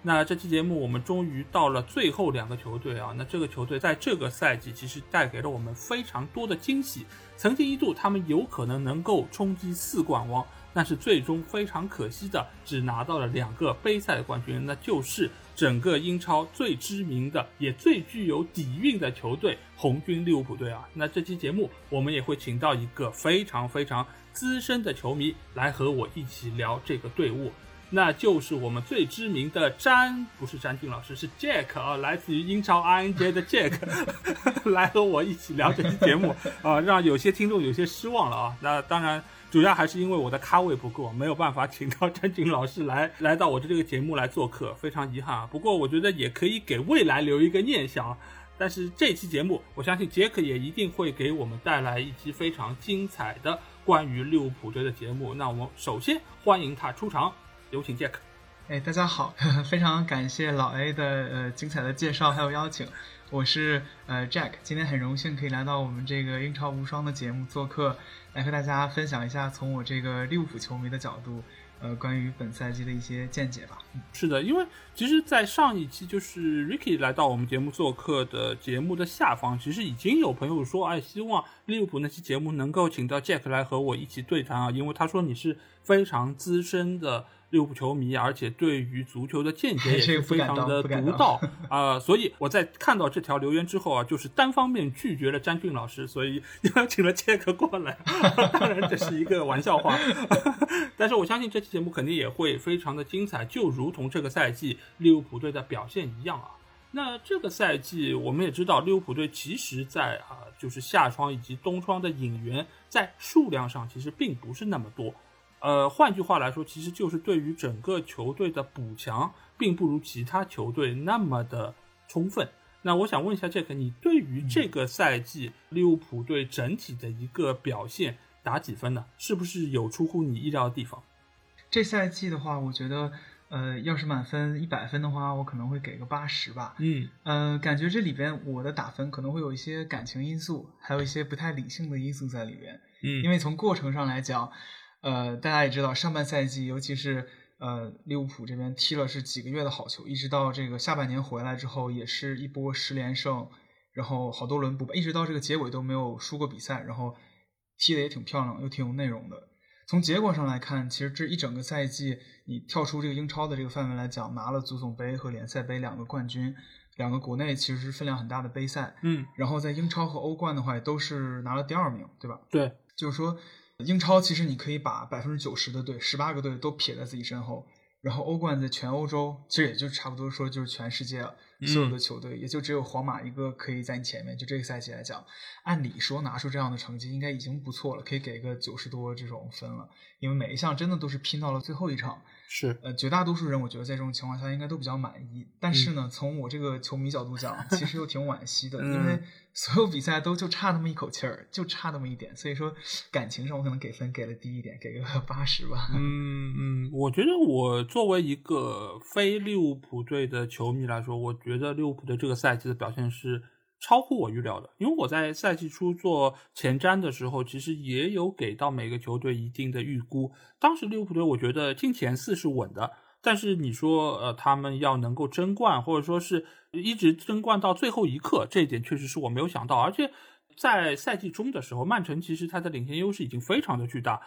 那这期节目我们终于到了最后两个球队啊，那这个球队在这个赛季其实带给了我们非常多的惊喜。曾经一度他们有可能能够冲击四冠王，但是最终非常可惜的只拿到了两个杯赛的冠军，那就是整个英超最知名的也最具有底蕴的球队红军利物浦队啊。那这期节目我们也会请到一个非常非常资深的球迷来和我一起聊这个队伍。那就是我们最知名的詹，不是詹俊老师，是 Jack 啊，来自于英超 RNJ 的 Jack，来和我一起聊这期节目啊，让有些听众有些失望了啊。那当然，主要还是因为我的咖位不够，没有办法请到詹俊老师来 来到我的这个节目来做客，非常遗憾啊。不过我觉得也可以给未来留一个念想。但是这期节目，我相信杰克也一定会给我们带来一期非常精彩的关于利物浦队的节目。那我们首先欢迎他出场。有请 Jack。哎，大家好，非常感谢老 A 的呃精彩的介绍还有邀请。我是呃 Jack，今天很荣幸可以来到我们这个英超无双的节目做客，来和大家分享一下从我这个利物浦球迷的角度，呃，关于本赛季的一些见解吧。是的，因为其实，在上一期就是 Ricky 来到我们节目做客的节目的下方，其实已经有朋友说，哎，希望利物浦那期节目能够请到 Jack 来和我一起对谈啊，因为他说你是非常资深的。利物浦球迷，而且对于足球的见解 也是非常的独到 啊，所以我在看到这条留言之后啊，就是单方面拒绝了詹俊老师，所以邀请了杰克过来。当然这是一个玩笑话，但是我相信这期节目肯定也会非常的精彩，就如同这个赛季利物浦队的表现一样啊。那这个赛季我们也知道，利物浦队其实在啊，就是夏窗以及冬窗的引援在数量上其实并不是那么多。呃，换句话来说，其实就是对于整个球队的补强，并不如其他球队那么的充分。那我想问一下杰克，你对于这个赛季利物浦队整体的一个表现打几分呢？是不是有出乎你意料的地方？这赛季的话，我觉得，呃，要是满分一百分的话，我可能会给个八十吧。嗯，呃，感觉这里边我的打分可能会有一些感情因素，还有一些不太理性的因素在里边。嗯，因为从过程上来讲。呃，大家也知道，上半赛季，尤其是呃利物浦这边踢了是几个月的好球，一直到这个下半年回来之后，也是一波十连胜，然后好多轮不败，一直到这个结尾都没有输过比赛，然后踢的也挺漂亮，又挺有内容的。从结果上来看，其实这一整个赛季，你跳出这个英超的这个范围来讲，拿了足总杯和联赛杯两个冠军，两个国内其实是分量很大的杯赛，嗯，然后在英超和欧冠的话，也都是拿了第二名，对吧？对，就是说。英超其实你可以把百分之九十的队，十八个队都撇在自己身后，然后欧冠在全欧洲，其实也就差不多说就是全世界了。所有的球队也就只有皇马一个可以在你前面。就这个赛季来讲，按理说拿出这样的成绩应该已经不错了，可以给个九十多这种分了。因为每一项真的都是拼到了最后一场。是，呃，绝大多数人我觉得在这种情况下应该都比较满意。但是呢，从我这个球迷角度讲，其实又挺惋惜的，因为所有比赛都就差那么一口气儿，就差那么一点。所以说，感情上我可能给分给了低一点，给个 八十吧。嗯嗯，我觉得我作为一个非利物浦队的球迷来说，我。觉得利物浦的这个赛季的表现是超乎我预料的，因为我在赛季初做前瞻的时候，其实也有给到每个球队一定的预估。当时利物浦队我觉得进前四是稳的，但是你说呃他们要能够争冠，或者说是一直争冠到最后一刻，这一点确实是我没有想到。而且在赛季中的时候，曼城其实他的领先优势已经非常的巨大，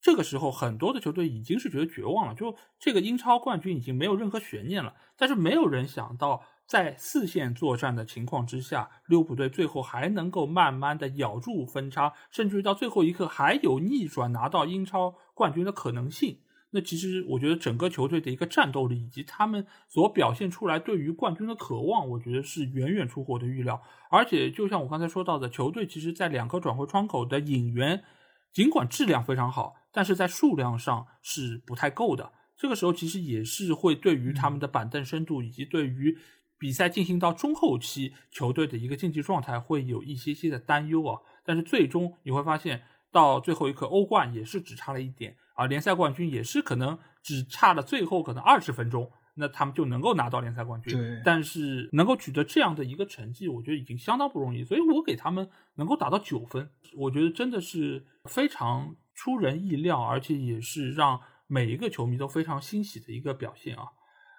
这个时候很多的球队已经是觉得绝望了，就这个英超冠军已经没有任何悬念了。但是没有人想到。在四线作战的情况之下，利物浦队最后还能够慢慢的咬住分差，甚至于到最后一刻还有逆转拿到英超冠军的可能性。那其实我觉得整个球队的一个战斗力以及他们所表现出来对于冠军的渴望，我觉得是远远出乎我的预料。而且就像我刚才说到的，球队其实在两个转会窗口的引援，尽管质量非常好，但是在数量上是不太够的。这个时候其实也是会对于他们的板凳深度以及对于比赛进行到中后期，球队的一个竞技状态会有一些些的担忧啊。但是最终你会发现，到最后一刻，欧冠也是只差了一点，啊联赛冠军也是可能只差了最后可能二十分钟，那他们就能够拿到联赛冠军。对，但是能够取得这样的一个成绩，我觉得已经相当不容易。所以我给他们能够打到九分，我觉得真的是非常出人意料，而且也是让每一个球迷都非常欣喜的一个表现啊。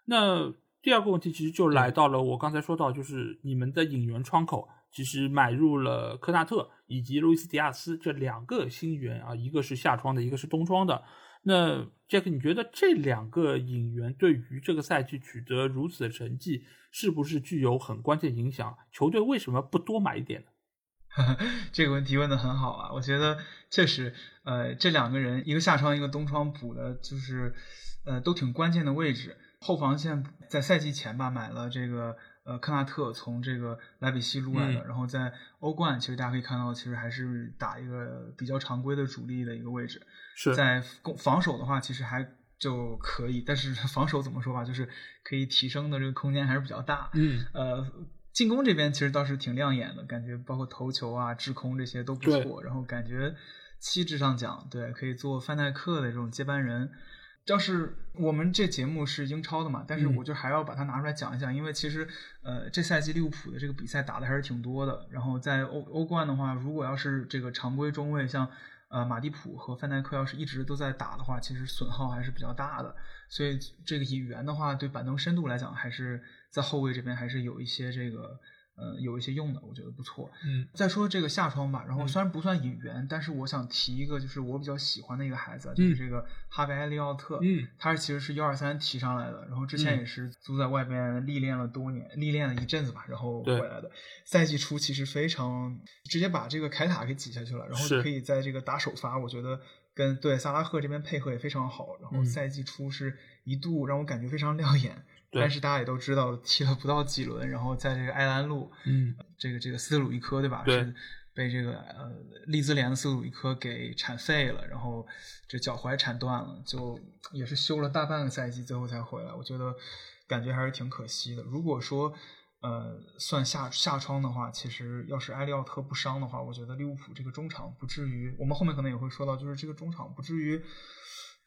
那第二个问题其实就来到了我刚才说到，就是你们的引援窗口其实买入了科纳特以及路易斯迪亚斯这两个新援啊，一个是夏窗的，一个是冬窗的。那杰克，你觉得这两个引援对于这个赛季取得如此的成绩，是不是具有很关键影响？球队为什么不多买一点呢？这个问题问的很好啊，我觉得确实，呃，这两个人一个夏窗，一个冬窗补的，就是呃，都挺关键的位置。后防线在赛季前吧买了这个呃克纳特从这个莱比锡撸来的，然后在欧冠其实大家可以看到，其实还是打一个比较常规的主力的一个位置。是在攻防守的话，其实还就可以，但是 防守怎么说吧，就是可以提升的这个空间还是比较大。嗯，呃，进攻这边其实倒是挺亮眼的，感觉包括头球啊、制空这些都不错，然后感觉气质上讲，对，可以做范戴克的这种接班人。要是我们这节目是英超的嘛，但是我就还要把它拿出来讲一讲，因为其实呃这赛季利物浦的这个比赛打的还是挺多的。然后在欧欧冠的话，如果要是这个常规中卫像呃马蒂普和范戴克要是一直都在打的话，其实损耗还是比较大的。所以这个引援的话，对板凳深度来讲，还是在后卫这边还是有一些这个。呃，有一些用的，我觉得不错。嗯，再说这个夏窗吧，然后虽然不算引援，但是我想提一个，就是我比较喜欢的一个孩子，就是这个哈维埃利奥特。嗯，他其实是幺二三提上来的，然后之前也是租在外边历练了多年，历练了一阵子吧，然后回来的。赛季初其实非常直接把这个凯塔给挤下去了，然后可以在这个打首发，我觉得跟对萨拉赫这边配合也非常好。然后赛季初是一度让我感觉非常亮眼。但是大家也都知道，踢了不到几轮，然后在这个埃兰路，嗯，这个这个斯特鲁伊科对吧？对，是被这个呃利兹联的斯特鲁伊科给铲废了，然后这脚踝铲断了，就也是休了大半个赛季，最后才回来。我觉得感觉还是挺可惜的。如果说呃算下下窗的话，其实要是埃利奥特不伤的话，我觉得利物浦这个中场不至于，我们后面可能也会说到，就是这个中场不至于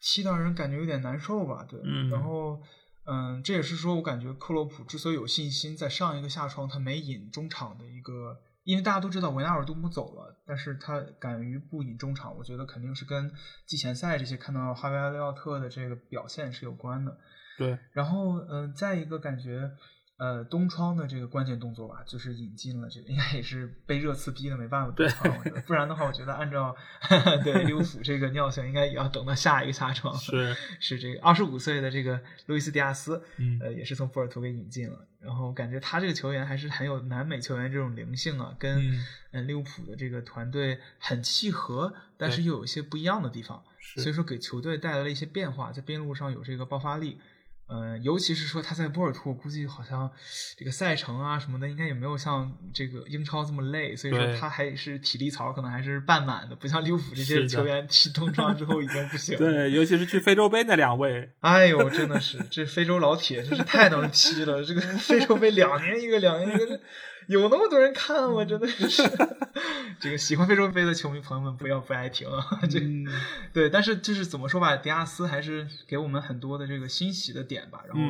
踢到人感觉有点难受吧？对，嗯，然后。嗯，这也是说我感觉克洛普之所以有信心，在上一个下窗他没引中场的一个，因为大家都知道维纳尔杜姆走了，但是他敢于不引中场，我觉得肯定是跟季前赛这些看到哈维埃利奥特的这个表现是有关的。对，然后嗯，再一个感觉。呃，东窗的这个关键动作吧，就是引进了这个，应该也是被热刺逼的没办法对，不然的话，我觉得按照 对利物浦这个尿性，应该也要等到下一个下窗。是是这个二十五岁的这个路易斯迪亚斯，嗯，呃，也是从波尔图给引进了。然后感觉他这个球员还是很有南美球员这种灵性啊，跟嗯利物浦的这个团队很契合，但是又有一些不一样的地方，所以说给球队带来了一些变化，在边路上有这个爆发力。嗯，尤其是说他在波尔图，估计好像这个赛程啊什么的，应该也没有像这个英超这么累，所以说他还是体力槽可能还是半满的，不像利物浦这些球员踢冬窗之后已经不行。对，尤其是去非洲杯那两位，哎呦，真的是这非洲老铁真是太能踢了，这个非洲杯两年一个，两年一个。有那么多人看吗？真的是，这个喜欢非洲杯的球迷朋友们不要不爱听啊！这对，但是就是怎么说吧，迪亚斯还是给我们很多的这个欣喜的点吧。然后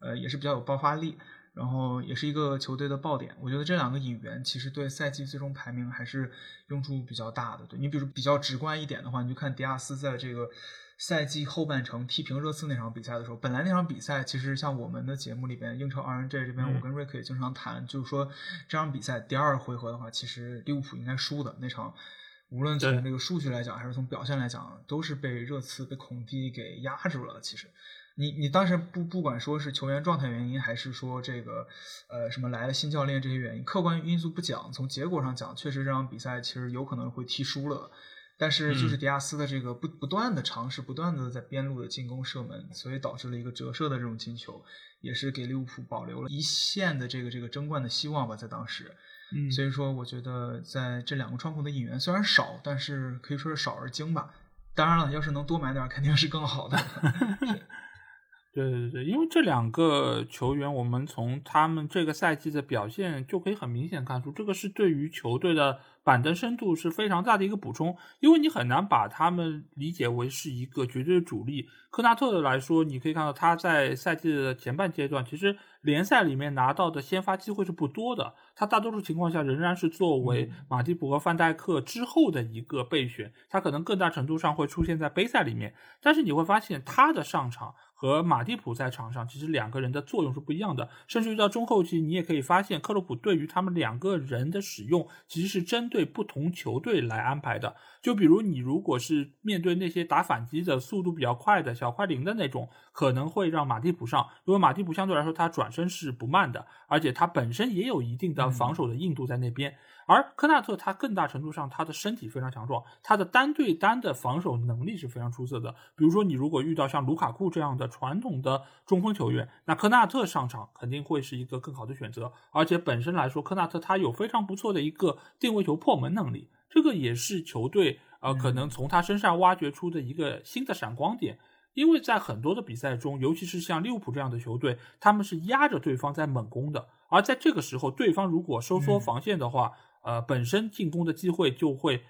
呃，也是比较有爆发力，然后也是一个球队的爆点。我觉得这两个引援其实对赛季最终排名还是用处比较大的。对你比如比较直观一点的话，你就看迪亚斯在这个。赛季后半程踢平热刺那场比赛的时候，本来那场比赛其实像我们的节目里边英超 RNG 这边，我跟瑞克也经常谈，就是说这场比赛第二回合的话，其实利物浦应该输的那场，无论从这个数据来讲，还是从表现来讲，都是被热刺被孔蒂给压住了。其实，你你当时不不管说是球员状态原因，还是说这个呃什么来了新教练这些原因，客观因素不讲，从结果上讲，确实这场比赛其实有可能会踢输了。但是就是迪亚斯的这个不不断的尝试，不断的在边路的进攻射门，所以导致了一个折射的这种进球，也是给利物浦保留了一线的这个这个争冠的希望吧，在当时。嗯，所以说我觉得在这两个窗口的引援虽然少，但是可以说是少而精吧。当然了，要是能多买点，肯定是更好的。对对对，因为这两个球员，我们从他们这个赛季的表现就可以很明显看出，这个是对于球队的板凳深度是非常大的一个补充。因为你很难把他们理解为是一个绝对的主力。科纳特来说，你可以看到他在赛季的前半阶段，其实联赛里面拿到的先发机会是不多的。他大多数情况下仍然是作为马蒂普和范戴克之后的一个备选，他可能更大程度上会出现在杯赛里面。但是你会发现他的上场。和马蒂普在场上，其实两个人的作用是不一样的。甚至于到中后期，你也可以发现，克洛普对于他们两个人的使用，其实是针对不同球队来安排的。就比如你如果是面对那些打反击的速度比较快的小快灵的那种，可能会让马蒂普上，因为马蒂普相对来说他转身是不慢的，而且他本身也有一定的防守的硬度在那边。而科纳特他更大程度上他的身体非常强壮，他的单对单的防守能力是非常出色的。比如说你如果遇到像卢卡库这样的传统的中锋球员，那科纳特上场肯定会是一个更好的选择。而且本身来说，科纳特他有非常不错的一个定位球破门能力，这个也是球队呃可能从他身上挖掘出的一个新的闪光点。因为在很多的比赛中，尤其是像利物浦这样的球队，他们是压着对方在猛攻的，而在这个时候，对方如果收缩防线的话。呃，本身进攻的机会就会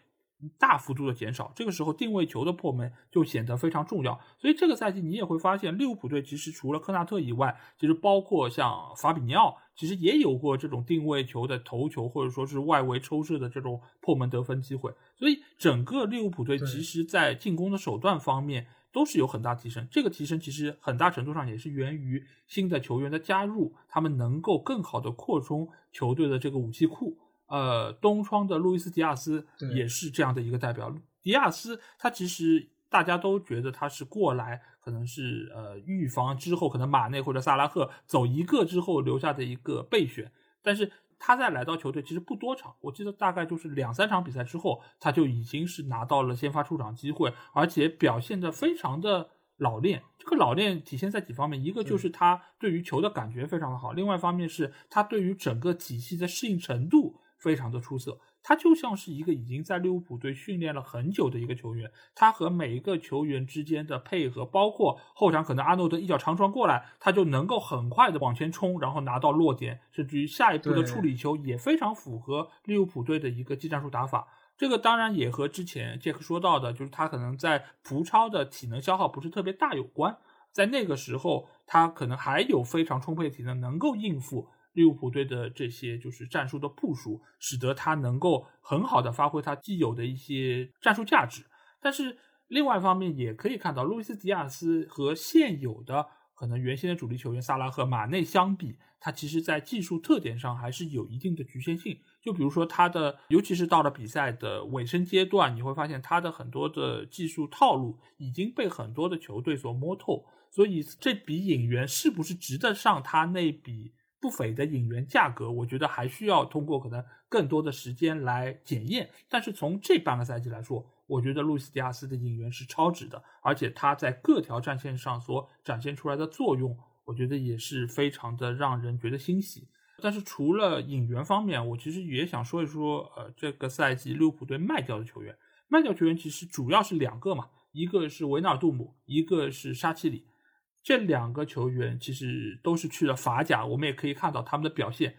大幅度的减少，这个时候定位球的破门就显得非常重要。所以这个赛季你也会发现，利物浦队其实除了科纳特以外，其实包括像法比尼奥，其实也有过这种定位球的头球或者说是外围抽射的这种破门得分机会。所以整个利物浦队其实在进攻的手段方面都是有很大提升。这个提升其实很大程度上也是源于新的球员的加入，他们能够更好的扩充球队的这个武器库。呃，东窗的路易斯·迪亚斯也是这样的一个代表。迪亚斯他其实大家都觉得他是过来，可能是呃预防之后可能马内或者萨拉赫走一个之后留下的一个备选。但是他在来到球队其实不多场，我记得大概就是两三场比赛之后，他就已经是拿到了先发出场机会，而且表现的非常的老练。这个老练体现在几方面，一个就是他对于球的感觉非常的好，另外一方面是他对于整个体系的适应程度。非常的出色，他就像是一个已经在利物浦队训练了很久的一个球员。他和每一个球员之间的配合，包括后场可能阿诺德一脚长传过来，他就能够很快的往前冲，然后拿到落点，甚至于下一步的处理球也非常符合利物浦队的一个技战术打法。这个当然也和之前杰克说到的，就是他可能在葡超的体能消耗不是特别大有关。在那个时候，他可能还有非常充沛的体能，能够应付。利物浦队的这些就是战术的部署，使得他能够很好的发挥他既有的一些战术价值。但是另外一方面也可以看到，路易斯·迪亚斯和现有的可能原先的主力球员萨拉赫、马内相比，他其实在技术特点上还是有一定的局限性。就比如说他的，尤其是到了比赛的尾声阶段，你会发现他的很多的技术套路已经被很多的球队所摸透。所以这笔引援是不是值得上他那笔？不菲的引援价格，我觉得还需要通过可能更多的时间来检验。但是从这半个赛季来说，我觉得路易斯·迪亚斯的引援是超值的，而且他在各条战线上所展现出来的作用，我觉得也是非常的让人觉得欣喜。但是除了引援方面，我其实也想说一说，呃，这个赛季利物浦队卖掉的球员，卖掉球员其实主要是两个嘛，一个是维纳尔杜姆，一个是沙奇里。这两个球员其实都是去了法甲，我们也可以看到他们的表现，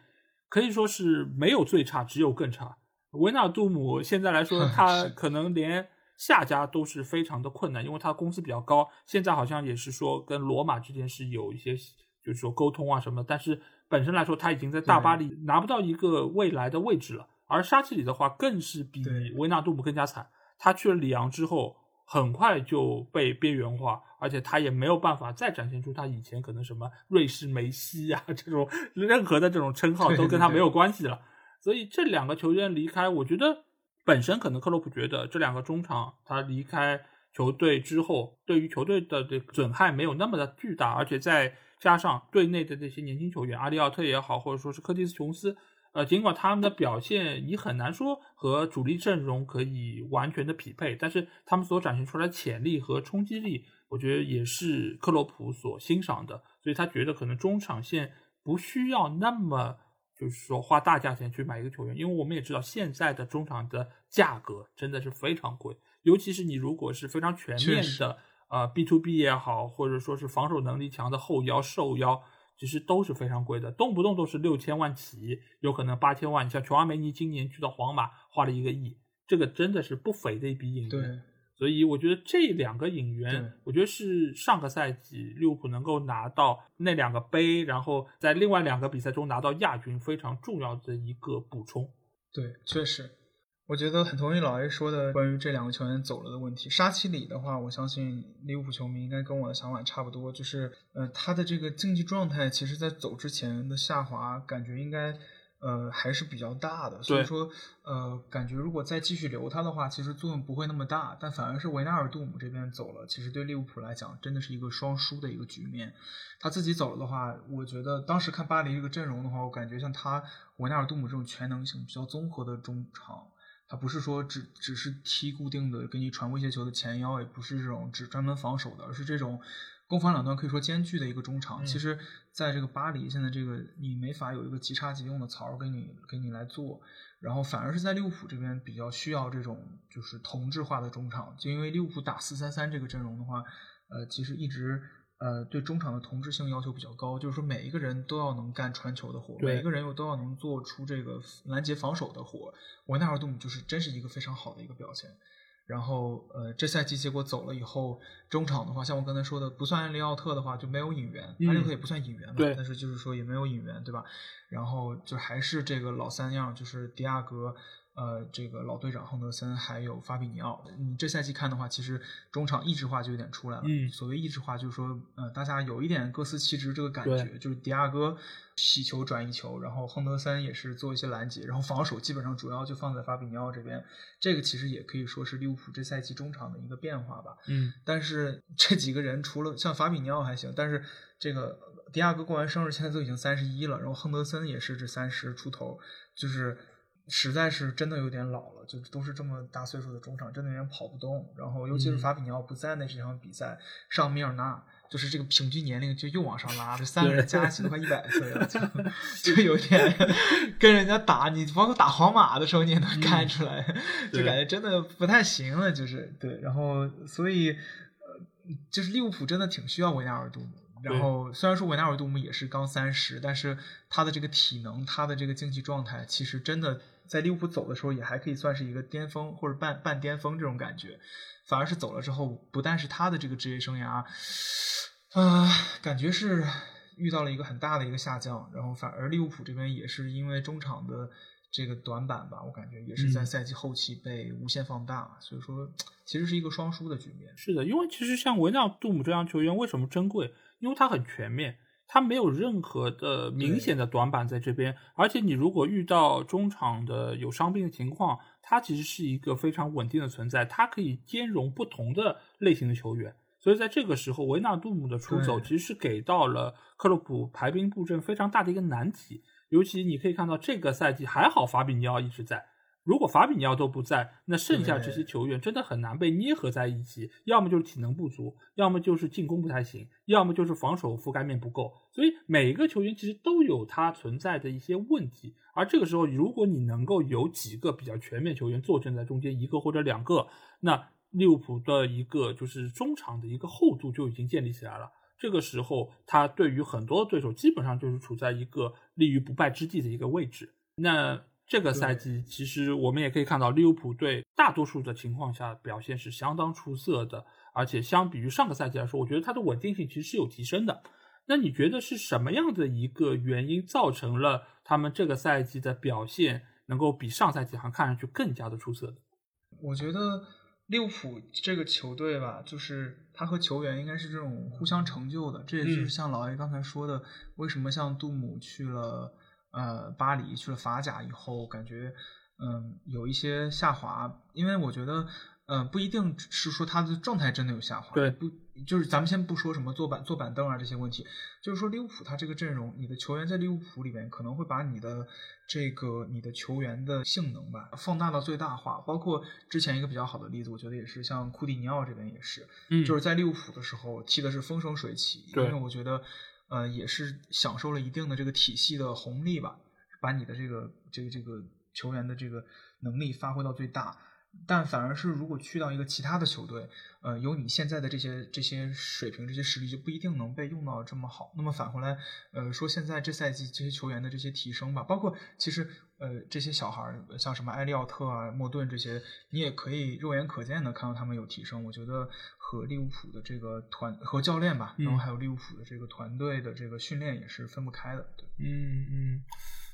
可以说是没有最差，只有更差。维纳杜姆现在来说，他可能连下家都是非常的困难，因为他工资比较高。现在好像也是说跟罗马之间是有一些，就是说沟通啊什么。但是本身来说，他已经在大巴黎拿不到一个未来的位置了。而沙奇里的话，更是比维纳杜姆更加惨。他去了里昂之后。很快就被边缘化，而且他也没有办法再展现出他以前可能什么瑞士梅西啊这种任何的这种称号都跟他没有关系了。所以这两个球员离开，我觉得本身可能克洛普觉得这两个中场他离开球队之后，对于球队的这个损害没有那么的巨大，而且再加上队内的这些年轻球员阿利奥特也好，或者说是科蒂斯琼斯。呃，尽管他们的表现你很难说和主力阵容可以完全的匹配，但是他们所展现出来的潜力和冲击力，我觉得也是克洛普所欣赏的。所以他觉得可能中场线不需要那么就是说花大价钱去买一个球员，因为我们也知道现在的中场的价格真的是非常贵，尤其是你如果是非常全面的呃 B to B 也好，或者说是防守能力强的后腰、瘦腰，其实都是非常贵的，动不动都是六千万起，有可能八千万。你像琼阿梅尼今年去到皇马花了一个亿，这个真的是不菲的一笔引援。所以我觉得这两个引援，我觉得是上个赛季利物浦能够拿到那两个杯，然后在另外两个比赛中拿到亚军非常重要的一个补充。对，确实，我觉得很同意老 A 说的关于这两个球员走了的问题。沙奇里的话，我相信利物浦球迷应该跟我的想法差不多，就是呃，他的这个竞技状态，其实在走之前的下滑，感觉应该。呃，还是比较大的，所以说，呃，感觉如果再继续留他的话，其实作用不会那么大，但反而是维纳尔杜姆这边走了，其实对利物浦来讲，真的是一个双输的一个局面。他自己走了的话，我觉得当时看巴黎这个阵容的话，我感觉像他维纳尔杜姆这种全能型、比较综合的中场，他不是说只只是踢固定的给你传威胁球的前腰，也不是这种只专门防守的，而是这种。攻防两端可以说兼具的一个中场，其实在这个巴黎现在这个你没法有一个即插即用的槽给你给你来做，然后反而是在利物浦这边比较需要这种就是同质化的中场，就因为利物浦打四三三这个阵容的话，呃，其实一直呃对中场的同质性要求比较高，就是说每一个人都要能干传球的活，每一个人又都要能做出这个拦截防守的活，维纳尔杜姆就是真是一个非常好的一个表现。然后，呃，这赛季结果走了以后，中场的话，像我刚才说的，不算安利奥特的话，就没有引援，安利奥特也不算引援嘛，但是就是说也没有引援，对吧？然后就还是这个老三样，就是迪亚格。呃，这个老队长亨德森还有法比尼奥，你这赛季看的话，其实中场意志化就有点出来了。嗯，所谓意志化，就是说，呃，大家有一点各司其职这个感觉，就是迪亚哥洗球转移球，然后亨德森也是做一些拦截，然后防守基本上主要就放在法比尼奥这边。这个其实也可以说是利物浦这赛季中场的一个变化吧。嗯，但是这几个人除了像法比尼奥还行，但是这个迪亚哥过完生日现在都已经三十一了，然后亨德森也是这三十出头，就是。实在是真的有点老了，就都是这么大岁数的中场，真的有点跑不动。然后，尤其是法比尼奥不在那几场比赛上，米尔纳就是这个平均年龄就又往上拉，这三个人加起来快一百岁了，就 就有点跟人家打。你包括打皇马的时候，你也能看出来，就感觉真的不太行了。就是对，然后所以呃，就是利物浦真的挺需要维纳尔杜姆。然后虽然说维纳尔杜姆也是刚三十，但是他的这个体能，他的这个竞技状态，其实真的。在利物浦走的时候，也还可以算是一个巅峰或者半半巅峰这种感觉，反而是走了之后，不但是他的这个职业生涯，啊，感觉是遇到了一个很大的一个下降，然后反而利物浦这边也是因为中场的这个短板吧，我感觉也是在赛季后期被无限放大，所以说其实是一个双输的局面。是的，因为其实像维纳杜姆这样球员为什么珍贵？因为他很全面。他没有任何的明显的短板在这边，而且你如果遇到中场的有伤病的情况，他其实是一个非常稳定的存在，他可以兼容不同的类型的球员。所以在这个时候，维纳杜姆的出走其实是给到了克洛普排兵布阵非常大的一个难题。尤其你可以看到这个赛季还好法比尼奥一直在。如果法比尼奥都不在，那剩下这些球员真的很难被捏合在一起，要么就是体能不足，要么就是进攻不太行，要么就是防守覆盖面不够。所以每一个球员其实都有他存在的一些问题。而这个时候，如果你能够有几个比较全面球员坐镇在中间，一个或者两个，那利物浦的一个就是中场的一个厚度就已经建立起来了。这个时候，他对于很多对手基本上就是处在一个立于不败之地的一个位置。那。这个赛季，其实我们也可以看到，利物浦队大多数的情况下表现是相当出色的，而且相比于上个赛季来说，我觉得它的稳定性其实是有提升的。那你觉得是什么样的一个原因造成了他们这个赛季的表现能够比上赛季好像看上去更加的出色的？我觉得利物浦这个球队吧，就是他和球员应该是这种互相成就的。这也就是像老 A 刚才说的，为什么像杜姆去了。呃，巴黎去了法甲以后，感觉嗯有一些下滑，因为我觉得嗯不一定是说他的状态真的有下滑，对，不就是咱们先不说什么坐板坐板凳啊这些问题，就是说利物浦他这个阵容，你的球员在利物浦里边可能会把你的这个你的球员的性能吧放大到最大化，包括之前一个比较好的例子，我觉得也是像库蒂尼奥这边也是，嗯，就是在利物浦的时候踢的是风生水起，因为我觉得。呃，也是享受了一定的这个体系的红利吧，把你的这个这个这个球员的这个能力发挥到最大。但反而是如果去到一个其他的球队，呃，有你现在的这些这些水平、这些实力，就不一定能被用到这么好。那么返回来，呃，说现在这赛季这些球员的这些提升吧，包括其实呃这些小孩儿，像什么埃利奥特啊、莫顿这些，你也可以肉眼可见的看到他们有提升。我觉得和利物浦的这个团和教练吧，然后还有利物浦的这个团队的这个训练也是分不开的。对，嗯嗯。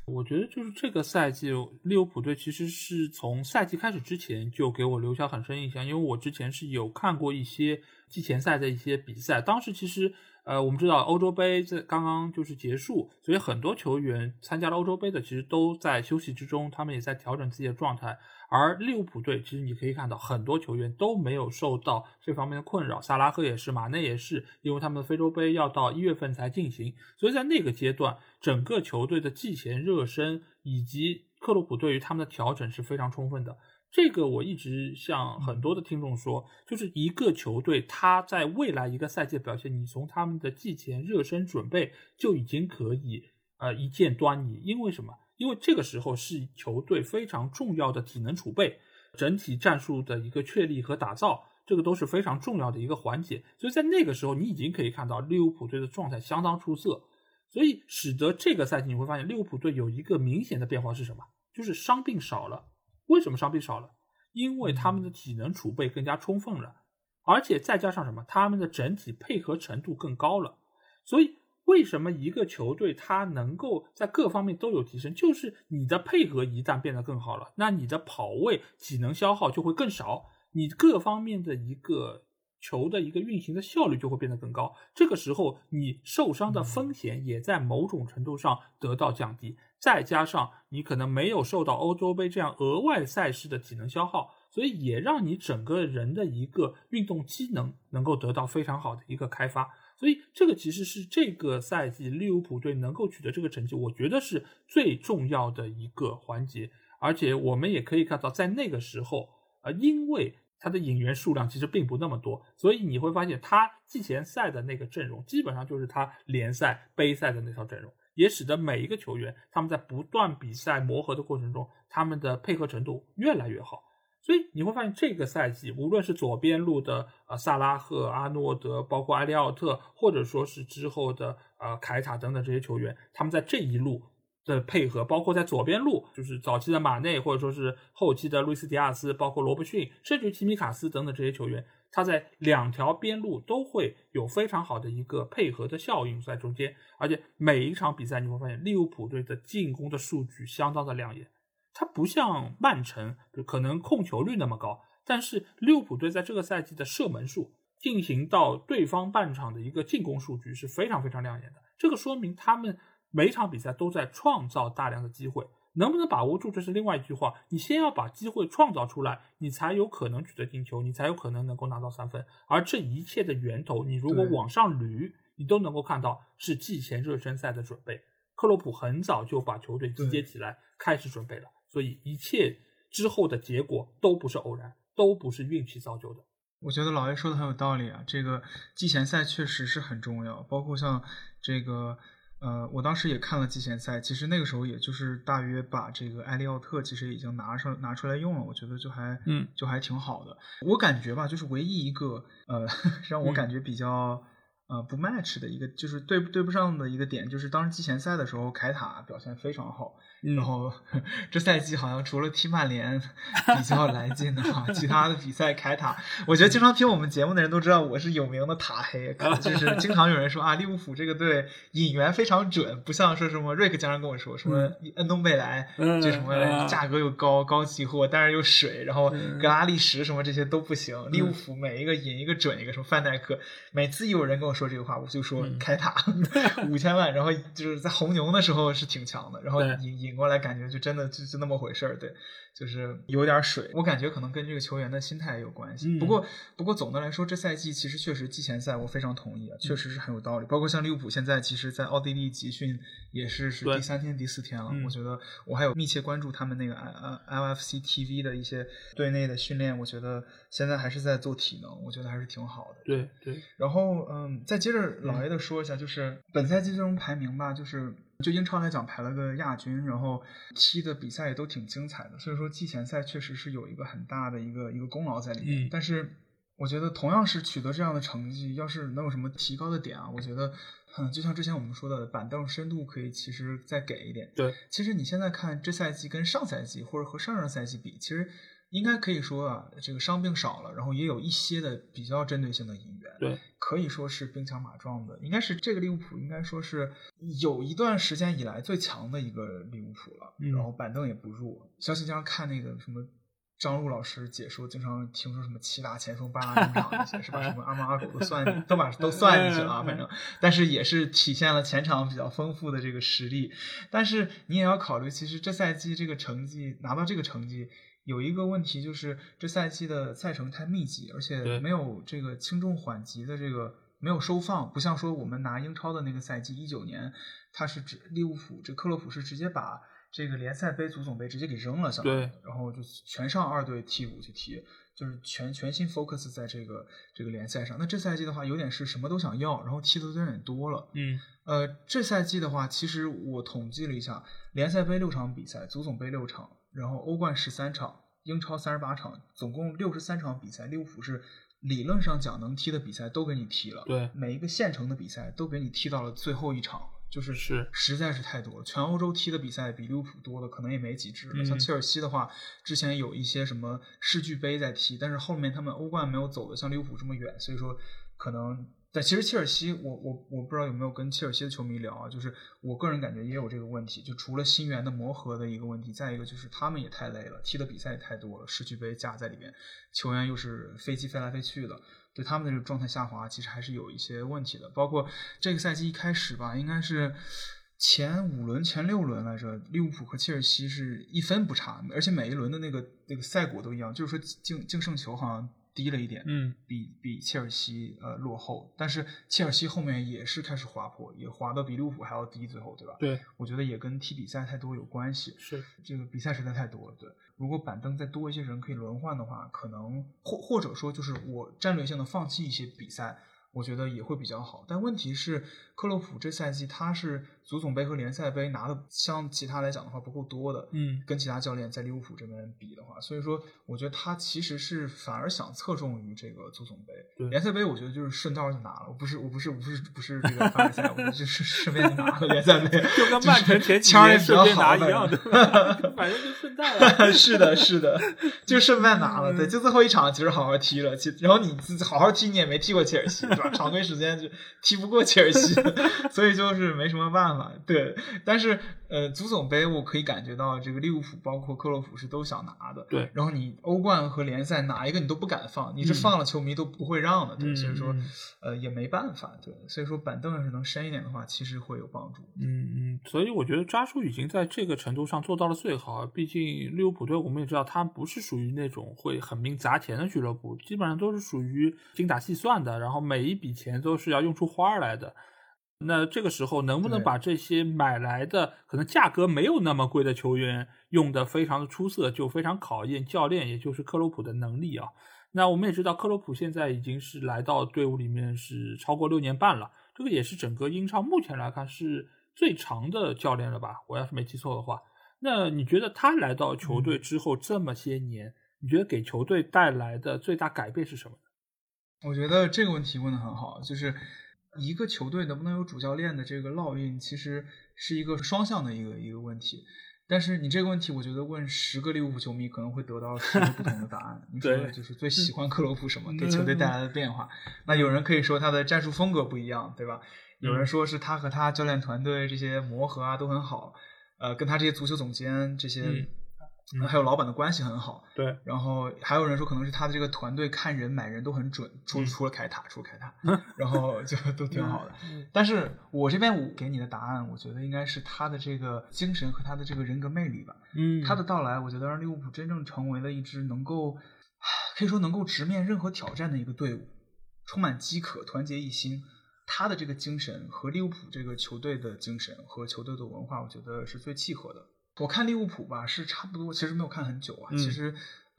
我觉得就是这个赛季，利物浦队其实是从赛季开始之前就给我留下很深印象，因为我之前是有看过一些季前赛的一些比赛，当时其实。呃，我们知道欧洲杯在刚刚就是结束，所以很多球员参加了欧洲杯的，其实都在休息之中，他们也在调整自己的状态。而利物浦队，其实你可以看到很多球员都没有受到这方面的困扰，萨拉赫也是，马内也是，因为他们的非洲杯要到一月份才进行，所以在那个阶段，整个球队的季前热身以及克洛普对于他们的调整是非常充分的。这个我一直向很多的听众说，就是一个球队他在未来一个赛季的表现，你从他们的季前热身准备就已经可以呃一见端倪。因为什么？因为这个时候是球队非常重要的体能储备、整体战术的一个确立和打造，这个都是非常重要的一个环节。所以在那个时候，你已经可以看到利物浦队的状态相当出色，所以使得这个赛季你会发现利物浦队有一个明显的变化是什么？就是伤病少了。为什么伤病少了？因为他们的体能储备更加充分了，而且再加上什么？他们的整体配合程度更高了。所以，为什么一个球队它能够在各方面都有提升？就是你的配合一旦变得更好了，那你的跑位体能消耗就会更少，你各方面的一个球的一个运行的效率就会变得更高。这个时候，你受伤的风险也在某种程度上得到降低。再加上你可能没有受到欧洲杯这样额外赛事的体能消耗，所以也让你整个人的一个运动机能能够得到非常好的一个开发。所以这个其实是这个赛季利物浦队能够取得这个成绩，我觉得是最重要的一个环节。而且我们也可以看到，在那个时候，呃，因为他的引援数量其实并不那么多，所以你会发现他季前赛的那个阵容基本上就是他联赛、杯赛的那套阵容。也使得每一个球员他们在不断比赛磨合的过程中，他们的配合程度越来越好。所以你会发现，这个赛季无论是左边路的呃萨拉赫、阿诺德，包括埃利奥特，或者说是之后的呃凯塔等等这些球员，他们在这一路的配合，包括在左边路，就是早期的马内，或者说是后期的路易斯迪亚斯，包括罗伯逊，甚至提米卡斯等等这些球员。他在两条边路都会有非常好的一个配合的效应在中间，而且每一场比赛你会发现利物浦队的进攻的数据相当的亮眼。它不像曼城可能控球率那么高，但是利物浦队在这个赛季的射门数进行到对方半场的一个进攻数据是非常非常亮眼的。这个说明他们每场比赛都在创造大量的机会。能不能把握住，这是另外一句话。你先要把机会创造出来，你才有可能取得进球，你才有可能能够拿到三分。而这一切的源头，你如果往上捋，你都能够看到是季前热身赛的准备。克洛普很早就把球队集结起来，开始准备了，所以一切之后的结果都不是偶然，都不是运气造就的。我觉得老爷说的很有道理啊，这个季前赛确实是很重要，包括像这个。呃，我当时也看了季前赛，其实那个时候也就是大约把这个埃利奥特其实已经拿上拿出来用了，我觉得就还嗯就还挺好的。我感觉吧，就是唯一一个呃 让我感觉比较呃不 match 的一个，就是对对不上的一个点，就是当时季前赛的时候凯塔表现非常好。然后这赛季好像除了踢曼联比较来劲的话，其他的比赛开塔，我觉得经常听我们节目的人都知道我是有名的塔黑，就是经常有人说啊，利物浦这个队引援非常准，不像说什么瑞克经常跟我说什么恩东贝莱，就什么价格又高高级货，但是又水，然后格拉利什什么这些都不行，利物浦每一个引一个准一个，什么范戴克，每次有人跟我说这个话，我就说开塔 五千万，然后就是在红牛的时候是挺强的，然后引引。过来感觉就真的就就那么回事儿，对，就是有点水。我感觉可能跟这个球员的心态也有关系。不过不过总的来说，这赛季其实确实季前赛我非常同意啊，确实是很有道理。包括像利物浦现在其实，在奥地利集训也是是第三天第四天了。我觉得我还有密切关注他们那个 L L F C T V 的一些队内的训练，我觉得现在还是在做体能，我觉得还是挺好的。对对。然后嗯，再接着老爷的说一下，就是本赛季这种排名吧，就是。就英超来讲排了个亚军，然后踢的比赛也都挺精彩的，所以说季前赛确实是有一个很大的一个一个功劳在里面。嗯但是我觉得同样是取得这样的成绩，要是能有什么提高的点啊，我觉得，嗯，就像之前我们说的，板凳深度可以其实再给一点。对，其实你现在看这赛季跟上赛季或者和上上赛季比，其实应该可以说啊，这个伤病少了，然后也有一些的比较针对性的引援。对，可以说是兵强马壮的，应该是这个利物浦应该说是有一段时间以来最强的一个利物浦了。嗯然后板凳也不弱，像经常看那个什么。张璐老师解说，经常听说什么七大前锋、八大中场那些，是吧？什么阿猫阿狗都算，都把都算进去了啊。反正，但是也是体现了前场比较丰富的这个实力。但是你也要考虑，其实这赛季这个成绩拿到这个成绩，有一个问题就是这赛季的赛程太密集，而且没有这个轻重缓急的这个没有收放，不像说我们拿英超的那个赛季一九年，他是指利物浦这克洛普是直接把这个联赛杯、足总杯直接给扔了，相当于对，然后就全上二队替补去踢，就是全全心 focus 在这个这个联赛上。那这赛季的话，有点是什么都想要，然后踢的有点多了。嗯呃，这赛季的话，其实我统计了一下，联赛杯六场比赛，足总杯六场，然后欧冠十三场，英超三十八场，总共六十三场比赛，利物浦是理论上讲能踢的比赛都给你踢了，对每一个现成的比赛都给你踢到了最后一场，就是是实在是太多了。全欧洲踢的比赛比利物浦多的可能也没几支了。嗯像切尔西的话，之前有一些什么世俱杯在踢，但是后面他们欧冠没有走的像利物浦这么远，所以说可能。但其实切尔西，我我我不知道有没有跟切尔西的球迷聊啊，就是我个人感觉也有这个问题，就除了新援的磨合的一个问题，再一个就是他们也太累了，踢的比赛也太多了，世俱杯夹在里边，球员又是飞机飞来飞去的，对他们的这个状态下滑，其实还是有一些问题的。包括这个赛季一开始吧，应该是前五轮、前六轮来着，利物浦和切尔西是一分不差，而且每一轮的那个那个赛果都一样，就是说净净胜球好像低了一点，嗯比比切尔西呃落后，但是切尔西后面也是开始滑坡，也滑到比利物浦还要低，最后对吧？对我觉得也跟踢比赛太多有关系。是这个比赛实在太多了，对。如果板凳再多一些人可以轮换的话，可能或或者说就是我战略性的放弃一些比赛，我觉得也会比较好。但问题是，克洛普这赛季他是足总杯和联赛杯拿的，像其他来讲的话不够多的，嗯跟其他教练在利物浦这边比的话，所以说我觉得他其实是反而想侧重于这个足总杯，联赛杯我觉得就是顺道就拿了，我不是我不是我不是不是这个凡尔赛，我就是 顺便就拿了联赛杯，就跟曼城前几签儿也比较年顺便拿好一样的的，反正就顺带了。是的，是的，就顺便拿了。嗯对，就最后一场其实好好踢了，其然后你自己好好踢，你也没踢过切尔西，是吧？常规时间就踢不过切尔西，所以就是没什么办法。对，但是呃，足总杯我可以感觉到这个利物浦包括克洛普是都想拿的。对然后你欧冠和联赛哪一个你都不敢放，你是放了球迷都不会让的。对，嗯所以说嗯呃也没办法。对，所以说板凳要是能深一点的话，其实会有帮助。嗯嗯，所以我觉得扎叔已经在这个程度上做到了最好。毕竟利物浦队我们也知道，他不是属于那种会狠命砸钱的俱乐部，基本上都是属于精打细算的，然后每一笔钱都是要用出花儿来的。那这个时候能不能把这些买来的可能价格没有那么贵的球员用的非常的出色，就非常考验教练，也就是克洛普的能力啊。那我们也知道，克洛普现在已经是来到队伍里面是超过六年半了，这个也是整个英超目前来看是最长的教练了吧？我要是没记错的话，那你觉得他来到球队之后这么些年，你觉得给球队带来的最大改变是什么呢？我觉得这个问题问的很好，就是一个球队能不能有主教练的这个烙印，其实是一个双向的一个一个问题。但是你这个问题，我觉得问十个利物浦球迷可能会得到十个不同的答案。你说的就是最喜欢克洛普什么，给球队带来的变化？那有人可以说他的战术风格不一样，对吧？有人说是他和他教练团队这些磨合啊都很好，呃，跟他这些足球总监这些、还有老板的关系很好。对，然后还有人说可能是他的这个团队看人买人都很准，除嗯除了凯塔，除了凯塔，然后就都挺好的。嗯但是我这边我给你的答案，我觉得应该是他的这个精神和他的这个人格魅力吧。嗯，他的到来，我觉得让利物浦真正成为了一支能够可以说能够直面任何挑战的一个队伍，充满饥渴、团结一心。他的这个精神和利物浦这个球队的精神和球队的文化，我觉得是最契合的。我看利物浦吧，是差不多，其实没有看很久啊。嗯其实，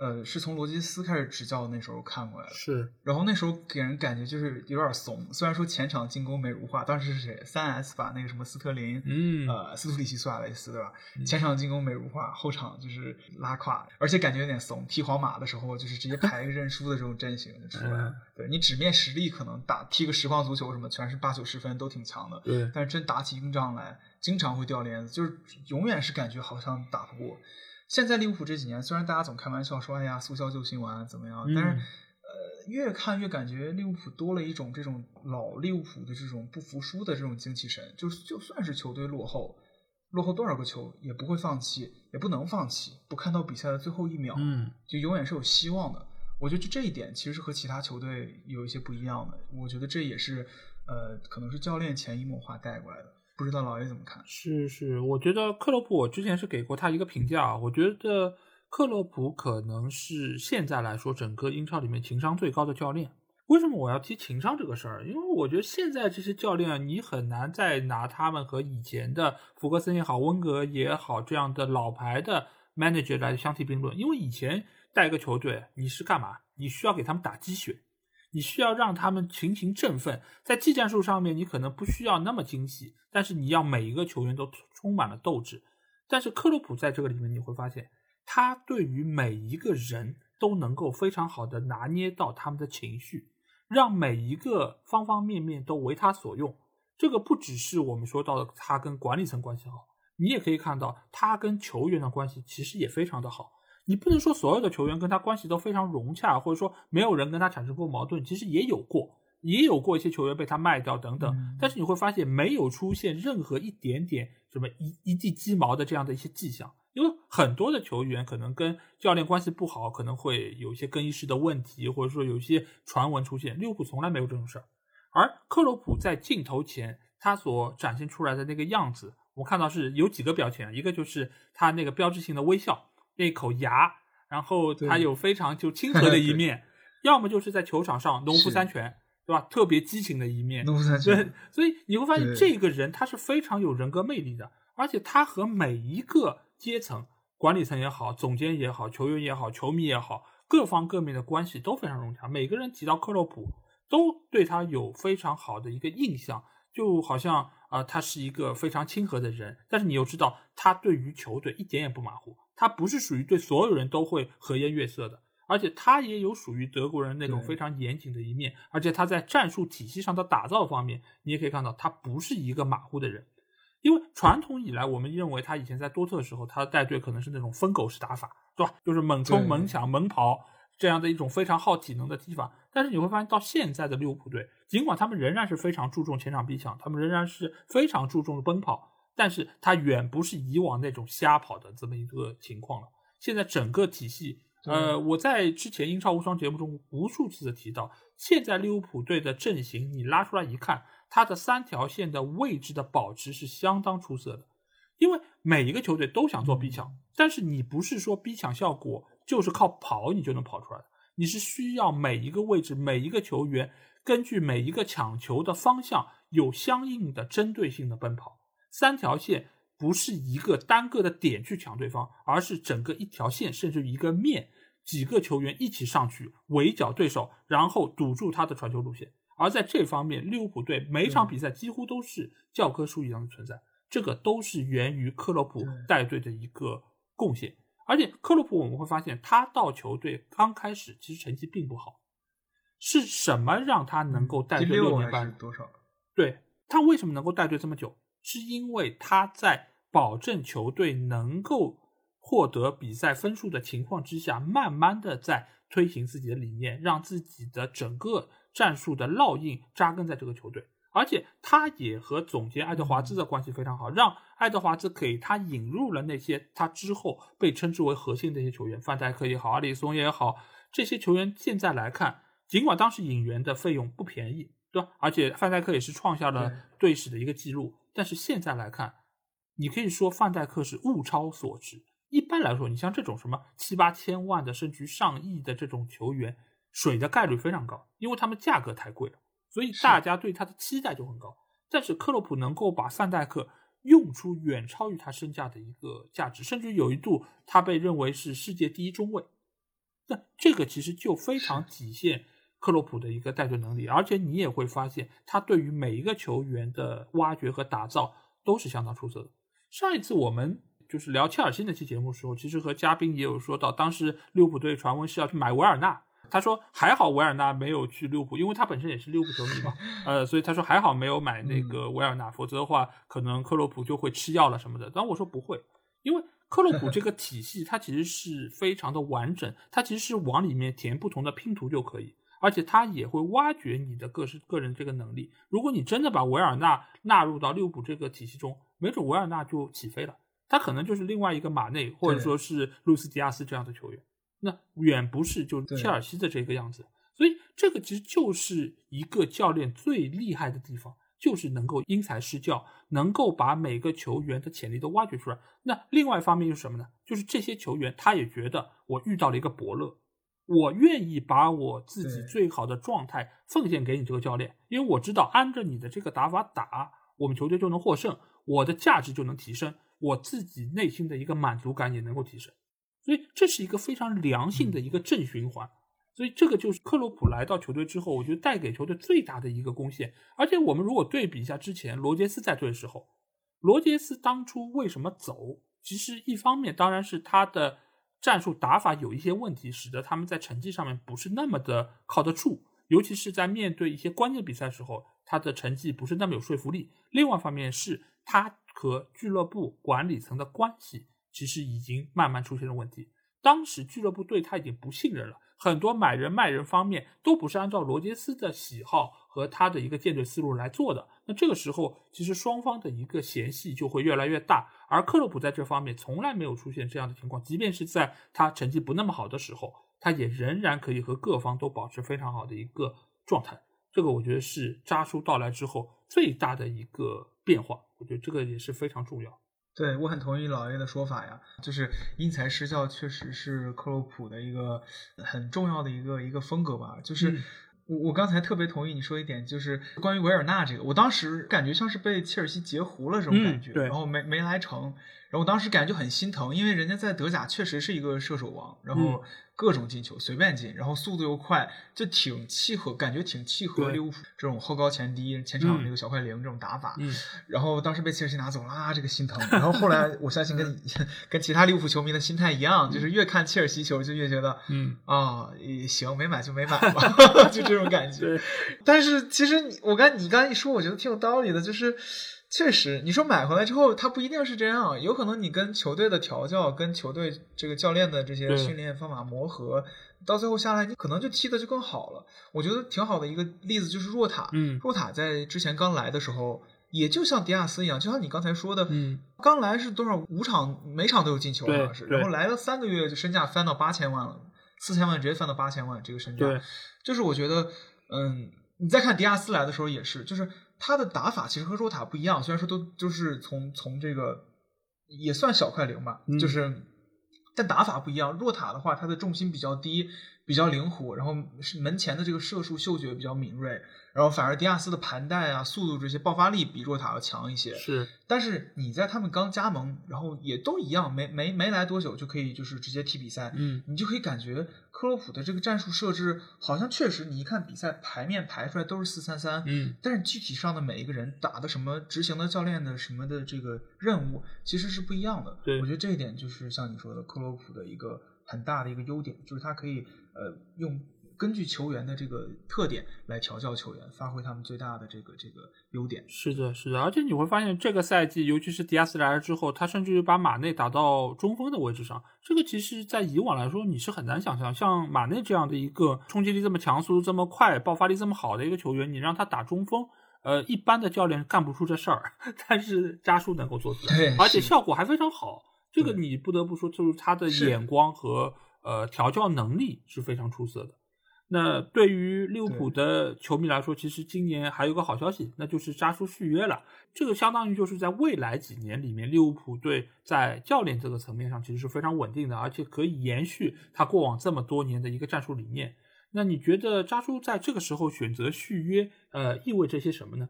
呃，是从罗杰斯开始执教的那时候看过来的，是。然后那时候给人感觉就是有点怂，虽然说前场进攻美如画，当时是谁？三 S 把那个什么斯特林，嗯，呃，斯图里奇苏亚雷斯，对吧？前场进攻美如画，后场就是拉胯，而且感觉有点怂。踢皇马的时候就是直接排一个认输的这种阵型就出来了。对你纸面实力可能打踢个实况足球什么，全是八九十分都挺强的，对。但是真打起硬仗来，经常会掉链子，就是永远是感觉好像打不过。现在利物浦这几年，虽然大家总开玩笑说“哎呀，速效救心丸怎么样”，但是，呃，越看越感觉利物浦多了一种这种老利物浦的这种不服输的这种精气神。就就算是球队落后，落后多少个球也不会放弃，也不能放弃，不看到比赛的最后一秒，嗯，就永远是有希望的。我觉得就这一点其实是和其他球队有一些不一样的。我觉得这也是，呃，可能是教练潜移默化带过来的。不知道老爷怎么看？是是，我觉得克洛普，我之前是给过他一个评价，我觉得克洛普可能是现在来说整个英超里面情商最高的教练。为什么我要提情商这个事儿？因为我觉得现在这些教练，你很难再拿他们和以前的福格森也好、温格也好这样的老牌的 manager 来相提并论。因为以前带一个球队，你是干嘛？你需要给他们打鸡血。你需要让他们群情振奋，在技战术上面，你可能不需要那么精细，但是你要每一个球员都充满了斗志。但是克洛普在这个里面，你会发现，他对于每一个人都能够非常好的拿捏到他们的情绪，让每一个方方面面都为他所用。这个不只是我们说到的他跟管理层关系好，你也可以看到他跟球员的关系其实也非常的好。你不能说所有的球员跟他关系都非常融洽，或者说没有人跟他产生过矛盾，其实也有过，也有过一些球员被他卖掉等等。但是你会发现，没有出现任何一点点什么一一地鸡毛的这样的一些迹象。因为很多的球员可能跟教练关系不好，可能会有一些更衣室的问题，或者说有一些传闻出现。利物浦从来没有这种事儿，而克洛普在镜头前他所展现出来的那个样子，我看到是有几个表情，一个就是他那个标志性的微笑。那口牙，然后他有非常就亲和的一 面，要么就是在球场上农夫三泉，对吧？特别激情的一面。农夫三拳。对，所以你会发现这个人他是非常有人格魅力的，而且他和每一个阶层，管理层也好，总监也好，球员也好，球迷也好，各方各面的关系都非常融洽。每个人提到克洛普，都对他有非常好的一个印象，就好像啊，他是一个非常亲和的人。但是你又知道，他对于球队一点也不马虎。他不是属于对所有人都会和颜悦色的，而且他也有属于德国人那种非常严谨的一面，而且他在战术体系上的打造方面，你也可以看到他不是一个马虎的人，因为传统以来我们认为他以前在多特的时候，他带队可能是那种疯狗式打法，对吧？就是猛冲、猛抢、猛跑这样的一种非常耗体能的踢法。但是你会发现，到现在的利物浦队，尽管他们仍然是非常注重前场逼抢，他们仍然是非常注重奔跑。但是他远不是以往那种瞎跑的这么一个情况了。现在整个体系，呃，我在之前英超无双节目中无数次的提到，现在利物浦队的阵型你拉出来一看，它的三条线的位置的保持是相当出色的。因为每一个球队都想做逼抢，但是你不是说逼抢效果就是靠跑你就能跑出来的，你是需要每一个位置每一个球员根据每一个抢球的方向有相应的针对性的奔跑。三条线不是一个单个的点去抢对方，而是整个一条线，甚至一个面，几个球员一起上去围剿对手，然后堵住他的传球路线。而在这方面，利物浦队每场比赛几乎都是教科书一样的存在。这个都是源于克洛普带队的一个贡献。而且克洛普我们会发现，他到球队刚开始其实成绩并不好，是什么让他能够带队六年半？多少？对他为什么能够带队这么久？是因为他在保证球队能够获得比赛分数的情况之下，慢慢的在推行自己的理念，让自己的整个战术的烙印扎根在这个球队。而且他也和总监爱德华兹的关系非常好，让爱德华兹给他引入了那些他之后被称之为核心的一些球员，范戴克也好，阿里松也好，这些球员现在来看，尽管当时引援的费用不便宜，对吧？而且范戴克也是创下了队史的一个记录。但是现在来看，你可以说范戴克是物超所值。一般来说，你像这种什么七八千万的，甚至上亿的这种球员，水的概率非常高，因为他们价格太贵了，所以大家对他的期待就很高。但是克洛普能够把范戴克用出远超于他身价的一个价值，甚至有一度他被认为是世界第一中卫。那这个其实就非常体现克洛普的一个带队能力，而且你也会发现他对于每一个球员的挖掘和打造都是相当出色的。上一次我们就是聊切尔西那期节目的时候，其实和嘉宾也有说到，当时利物浦队传闻是要去买维尔纳，他说还好维尔纳没有去利物浦，因为他本身也是利物浦球迷嘛，呃，所以他说还好没有买那个维尔纳，否则的话可能克洛普就会吃药了什么的。但我说不会，因为。克洛普这个体系，它其实是非常的完整，它其实是往里面填不同的拼图就可以，而且它也会挖掘你的个是个人这个能力。如果你真的把维尔纳纳入到利物浦这个体系中，没准维尔纳就起飞了，他可能就是另外一个马内或者说是路斯迪亚斯这样的球员，那远不是就切尔西的这个样子。所以这个其实就是一个教练最厉害的地方。就是能够因材施教，能够把每个球员的潜力都挖掘出来。那另外一方面又是什么呢？就是这些球员他也觉得我遇到了一个伯乐，我愿意把我自己最好的状态奉献给你这个教练，因为我知道按着你的这个打法打，我们球队就能获胜，我的价值就能提升，我自己内心的一个满足感也能够提升。所以这是一个非常良性的一个正循环。所以这个就是克洛普来到球队之后，我觉得带给球队最大的一个贡献。而且我们如果对比一下之前罗杰斯在队的时候，罗杰斯当初为什么走？其实一方面当然是他的战术打法有一些问题，使得他们在成绩上面不是那么的靠得住，尤其是在面对一些关键比赛时候，他的成绩不是那么有说服力。另外一方面是他和俱乐部管理层的关系其实已经慢慢出现了问题，当时俱乐部对他已经不信任了。很多买人卖人方面都不是按照罗杰斯的喜好和他的一个建队思路来做的，那这个时候其实双方的一个嫌隙就会越来越大。而克洛普在这方面从来没有出现这样的情况，即便是在他成绩不那么好的时候，他也仍然可以和各方都保持非常好的一个状态。这个我觉得是扎叔到来之后最大的一个变化，我觉得这个也是非常重要。对，我很同意老 A 的说法呀，就是因材施教确实是克洛普的一个很重要的一个一个风格吧。就是我我刚才特别同意你说一点，就是关于维尔纳这个，我当时感觉像是被切尔西截胡了这种感觉，然后没没来成，然后我当时感觉就很心疼，因为人家在德甲确实是一个射手王，然后。各种进球随便进，然后速度又快，就挺契合，感觉挺契合利物浦这种后高前低、前场那个小快灵这种打法。嗯，然后当时被切尔西拿走了，啊，这个心疼。然后后来我相信跟跟其他利物浦球迷的心态一样，就是越看切尔西球就越觉得，嗯啊，行，没买就没买吧，就这种感觉。但是其实我刚你刚才一说，我觉得挺有道理的，就是。确实，你说买回来之后，他不一定是这样，有可能你跟球队的调教、跟球队这个教练的这些训练方法磨合，到最后下来，你可能就踢的就更好了。我觉得挺好的一个例子就是若塔，嗯，若塔在之前刚来的时候，也就像迪亚斯一样，就像你刚才说的，嗯，刚来是多少五场，每场都有进球，好像是，然后来了三个月就身价翻到八千万了，四千万直接翻到八千万，这个身价，就是我觉得，嗯，你再看迪亚斯来的时候也是，就是。他的打法其实和弱塔不一样，虽然说都就是从从这个也算小快灵吧，就是但打法不一样。弱塔的话，它的重心比较低。比较灵活，然后是门前的这个射术嗅觉比较敏锐，然后反而迪亚斯的盘带啊、速度这些爆发力比若塔要强一些。是，但是你在他们刚加盟，然后也都一样，没没没来多久就可以就是直接踢比赛，嗯，你就可以感觉克洛普的这个战术设置好像确实，你一看比赛排面排出来都是四三三，嗯，但是具体上的每一个人打的什么执行的教练的什么的这个任务其实是不一样的。对，我觉得这一点就是像你说的克洛普的一个很大的一个优点，就是他可以。呃，用根据球员的这个特点来调教球员，发挥他们最大的这个这个优点。是的，是的，而且你会发现这个赛季，尤其是迪亚斯来了之后，他甚至于把马内打到中锋的位置上。这个其实，在以往来说，你是很难想象，像马内这样的一个冲击力这么强、速度这么快、爆发力这么好的一个球员，你让他打中锋，呃，一般的教练干不出这事儿，但是扎叔能够做出来，而且效果还非常好。这个你不得不说，就是他的眼光和。呃，调教能力是非常出色的。那对于利物浦的球迷来说，其实今年还有个好消息，那就是扎叔续约了。这个相当于就是在未来几年里面，利物浦队在教练这个层面上其实是非常稳定的，而且可以延续他过往这么多年的一个战术理念。那你觉得扎叔在这个时候选择续约，呃，意味着些什么呢？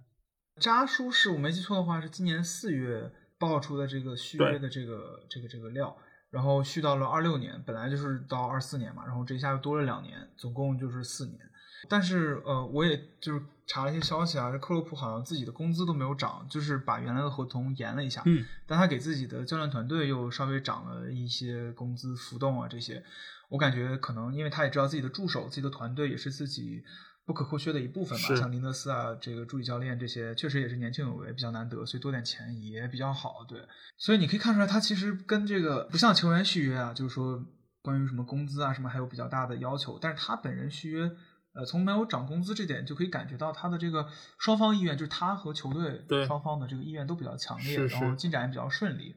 扎叔是我没记错的话，是今年四月爆出的这个续约的这个这个这个料。然后续到了二六年，本来就是到二四年嘛，然后这一下又多了两年，总共就是四年。但是呃，我也就是查了一些消息啊，这克洛普好像自己的工资都没有涨，就是把原来的合同延了一下。嗯，但他给自己的教练团队又稍微涨了一些工资浮动啊这些。我感觉可能因为他也知道自己的助手、自己的团队也是自己不可或缺的一部分吧，像林德斯啊，这个助理教练这些确实也是年轻有为，比较难得，所以多点钱也比较好。对，所以你可以看出来，他其实跟这个不像球员续约啊，就是说关于什么工资啊什么还有比较大的要求，但是他本人续约。呃，从没有涨工资这点就可以感觉到他的这个双方意愿，就是他和球队双方的这个意愿都比较强烈，是然后进展也比较顺利。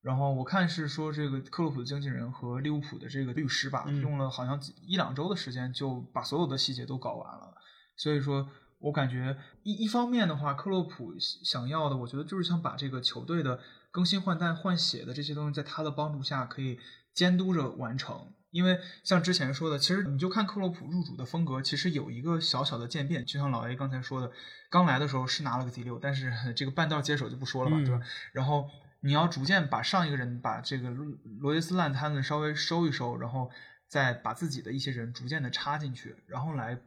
然后我看是说这个克洛普的经纪人和利物浦的这个律师吧，嗯用了好像一两周的时间就把所有的细节都搞完了。所以说我感觉一一方面的话，克洛普想要的，我觉得就是想把这个球队的更新换代、换血的这些东西，在他的帮助下可以监督着完成。因为像之前说的，其实你就看克洛普入主的风格，其实有一个小小的渐变。就像老 A 刚才说的，刚来的时候是拿了个第六，但是这个半道接手就不说了吧，嗯对吧？然后你要逐渐把上一个人把这个罗罗杰斯烂摊子稍微收一收，然后再把自己的一些人逐渐的插进去，然后来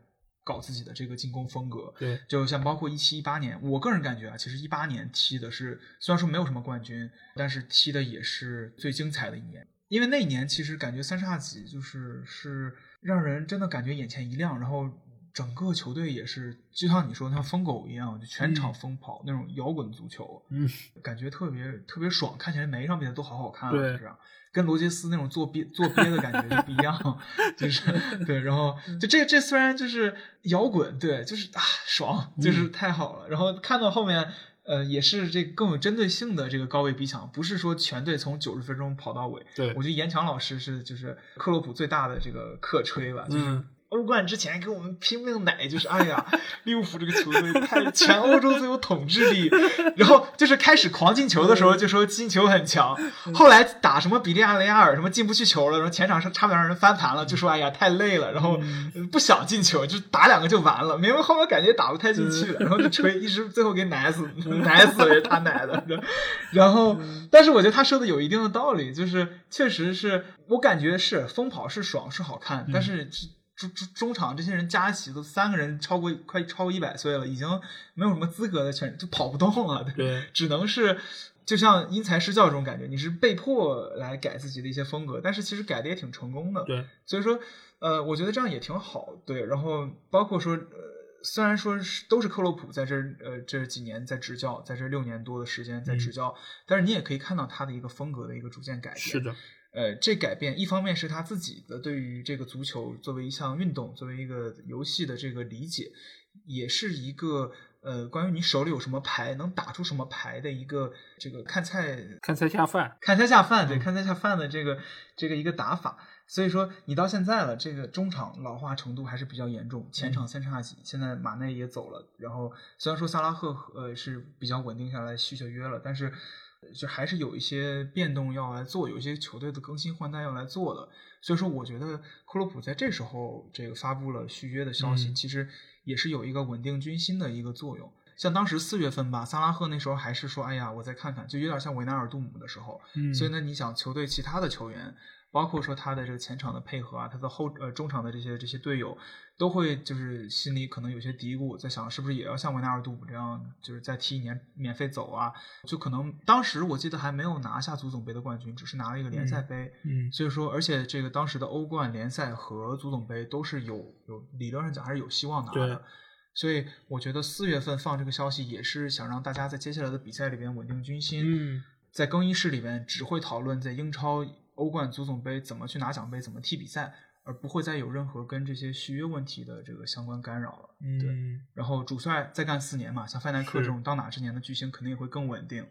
搞自己的这个进攻风格。对，就像包括一七一八年，我个人感觉啊，其实一八年踢的是虽然说没有什么冠军，但是踢的也是最精彩的一年。因为那一年其实感觉三叉戟就是是让人真的感觉眼前一亮，然后整个球队也是就像你说像疯狗一样，就全场疯跑、那种摇滚足球，嗯，感觉特别特别爽，看起来每一场比赛都好好看啊，对是啊。跟罗杰斯那种做憋做憋的感觉就不一样，就是对，然后就这这虽然就是摇滚，对，就是啊爽，就是太好了。然后看到后面，呃，也是这更有针对性的这个高位逼抢，不是说全队从九十分钟跑到尾。对我觉得严强老师是就是克洛普最大的这个客吹吧，就是嗯欧冠之前给我们拼命奶，就是哎呀，利物浦这个球队太全欧洲最有统治力。然后就是开始狂进球的时候，就说进球很强。后来打什么比利亚雷亚尔什么进不去球了，然后前场上差点让人翻盘了，就说哎呀太累了，然后呃不想进球，就打两个就完了。明明后面感觉打不太进去了，然后就吹，一直最后给奶死，奶死了也是他奶的。然后，但是我觉得他说的有一定的道理，就是确实是我感觉是疯跑是爽是好看，但是中中中场这些人加一起都三个人超过快超过一百岁了，已经没有什么资格的全就跑不动了，对，对，只能是就像因材施教这种感觉，你是被迫来改自己的一些风格，但是其实改的也挺成功的，对，所以说呃，我觉得这样也挺好，对，然后包括说呃。虽然说是都是克洛普在这呃这几年在执教，在这六年多的时间在执教，但是你也可以看到他的一个风格的一个逐渐改变。是的，呃，这改变一方面是他自己的对于这个足球作为一项运动、作为一个游戏的这个理解，也是一个呃关于你手里有什么牌，能打出什么牌的一个这个看菜看菜下饭，看菜下饭，对，嗯看菜下饭的这个这个一个打法。所以说，你到现在了，这个中场老化程度还是比较严重，前场三叉戟，现在马内也走了，然后虽然说萨拉赫呃是比较稳定下来续下约了，但是就还是有一些变动要来做，有一些球队的更新换代要来做的。所以说，我觉得克洛普在这时候这个发布了续约的消息，嗯其实也是有一个稳定军心的一个作用。像当时四月份吧，萨拉赫那时候还是说，哎呀，我再看看，就有点像维纳尔杜姆的时候。嗯，所以呢，你想球队其他的球员，包括说他的这个前场的配合啊，他的后呃中场的这些这些队友，都会就是心里可能有些嘀咕，在想是不是也要像维纳尔杜姆这样，就是再踢一年免费走啊？就可能当时我记得还没有拿下足总杯的冠军，只是拿了一个联赛杯。嗯，所以说，而且这个当时的欧冠联赛和足总杯都是有有理论上讲还是有希望拿对的。所以我觉得四月份放这个消息，也是想让大家在接下来的比赛里边稳定军心。嗯，在更衣室里面只会讨论在英超、欧冠、足总杯怎么去拿奖杯、怎么踢比赛，而不会再有任何跟这些续约问题的这个相关干扰了。对。嗯，然后主帅再干四年嘛，像范戴克这种当打之年的巨星肯定也会更稳定。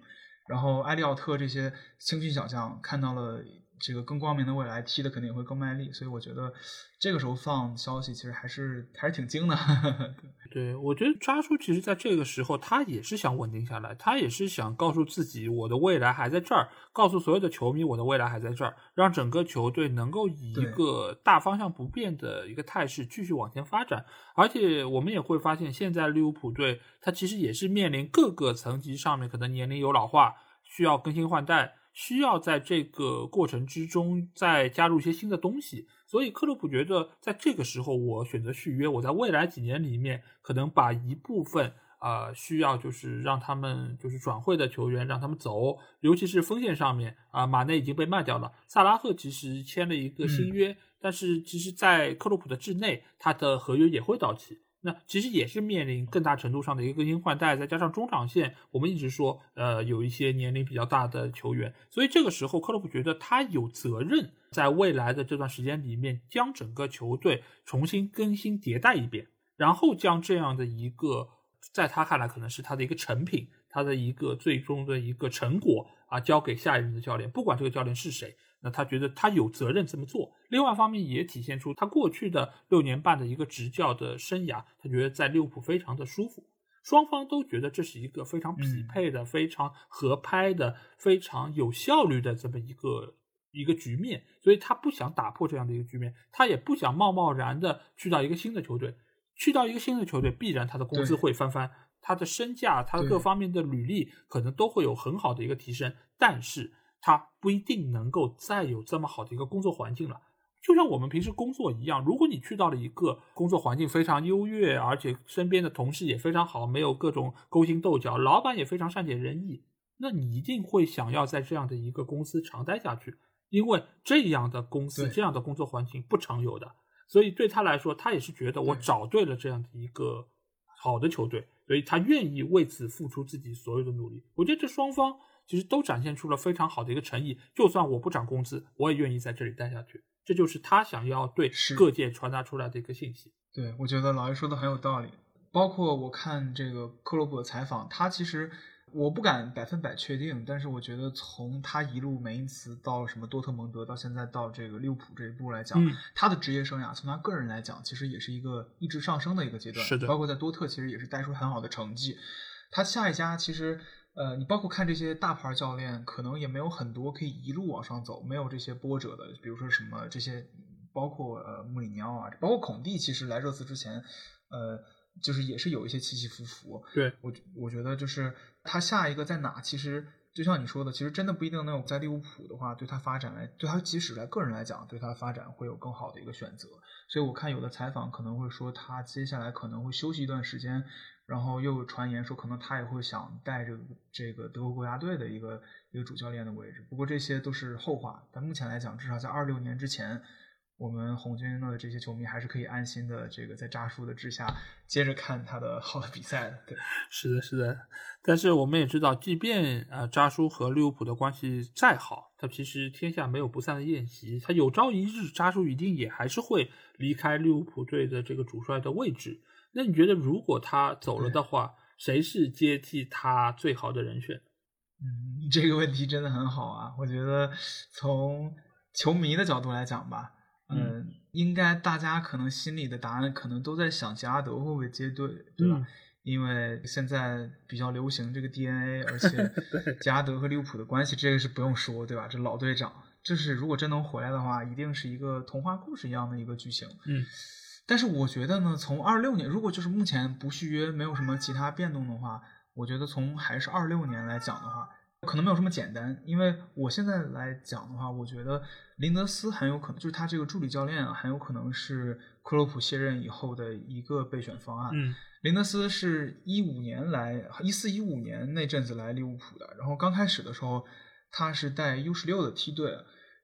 然后埃利奥特这些青训小将看到了这个更光明的未来，踢的肯定也会更卖力。所以我觉得这个时候放消息其实还是还是挺精的。对，我觉得扎叔其实在这个时候，他也是想稳定下来，他也是想告诉自己，我的未来还在这儿，告诉所有的球迷，我的未来还在这儿，让整个球队能够以一个大方向不变的一个态势继续往前发展。而且我们也会发现，现在利物浦队他其实也是面临各个层级上面可能年龄有老化，需要更新换代，需要在这个过程之中再加入一些新的东西。所以克洛普觉得，在这个时候我选择续约，我在未来几年里面可能把一部分啊需要就是让他们就是转会的球员让他们走，尤其是锋线上面啊，马内已经被卖掉了，萨拉赫其实签了一个新约，但是其实，在克洛普的制内，他的合约也会到期。那其实也是面临更大程度上的一个更新换代，再加上中场线，我们一直说，呃，有一些年龄比较大的球员，所以这个时候克洛普觉得他有责任在未来的这段时间里面，将整个球队重新更新迭代一遍，然后将这样的一个，在他看来可能是他的一个成品，他的一个最终的一个成果啊，交给下一任的教练，不管这个教练是谁。那他觉得他有责任这么做。另外一方面也体现出他过去的六年半的一个执教的生涯，他觉得在利物浦非常的舒服。双方都觉得这是一个非常匹配的、非常合拍的、非常有效率的这么一个一个局面，所以他不想打破这样的一个局面，他也不想贸贸然的去到一个新的球队，去到一个新的球队，必然他的工资会翻番，他的身价，他各方面的履历可能都会有很好的一个提升，但是。他不一定能够再有这么好的一个工作环境了，就像我们平时工作一样。如果你去到了一个工作环境非常优越，而且身边的同事也非常好，没有各种勾心斗角，老板也非常善解人意，那你一定会想要在这样的一个公司长待下去，因为这样的公司、这样的工作环境不常有的。所以对他来说，他也是觉得我找对了这样的一个好的球队，所以他愿意为此付出自己所有的努力。我觉得这双方。其实都展现出了非常好的一个诚意，就算我不涨工资，我也愿意在这里待下去。这就是他想要对各界传达出来的一个信息。对，我觉得老爷说的很有道理。包括我看这个克洛普的采访，他其实我不敢百分百确定，但是我觉得从他一路梅因茨到什么多特蒙德，到现在到这个利物浦这一步来讲，他的职业生涯从他个人来讲，其实也是一个一直上升的一个阶段。是的，包括在多特，其实也是带出很好的成绩。他下一家其实。呃，你包括看这些大牌教练，可能也没有很多可以一路往上走，没有这些波折的，比如说什么这些，包括呃穆里尼奥啊，包括孔蒂，其实来热刺之前，呃，就是也是有一些起起伏伏。对我，我觉得就是他下一个在哪，其实就像你说的，其实真的不一定能有在利物浦的话，对他发展来，对他即使来个人来讲，对他发展会有更好的一个选择。所以我看有的采访可能会说，他接下来可能会休息一段时间。然后又有传言说，可能他也会想带着这个德国国家队的一个一个主教练的位置。不过这些都是后话。但目前来讲，至少在二六年之前，我们红军的这些球迷还是可以安心的这个在扎叔的治下接着看他的好的比赛的。对，是的，是的。但是我们也知道，即便呃扎叔和利物浦的关系再好，他其实天下没有不散的宴席。他有朝一日，扎叔一定也还是会离开利物浦队的这个主帅的位置。那你觉得，如果他走了的话，谁是接替他最好的人选？嗯，这个问题真的很好啊！我觉得从球迷的角度来讲吧，嗯，应该大家可能心里的答案可能都在想加德会不会接队，对吧？因为现在比较流行这个 DNA，而且 加德和利物浦的关系，这个是不用说，对吧？这老队长，就是如果真能回来的话，一定是一个童话故事一样的一个剧情。嗯。但是我觉得呢，从二六年，如果就是目前不续约，没有什么其他变动的话，我觉得从还是二六年来讲的话，可能没有这么简单。因为我现在来讲的话，我觉得林德斯很有可能就是他这个助理教练啊，很有可能是克洛普卸任以后的一个备选方案。嗯，林德斯是一五年来，一四一五年那阵子来利物浦的，然后刚开始的时候，他是带 U 十六的梯队。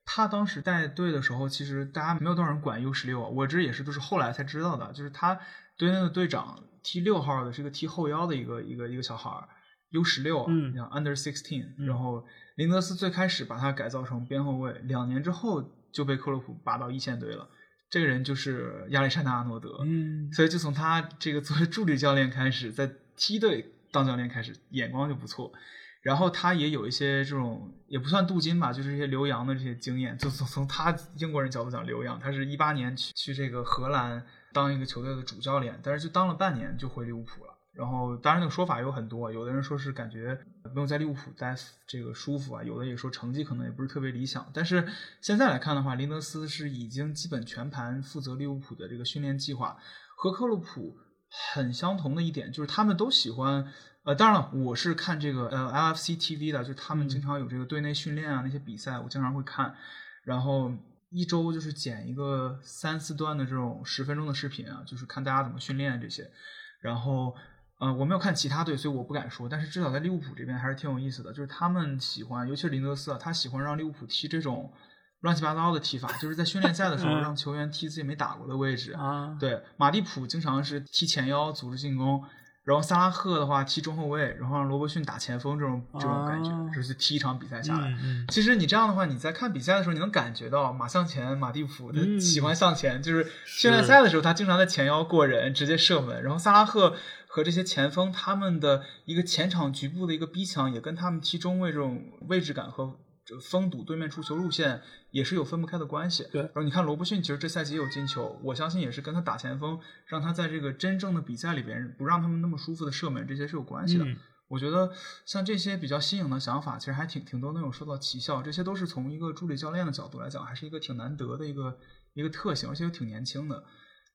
他当时带队的时候，其实大家没有多少人管 U 十六啊。我这也是都是后来才知道的，就是他队内的队长 T 六号的是个踢后腰的一个一个一个小孩儿，U 十六，嗯，Under sixteen。然后林德斯最开始把他改造成边后卫，两年之后就被克洛普拔到一线队了。这个人就是亚历山大阿诺德，嗯，所以就从他这个作为助理教练开始，在梯队当教练开始，眼光就不错。然后他也有一些这种也不算镀金吧，就是一些留洋的这些经验。就从从他英国人角度讲留洋，他是一八年去去这个荷兰当一个球队的主教练，但是就当了半年就回利物浦了。然后当然那个说法有很多，有的人说是感觉没有在利物浦待这个舒服啊，有的也说成绩可能也不是特别理想。但是现在来看的话，林德斯是已经基本全盘负责利物浦的这个训练计划，和克洛普很相同的一点就是他们都喜欢。呃，当然了，我是看这个呃 LFC TV 的，就他们嗯经常有这个队内训练啊，那些比赛我经常会看，然后一周就是剪一个三四段的这种十分钟的视频啊，就是看大家怎么训练这些，然后。呃，我没有看其他队，所以我不敢说。但是至少在利物浦这边还是挺有意思的，就是他们喜欢，尤其是林德斯啊，他喜欢让利物浦踢这种乱七八糟的踢法，就是在训练赛的时候嗯让球员踢自己没打过的位置。啊，对，马蒂普经常是踢前腰组织进攻，然后萨拉赫的话踢中后卫，然后让罗伯逊打前锋，这种这种感觉，啊就是踢一场比赛下来。其实你这样的话，你在看比赛的时候，你能感觉到马向前、马蒂普他嗯喜欢向前，就是训练赛的时候，他经常在前腰过人，直接射门。然后萨拉赫和这些前锋他们的一个前场局部的一个逼抢，也跟他们踢中卫这种位置感和这个封堵对面出球路线也是有分不开的关系。对然后你看罗伯逊，其实这赛季也有进球，我相信也是跟他打前锋，让他在这个真正的比赛里边不让他们那么舒服的射门，这些是有关系的。嗯我觉得像这些比较新颖的想法，其实还挺挺多能有收到奇效。这些都是从一个助理教练的角度来讲，还是一个挺难得的一个一个特性，而且又挺年轻的。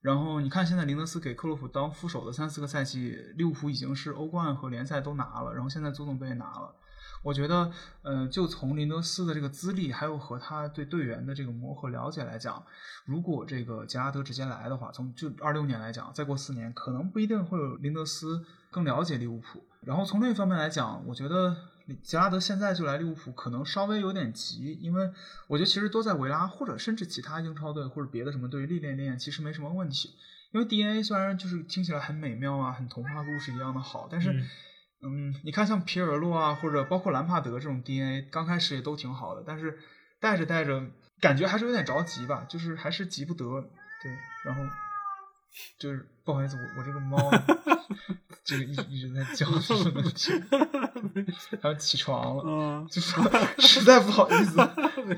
然后你看，现在林德斯给克洛普当副手的三四个赛季，利物浦已经是欧冠和联赛都拿了，然后现在足总杯也拿了。我觉得，呃，就从林德斯的这个资历，还有和他对队员的这个磨合了解来讲，如果这个杰拉德直接来的话，从就二六年来讲，再过四年，可能不一定会有林德斯更了解利物浦。然后从另一方面来讲，我觉得杰拉德现在就来利物浦，可能稍微有点急，因为我觉得其实多在维拉或者甚至其他英超队或者别的什么队历练练，其实没什么问题。因为 DNA 虽然就是听起来很美妙啊，很童话故事一样的好，但是。嗯嗯，你看像皮尔洛啊，或者包括兰帕德这种 DNA，刚开始也都挺好的，但是带着带着，感觉还是有点着急吧，就是还是急不得。对，然后就是不好意思，我我这个猫 这个一一直在叫，就是能听，还要起床了，嗯，就是实在不好意思，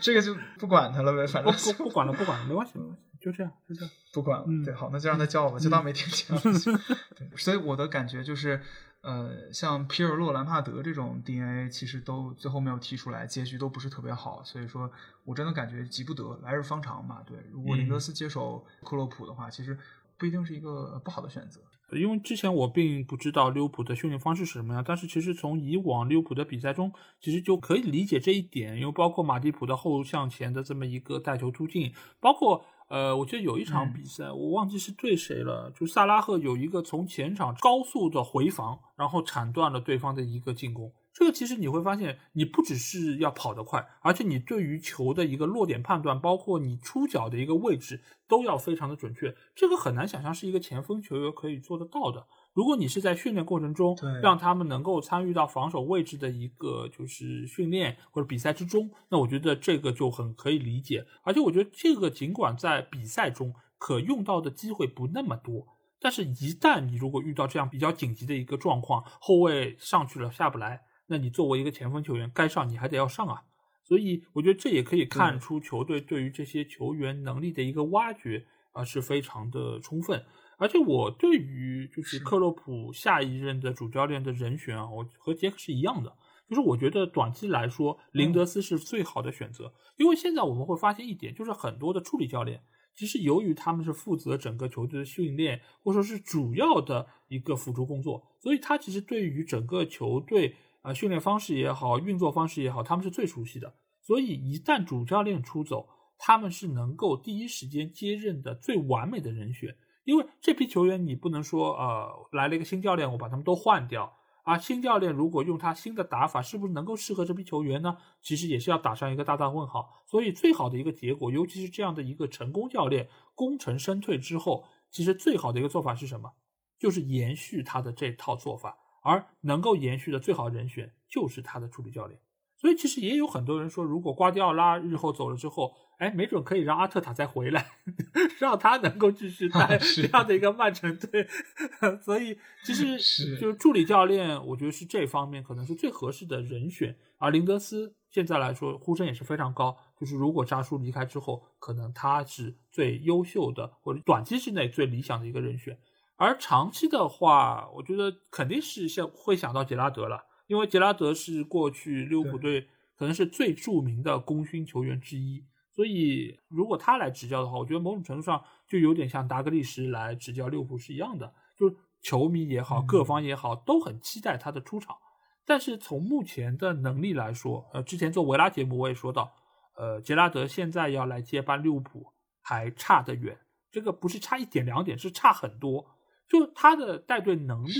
这个就不管它了呗，反正不不管了，不管了，没关系，没关系，就这样，就这样。不管了。嗯对，好，那就让它叫吧，就当没听见。对，所以我的感觉就是，呃，像皮尔洛、兰帕德这种 DNA，其实都最后没有踢出来，结局都不是特别好。所以说我真的感觉急不得，来日方长吧。对，如果林德斯接手克洛普的话，其实不一定是一个不好的选择。因为之前我并不知道利物浦的训练方式是什么样，但是其实从以往利物浦的比赛中，其实就可以理解这一点，因为包括马蒂普的后向前的这么一个带球突进，包括呃，我记得有一场嗯比赛，我忘记是对谁了，就萨拉赫有一个从前场高速的回防，然后铲断了对方的一个进攻。这个其实你会发现，你不只是要跑得快，而且你对于球的一个落点判断，包括你出脚的一个位置，都要非常的准确。这个很难想象是一个前锋球员可以做得到的。如果你是在训练过程中让他们能够参与到防守位置的一个就是训练或者比赛之中，那我觉得这个就很可以理解。而且我觉得这个尽管在比赛中可用到的机会不那么多，但是一旦你如果遇到这样比较紧急的一个状况，后卫上去了下不来，那你作为一个前锋球员，该上你还得要上啊。所以我觉得这也可以看出球队对于这些球员能力的一个挖掘啊、是非常的充分。而且我对于就是是克洛普下一任的主教练的人选啊，我和杰克是一样的，就是我觉得短期来说，林德斯是最好的选择，因为现在我们会发现一点，就是很多的助理教练。其实，由于他们是负责整个球队的训练，或者说是主要的一个辅助工作，所以他其实对于整个球队啊、呃训练方式也好，运作方式也好，他们是最熟悉的。所以，一旦主教练出走，他们是能够第一时间接任的最完美的人选。因为这批球员，你不能说呃来了一个新教练，我把他们都换掉啊。新教练如果用他新的打法，是不是能够适合这批球员呢？其实也是要打上一个大大问号。所以，最好的一个结果，尤其是这样的一个成功教练功成身退之后，其实最好的一个做法是什么？就是延续他的这套做法，而能够延续的最好人选就是他的助理教练。所以其实也有很多人说，如果瓜迪奥拉日后走了之后，哎，没准可以让阿特塔再回来，让他能够继续带这样的一个曼城队。所以其实 就是助理教练，我觉得是这方面可能是最合适的人选。而林德斯现在来说呼声也是非常高，就是如果扎叔离开之后，可能他是最优秀的或者短期之内最理想的一个人选。而长期的话，我觉得肯定是想会想到杰拉德了。因为杰拉德是过去利物浦队可能是最著名的功勋球员之一，所以如果他来执教的话，我觉得某种程度上就有点像达格利什来执教利物浦是一样的。就是球迷也好，各方也好，都很期待他的出场。但是从目前的能力来说，呃，之前做维拉节目我也说到，呃，杰拉德现在要来接班利物浦还差得远，这个不是差一点两点，是差很多。就他的带队能力，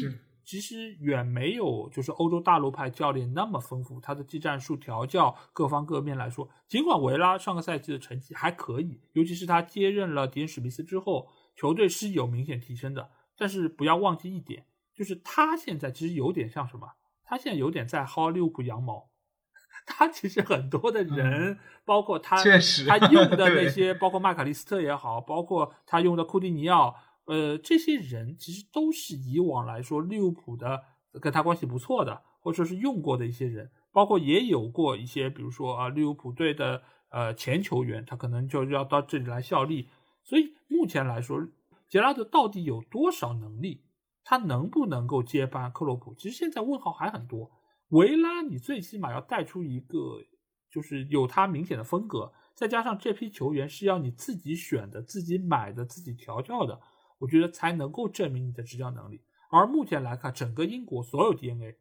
其实远没有就是欧洲大陆派教练那么丰富。他的技战术调教各方各面来说，尽管维拉上个赛季的成绩还可以，尤其是他接任了迪恩史密斯之后，球队是有明显提升的。但是不要忘记一点，就是他现在其实有点像什么？他现在有点在薅利物浦羊毛。他其实很多的人，包括他，他用的那些，包括麦卡利斯特也好，包括他用的库蒂尼奥，呃，这些人其实都是以往来说利物浦的跟他关系不错的，或者说是用过的一些人，包括也有过一些，比如说啊，利物浦队的呃前球员，他可能就要到这里来效力。所以目前来说。杰拉德到底有多少能力？他能不能够接班克洛普？其实现在问号还很多。维拉，你最起码要带出一个，就是有他明显的风格，再加上这批球员是要你自己选的、自己买的、自己调教的，我觉得才能够证明你的执教能力。而目前来看，整个英国所有 DNA，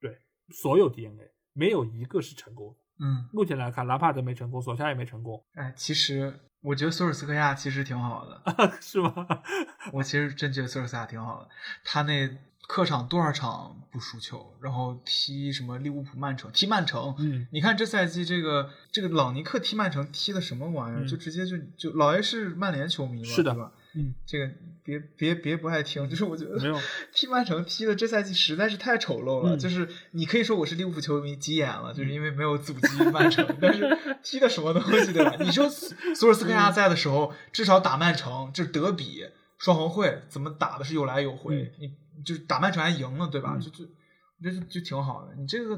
对所有 DNA，没有一个是成功的。嗯，目前来看，拉帕德没成功，索夏也没成功。哎，其实。我觉得索尔斯克亚其实挺好的，是吗？我其实真觉得索尔斯克亚挺好的。他那客场多少场不输球，然后踢什么利物浦、曼城，踢曼城。嗯，你看这赛季这个这个朗尼克踢曼城踢的什么玩意儿？就直接就就老爷是曼联球迷嘛，是的吧？嗯，这个别别别不爱听，就是我觉得没有 踢曼城踢的这赛季实在是太丑陋了。就是你可以说我是利物浦球迷急眼了，就是因为没有阻击曼城，但是踢的什么东西对吧？你说索尔斯克亚在的时候，至少打曼城就是德比双红会怎么打的是有来有回，你就是打曼城还赢了对吧？就就。这就就挺好的，你这个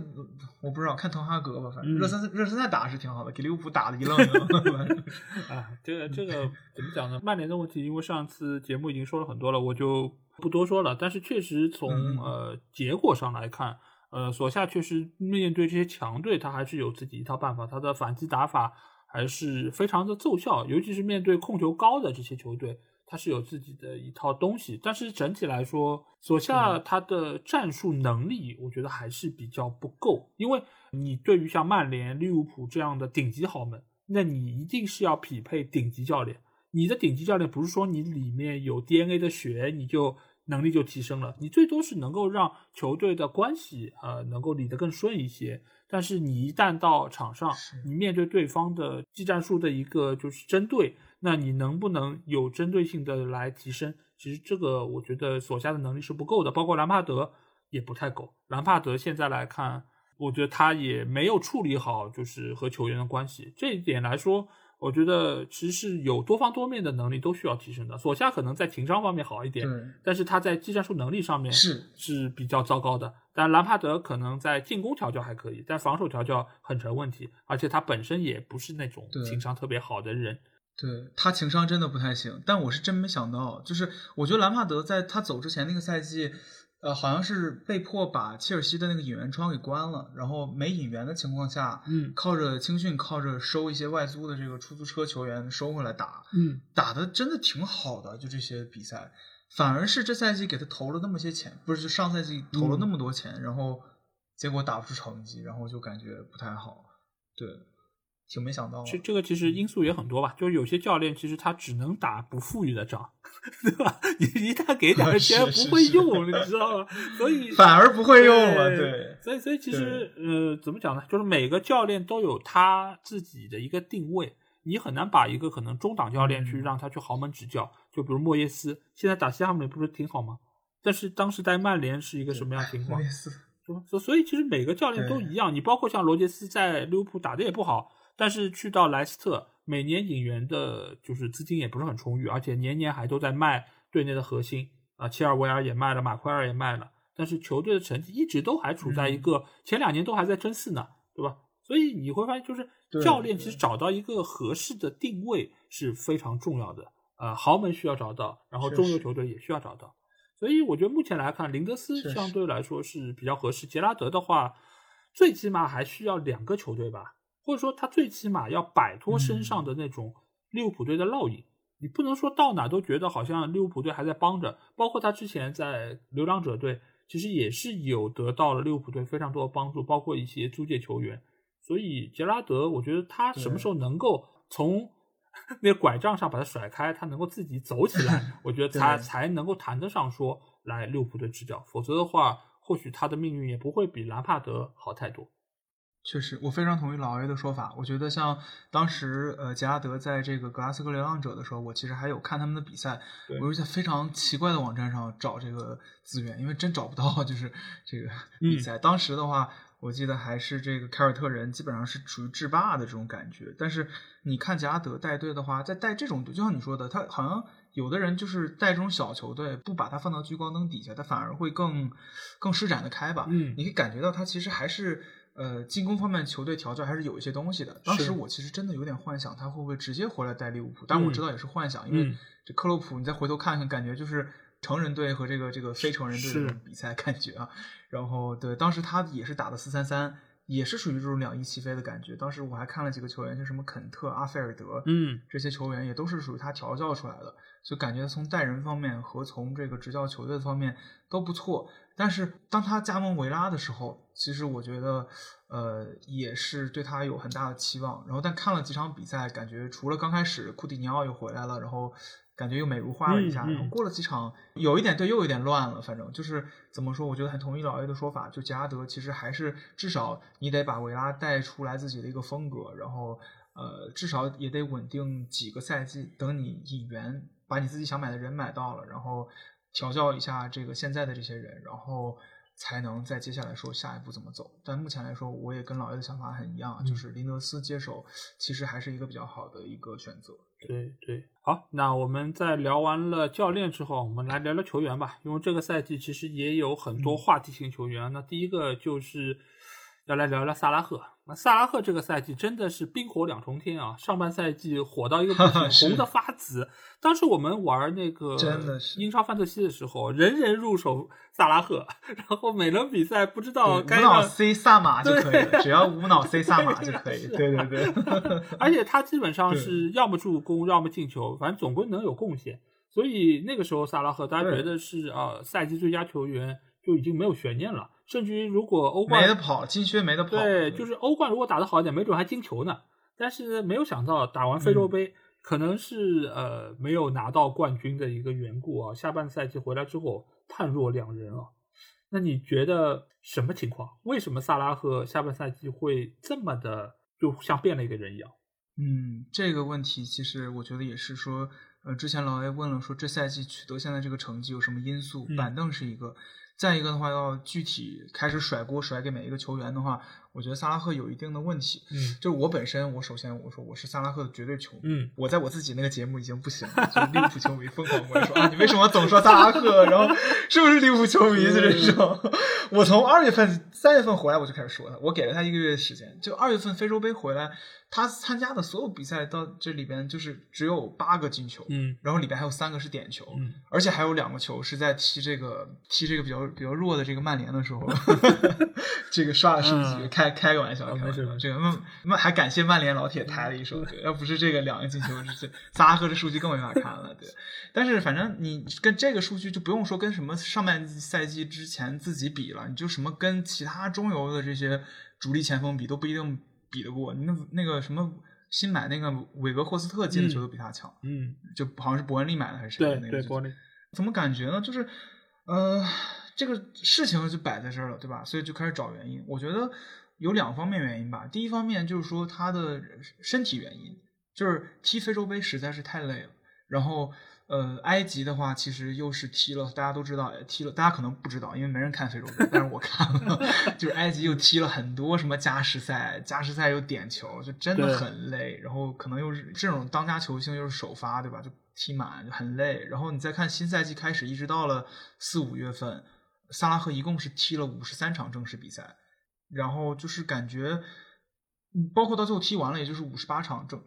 我不知道，看滕哈格吧，反正热身热身赛打是挺好的，给利物浦打的一愣愣。啊，这个这个怎么讲呢？曼联的问题，因为上次节目已经说了很多了，我就不多说了。但是确实从呃结果上来看，呃，索夏确实面对这些强队，他还是有自己一套办法，他的反击打法还是非常的奏效，尤其是面对控球高的这些球队。他是有自己的一套东西，但是整体来说，索夏他的战术能力，我觉得还是比较不够。因为你对于像曼联、利物浦这样的顶级豪门，那你一定是要匹配顶级教练。你的顶级教练不是说你里面有 DNA 的血，你就能力就提升了，你最多是能够让球队的关系呃能够理得更顺一些。但是你一旦到场上，你面对对方的技战术的一个就是针对。那你能不能有针对性的来提升？其实这个我觉得索夏的能力是不够的，包括兰帕德也不太够。兰帕德现在来看，我觉得他也没有处理好就是和球员的关系。这一点来说，我觉得其实是有多方多面的能力都需要提升的。索夏可能在情商方面好一点，但是他在技战术能力上面是是比较糟糕的。但兰帕德可能在进攻调教还可以，但防守调教很成问题，而且他本身也不是那种情商特别好的人。对他情商真的不太行，但我是真没想到，就是我觉得兰帕德在他走之前那个赛季，呃，好像是被迫把切尔西的那个引援窗给关了，然后没引援的情况下，嗯，靠着青训，靠着收一些外租的这个出租车球员收回来打，嗯，打的真的挺好的，就这些比赛，反而是这赛季给他投了那么些钱，不是就上赛季投了那么多钱，然后结果打不出成绩，然后就感觉不太好，对。挺没想到，这这个其实因素也很多吧，就是有些教练其实他只能打不富裕的仗，对吧？你一旦给点钱不会用，你 知道吗？所以反而不会用了，对。所以所以其实呃，怎么讲呢？就是每个教练都有他自己的一个定位，你很难把一个可能中档教练去让他去豪门执教。就比如莫耶斯，现在打西汉姆不是挺好吗？但是当时在曼联是一个什么样情况？莫耶斯，所所以其实每个教练都一样，你包括像罗杰斯在利物浦打的也不好。但是去到莱斯特，每年引援的就是资金也不是很充裕，而且年年还都在卖队内的核心啊，切尔维尔也卖了，马奎尔也卖了，但是球队的成绩一直都还处在一个前两年都还在争四呢，对吧？所以你会发现，就是教练其实找到一个合适的定位是非常重要的。呃，豪门需要找到，然后中游球队也需要找到。所以我觉得目前来看，林德斯相对来说是比较合适。杰拉德的话，最起码还需要两个球队吧。或者说他最起码要摆脱身上的那种利物浦队的烙印，你不能说到哪都觉得好像利物浦队还在帮着，包括他之前在流浪者队，其实也是有得到了利物浦队非常多的帮助，包括一些租借球员。所以杰拉德，我觉得他什么时候能够从 那个拐杖上把他甩开，他能够自己走起来，我觉得他才能够谈得上说来利物浦队执教。否则的话，或许他的命运也不会比兰帕德好太多。确实，我非常同意老 A 的说法。我觉得像当时呃杰拉德在这个格拉斯哥流浪者的时候，我其实还有看他们的比赛，我是在非常奇怪的网站上找这个资源，因为真找不到就是这个比赛。当时的话。我记得还是这个凯尔特人，基本上是属于制霸的这种感觉。但是你看杰拉德带队的话，在带这种队，就像你说的，他好像有的人就是带这种小球队，不把他放到聚光灯底下，他反而会更更施展得开吧。嗯，你可以感觉到他其实还是呃进攻方面球队调教还是有一些东西的。当时我其实真的有点幻想他会不会直接回来带利物浦，但我知道也是幻想，因为这克洛普，你再回头看看，感觉就是成人队和这个这个非成人队的比赛感觉啊。然后对，当时他也是打的四三三，也是属于这种两翼齐飞的感觉。当时我还看了几个球员，像什么肯特、阿菲尔德，嗯，这些球员也都是属于他调教出来的，就感觉从带人方面和从这个执教球队方面都不错。但是当他加盟维拉的时候，其实我觉得，呃，也是对他有很大的期望。然后但看了几场比赛，感觉除了刚开始库蒂尼奥又回来了，然后。感觉又美如画了一下，然后过了几场，有一点对，又有点乱了。反正就是怎么说，我觉得很同意老 A 的说法，就杰拉德其实还是至少你得把维拉带出来自己的一个风格，然后呃，至少也得稳定几个赛季，等你引援，把你自己想买的人买到了，然后调教一下这个现在的这些人，然后。才能在接下来说下一步怎么走。但目前来说，我也跟老爷的想法很一样，就是林德斯接手其实还是一个比较好的一个选择。对对，好，那我们在聊完了教练之后，我们来聊聊球员吧。因为这个赛季其实也有很多话题性球员。那第一个就是要来聊聊萨拉赫。那萨拉赫这个赛季真的是冰火两重天啊！上半赛季火到一个不 行，红的发紫。当时我们玩那个英超范特西的时候，人人入手萨拉赫，然后每轮比赛不知道该无脑 C 萨马就可以了，只要无脑 C 萨马 就可以。对对对，而且他基本上是要么助攻，要么进球，反正总归能有贡献。所以那个时候萨拉赫，大家觉得是啊，赛季最佳球员就已经没有悬念了。甚至于，如果欧冠没得跑，金靴没得跑。对，就是欧冠如果打得好一点，没准还金球呢。但是没有想到打完非洲杯，可能是呃没有拿到冠军的一个缘故啊。下半赛季回来之后判若两人啊。那你觉得什么情况？为什么萨拉赫下半赛季会这么的就像变了一个人一样？嗯，这个问题其实我觉得也是说，呃，之前老 A 问了说这赛季取得现在这个成绩有什么因素？板凳是一个。再一个的话，要具体开始甩锅甩给每一个球员的话，我觉得萨拉赫有一定的问题。嗯，就是我本身，我首先我说我是萨拉赫的绝对球迷。嗯，我在我自己那个节目已经不行了，就利物浦球迷疯狂过来说啊，你为什么总说萨拉赫？然后是不是利物浦球迷？就这种。我从二月份、三月份回来我就开始说他，我给了他一个月的时间，就二月份非洲杯回来。他参加的所有比赛到这里边就是只有八个进球，嗯，然后里边还有三个是点球，嗯，而且还有两个球是在踢这个踢这个比较比较弱的这个曼联的时候，这个刷了数据，开开个玩笑，开玩笑，这个那那还感谢曼联老铁抬了一手，要不是这个两个进球，这萨拉赫这数据更没法看了，对。但是反正你跟这个数据就不用说跟什么上半赛季之前自己比了，你就什么跟其他中游的这些主力前锋比都不一定。比得过那那个什么新买那个韦格霍斯特进的球都比他强，嗯，就好像是伯恩利买的还是谁的那个？对伯恩利。怎么感觉呢？就是呃，这个事情就摆在这儿了，对吧？所以就开始找原因。我觉得有两方面原因吧。第一方面就是说他的身体原因，就是踢非洲杯实在是太累了，然后。呃，埃及的话，其实又是踢了，大家都知道，踢了，大家可能不知道，因为没人看非洲杯，但是我看了，就是埃及又踢了很多什么加时赛，加时赛又点球，就真的很累。然后可能又是这种当家球星又是首发，对吧？就踢满，就很累。然后你再看新赛季开始，一直到了四五月份，萨拉赫一共是踢了五十三场正式比赛，然后就是感觉，包括到最后踢完了，也就是五十八场正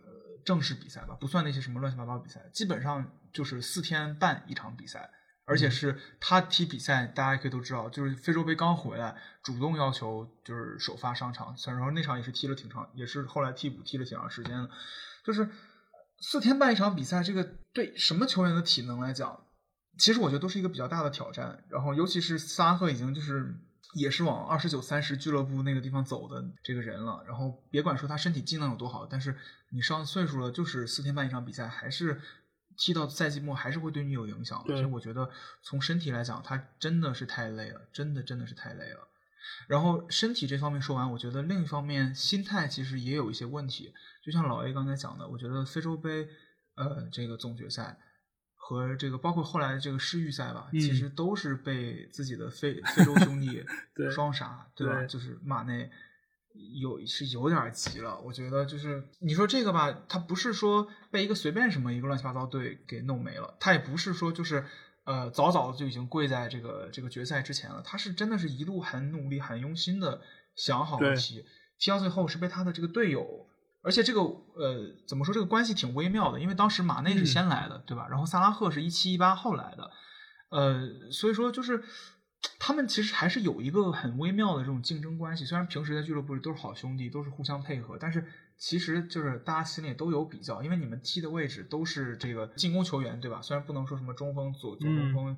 正式比赛吧，不算那些什么乱七八糟比赛，基本上。就是四天半一场比赛，而且是他踢比赛，大家可以都知道，就是非洲杯刚回来，主动要求就是首发上场，然后那场也是踢了挺长，也是后来替补踢了挺长时间的。就是四天半一场比赛，这个对什么球员的体能来讲，其实我觉得都是一个比较大的挑战。然后，尤其是萨拉赫已经就是也是往二十九三十俱乐部那个地方走的这个人了。然后，别管说他身体机能有多好，但是你上岁数了，就是四天半一场比赛，还是踢到赛季末，还是会对你有影响。所以，我觉得从身体来讲，他真的是太累了，真的真的是太累了。然后身体这方面说完，我觉得另一方面心态其实也有一些问题。就像老 A 刚才讲的，我觉得非洲杯，呃，这个总决赛和这个包括后来的这个世预赛吧，其实都是被自己的非非洲兄弟 双杀，对吧？就是马内有是有点急了。我觉得就是你说这个吧，他不是说被一个随便什么一个乱七八糟队给弄没了，他也不是说就是。呃，早早的就已经跪在这个这个决赛之前了。他是真的是一路很努力、很用心的想好了踢，踢到最后是被他的这个队友，而且这个呃怎么说这个关系挺微妙的，因为当时马内是先来的，对吧？然后萨拉赫是一七一八后来的，呃，所以说就是他们其实还是有一个很微妙的这种竞争关系。虽然平时在俱乐部里都是好兄弟，都是互相配合，但是。其实就是大家心里都有比较，因为你们踢的位置都是这个进攻球员，对吧？虽然不能说什么中锋、左左中锋、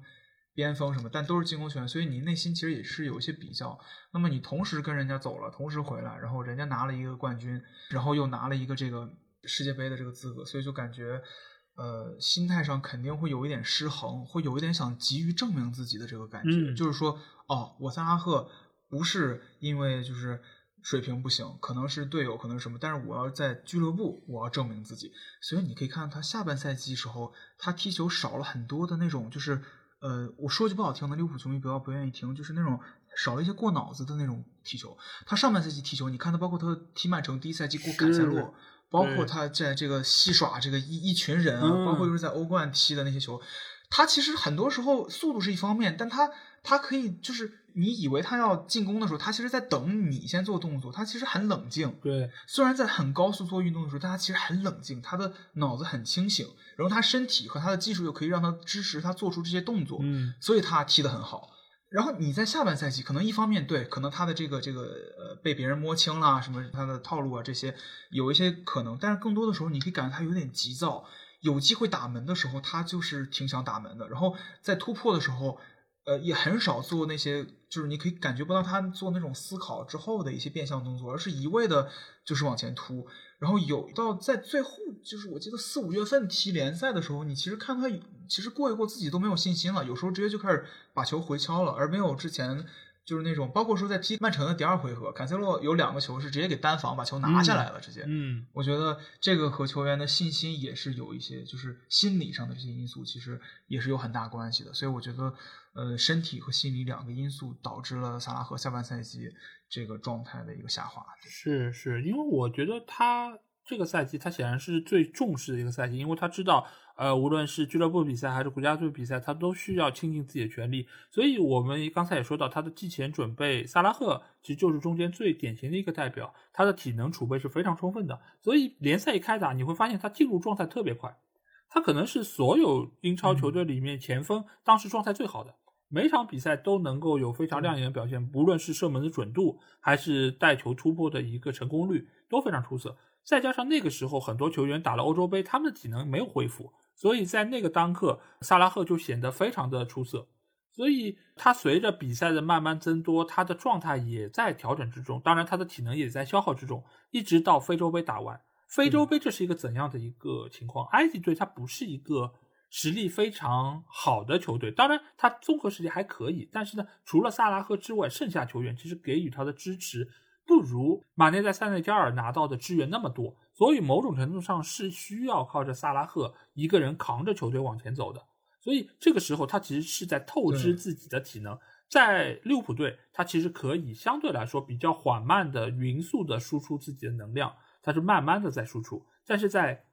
边锋什么，但都是进攻球员，所以你内心其实也是有一些比较。那么你同时跟人家走了，同时回来，然后人家拿了一个冠军，然后又拿了一个这个世界杯的这个资格，所以就感觉，呃，心态上肯定会有一点失衡，会有一点想急于证明自己的这个感觉，就是说，哦，我萨拉赫不是因为就是。水平不行，可能是队友，可能是什么，但是我要在俱乐部，我要证明自己。所以你可以看到他下半赛季时候，他踢球少了很多的那种，就是呃，我说句不好听的，利物浦球迷不要不愿意听，就是那种少了一些过脑子的那种踢球。他上半赛季踢球，你看他包括他踢曼城第一赛季过坎塞洛，包括他在这个戏耍这个一一群人啊，包括就是在欧冠踢的那些球，他其实很多时候速度是一方面，但他他可以就是。你以为他要进攻的时候，他其实在等你先做动作，他其实很冷静。对，虽然在很高速做运动的时候，但他其实很冷静，他的脑子很清醒，然后他身体和他的技术又可以让他支持他做出这些动作，嗯，所以他踢得很好。然后你在下半赛季，可能一方面对，可能他的这个这个呃被别人摸清了什么他的套路啊这些有一些可能，但是更多的时候你可以感觉他有点急躁，有机会打门的时候他就是挺想打门的，然后在突破的时候。呃，也很少做那些，就是你可以感觉不到他做那种思考之后的一些变相动作，而是一味的，就是往前突。然后有到在最后，就是我记得四五月份踢联赛的时候，你其实看他，其实过一过自己都没有信心了，有时候直接就开始把球回敲了，而没有之前。就是那种，包括说在踢曼城的第二回合，坎塞洛有两个球是直接给单防把球拿下来了，直接。嗯，我觉得这个和球员的信心也是有一些，就是心理上的这些因素，其实也是有很大关系的。所以我觉得，呃，身体和心理两个因素导致了萨拉赫下半赛季这个状态的一个下滑。是是，因为我觉得他这个赛季他显然是最重视的一个赛季，因为他知道。呃，无论是俱乐部比赛还是国家队比赛，他都需要倾尽自己的全力。所以，我们刚才也说到，他的季前准备，萨拉赫其实就是中间最典型的一个代表。他的体能储备是非常充分的，所以联赛一开打，你会发现他进入状态特别快。他可能是所有英超球队里面前锋当时状态最好的，每场比赛都能够有非常亮眼的表现，不论是射门的准度，还是带球突破的一个成功率，都非常出色。再加上那个时候很多球员打了欧洲杯，他们的体能没有恢复。所以在那个当刻，萨拉赫就显得非常的出色。所以他随着比赛的慢慢增多，他的状态也在调整之中。当然，他的体能也在消耗之中。一直到非洲杯打完，非洲杯这是一个怎样的一个情况？埃及队他不是一个实力非常好的球队。当然，他综合实力还可以，但是呢，除了萨拉赫之外，剩下球员其实给予他的支持不如马内在塞内加尔拿到的支援那么多。所以某种程度上是需要靠着萨拉赫一个人扛着球队往前走的。所以这个时候他其实是在透支自己的体能。在利物浦队，他其实可以相对来说比较缓慢的、匀速的输出自己的能量，他是慢慢的在输出。但是在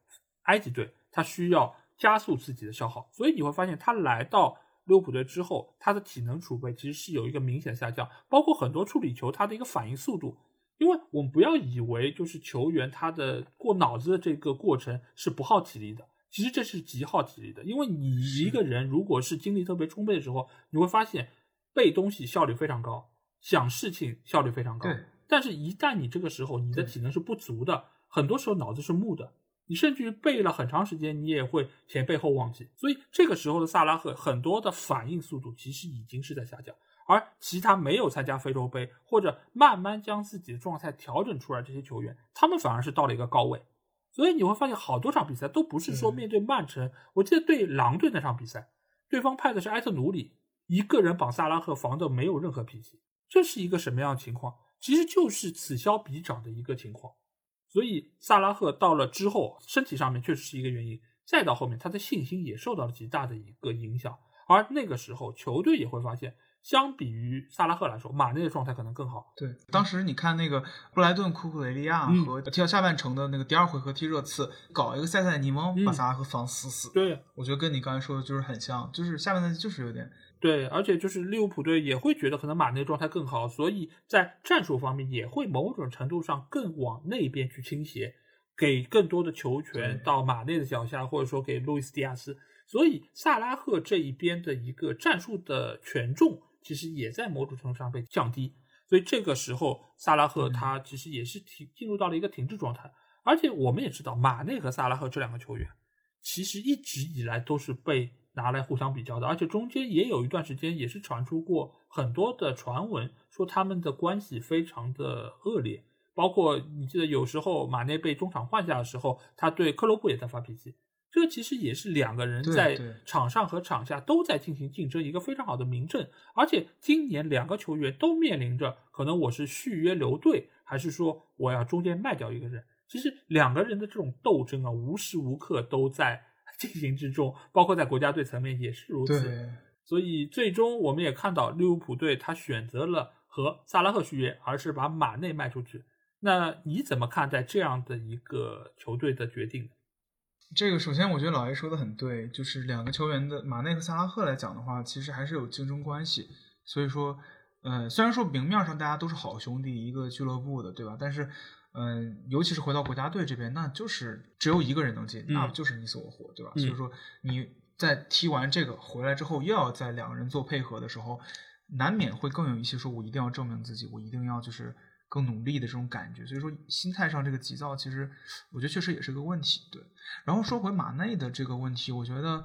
埃及队，他需要加速自己的消耗。所以你会发现，他来到利物浦队之后，他的体能储备其实是有一个明显下降，包括很多处理球，他的一个反应速度。因为我们不要以为就是球员他的过脑子的这个过程是不耗体力的，其实这是极耗体力的。因为你一个人如果是精力特别充沛的时候，你会发现背东西效率非常高，想事情效率非常高。但是，一旦你这个时候你的体能是不足的，很多时候脑子是木的，你甚至于背了很长时间，你也会前背后忘记。所以这个时候的萨拉赫很多的反应速度其实已经是在下降，而其他没有参加非洲杯或者慢慢将自己的状态调整出来这些球员，他们反而是到了一个高位。所以你会发现好多场比赛都不是说面对曼城，我记得对狼队那场比赛，对方派的是埃特努里，一个人绑萨拉赫防的没有任何脾气，这是一个什么样的情况？其实就是此消彼长的一个情况。所以萨拉赫到了之后，身体上面确实是一个原因，再到后面他的信心也受到了极大的一个影响，而那个时候球队也会发现。相比于萨拉赫来说，马内的状态可能更好。对，当时你看那个布莱顿库库雷利亚和踢到下半程的那个第二回合踢热刺，搞一个塞塞尼蒙把萨拉赫防死死。对，我觉得跟你刚才说的就是很像，就是下半赛季就是有点。对，而且就是利物浦队也会觉得可能马内状态更好，所以在战术方面也会某种程度上更往那边去倾斜，给更多的球权到马内的脚下，或者说给路易斯迪亚斯。所以萨拉赫这一边的一个战术的权重。其实也在某种程度上被降低，所以这个时候萨拉赫他其实也是停进入到了一个停滞状态。而且我们也知道，马内和萨拉赫这两个球员，其实一直以来都是被拿来互相比较的，而且中间也有一段时间也是传出过很多的传闻，说他们的关系非常的恶劣。包括你记得有时候马内被中场换下的时候，他对克洛布也在发脾气。这个其实也是两个人在场上和场下都在进行竞争，一个非常好的明证。而且今年两个球员都面临着可能我是续约留队，还是说我要中间卖掉一个人。其实两个人的这种斗争啊，无时无刻都在 进行之中，包括在国家队层面也是如此。所以最终我们也看到利物浦队他选择了和萨拉赫续约，而是把马内卖出去。那你怎么看待这样的一个球队的决定？这个首先，我觉得老爷说的很对，就是两个球员的马内和萨拉赫来讲的话，其实还是有竞争关系。所以说，呃，虽然说明面上大家都是好兄弟，一个俱乐部的，对吧？但是，嗯，尤其是回到国家队这边，那就是只有一个人能进，那就是你死我活，对吧？所以说，你在踢完这个回来之后，又要在两个人做配合的时候，难免会更有一些说，我一定要证明自己，我一定要就是。更努力的这种感觉，所以说心态上这个急躁，其实我觉得确实也是个问题。对，然后说回马内的这个问题，我觉得，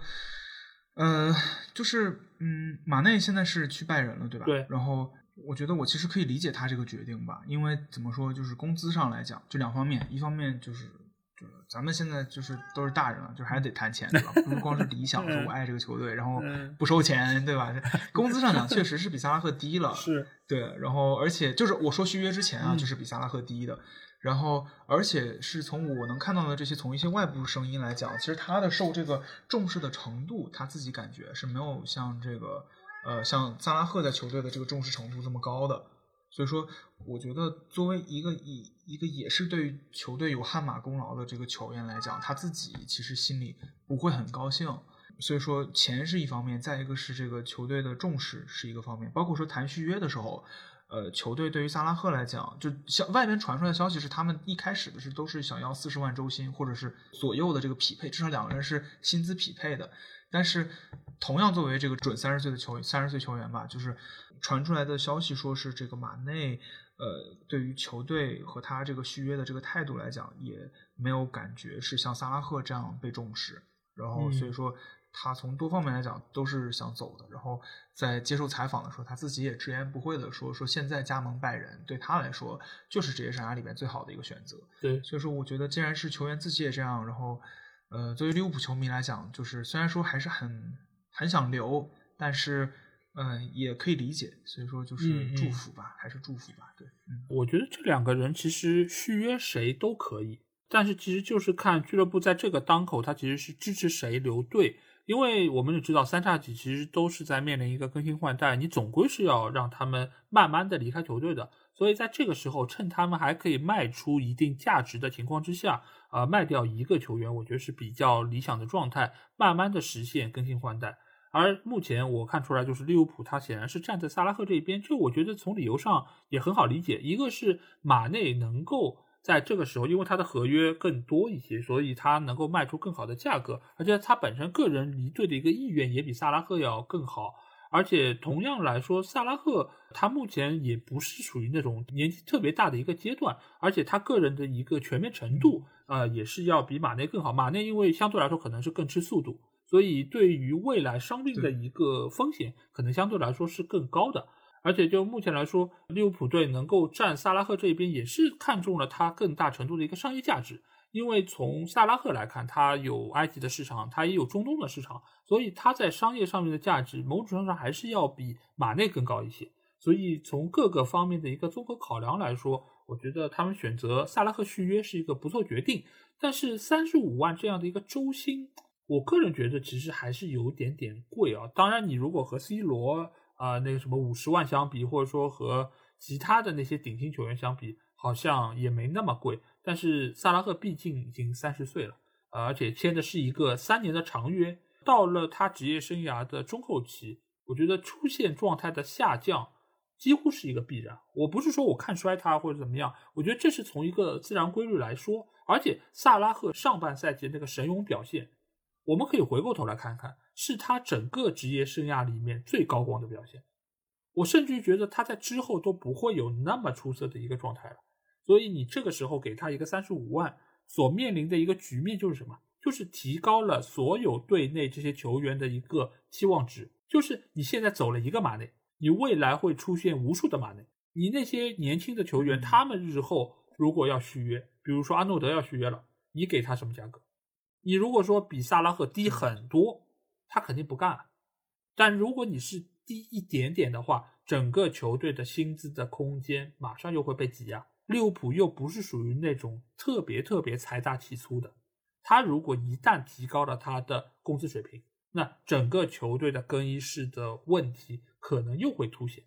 呃，就是嗯，马内现在是去拜仁了，对吧？对。然后我觉得我其实可以理解他这个决定吧，因为怎么说，就是工资上来讲，就两方面，一方面就是。就是咱们现在就是都是大人了，就还得谈钱，对吧？不是光是理想，说我爱这个球队，然后不收钱，对吧？工资上讲，确实是比萨拉赫低了，是对。然后，而且就是我说续约之前啊，就是比萨拉赫低的。然后，而且是从我能看到的这些，从一些外部声音来讲，其实他的受这个重视的程度，他自己感觉是没有像这个呃，像萨拉赫在球队的这个重视程度这么高的。所以说，我觉得作为一个以一个也是对于球队有汗马功劳的这个球员来讲，他自己其实心里不会很高兴。所以说，钱是一方面，再一个是这个球队的重视是一个方面。包括说谈续约的时候，呃，球队对于萨拉赫来讲，就像外边传出来的消息是，他们一开始的是都是想要四十万周薪或者是左右的这个匹配，至少两个人是薪资匹配的。但是，同样作为这个准三十岁的球，三十岁球员吧，就是传出来的消息说是这个马内，呃，对于球队和他这个续约的这个态度来讲，也没有感觉是像萨拉赫这样被重视。然后，所以说他从多方面来讲都是想走的。然后在接受采访的时候，他自己也直言不讳的说，说现在加盟拜仁对他来说就是职业生涯里面最好的一个选择。对，所以说我觉得既然是球员自己也这样，然后。呃，作为利物浦球迷来讲，就是虽然说还是很很想留，但是嗯，也可以理解。所以说就是祝福吧，还是祝福吧。对，嗯，我觉得这两个人其实续约谁都可以，但是其实就是看俱乐部在这个当口，他其实是支持谁留队。因为我们也知道，三叉戟其实都是在面临一个更新换代，你总归是要让他们慢慢的离开球队的。所以在这个时候，趁他们还可以卖出一定价值的情况之下，呃，卖掉一个球员，我觉得是比较理想的状态，慢慢的实现更新换代。而目前我看出来，就是利物浦他显然是站在萨拉赫这一边，这我觉得从理由上也很好理解。一个是马内能够在这个时候，因为他的合约更多一些，所以他能够卖出更好的价格，而且他本身个人离队的一个意愿也比萨拉赫要更好。而且同样来说，萨拉赫他目前也不是属于那种年纪特别大的一个阶段，而且他个人的一个全面程度，呃，也是要比马内更好。马内因为相对来说可能是更吃速度，所以对于未来伤病的一个风险，可能相对来说是更高的。而且就目前来说，利物浦队能够站萨拉赫这一边，也是看中了他更大程度的一个商业价值。因为从萨拉赫来看，他有埃及的市场，他也有中东的市场，所以他在商业上面的价值，某种程度上还是要比马内更高一些。所以从各个方面的一个综合考量来说，我觉得他们选择萨拉赫续约是一个不错决定。但是三十五万这样的一个周薪，我个人觉得其实还是有点点贵啊。当然，你如果和 C 罗啊那个什么五十万相比，或者说和其他的那些顶薪球员相比，好像也没那么贵。但是萨拉赫毕竟已经三十岁了，而且签的是一个三年的长约。到了他职业生涯的中后期，我觉得出现状态的下降几乎是一个必然。我不是说我看衰他或者怎么样，我觉得这是从一个自然规律来说。而且萨拉赫上半赛季那个神勇表现，我们可以回过头来看看，是他整个职业生涯里面最高光的表现。我甚至觉得他在之后都不会有那么出色的一个状态了。所以你这个时候给他一个三十五万，所面临的一个局面就是什么？就是提高了所有队内这些球员的一个期望值。就是你现在走了一个马内，你未来会出现无数的马内。你那些年轻的球员，他们日后如果要续约，比如说阿诺德要续约了，你给他什么价格？你如果说比萨拉赫低很多，他肯定不干了。但如果你是低一点点的话，整个球队的薪资的空间马上又会被挤压。利物浦又不是属于那种特别特别财大气粗的，他如果一旦提高了他的工资水平，那整个球队的更衣室的问题可能又会凸显。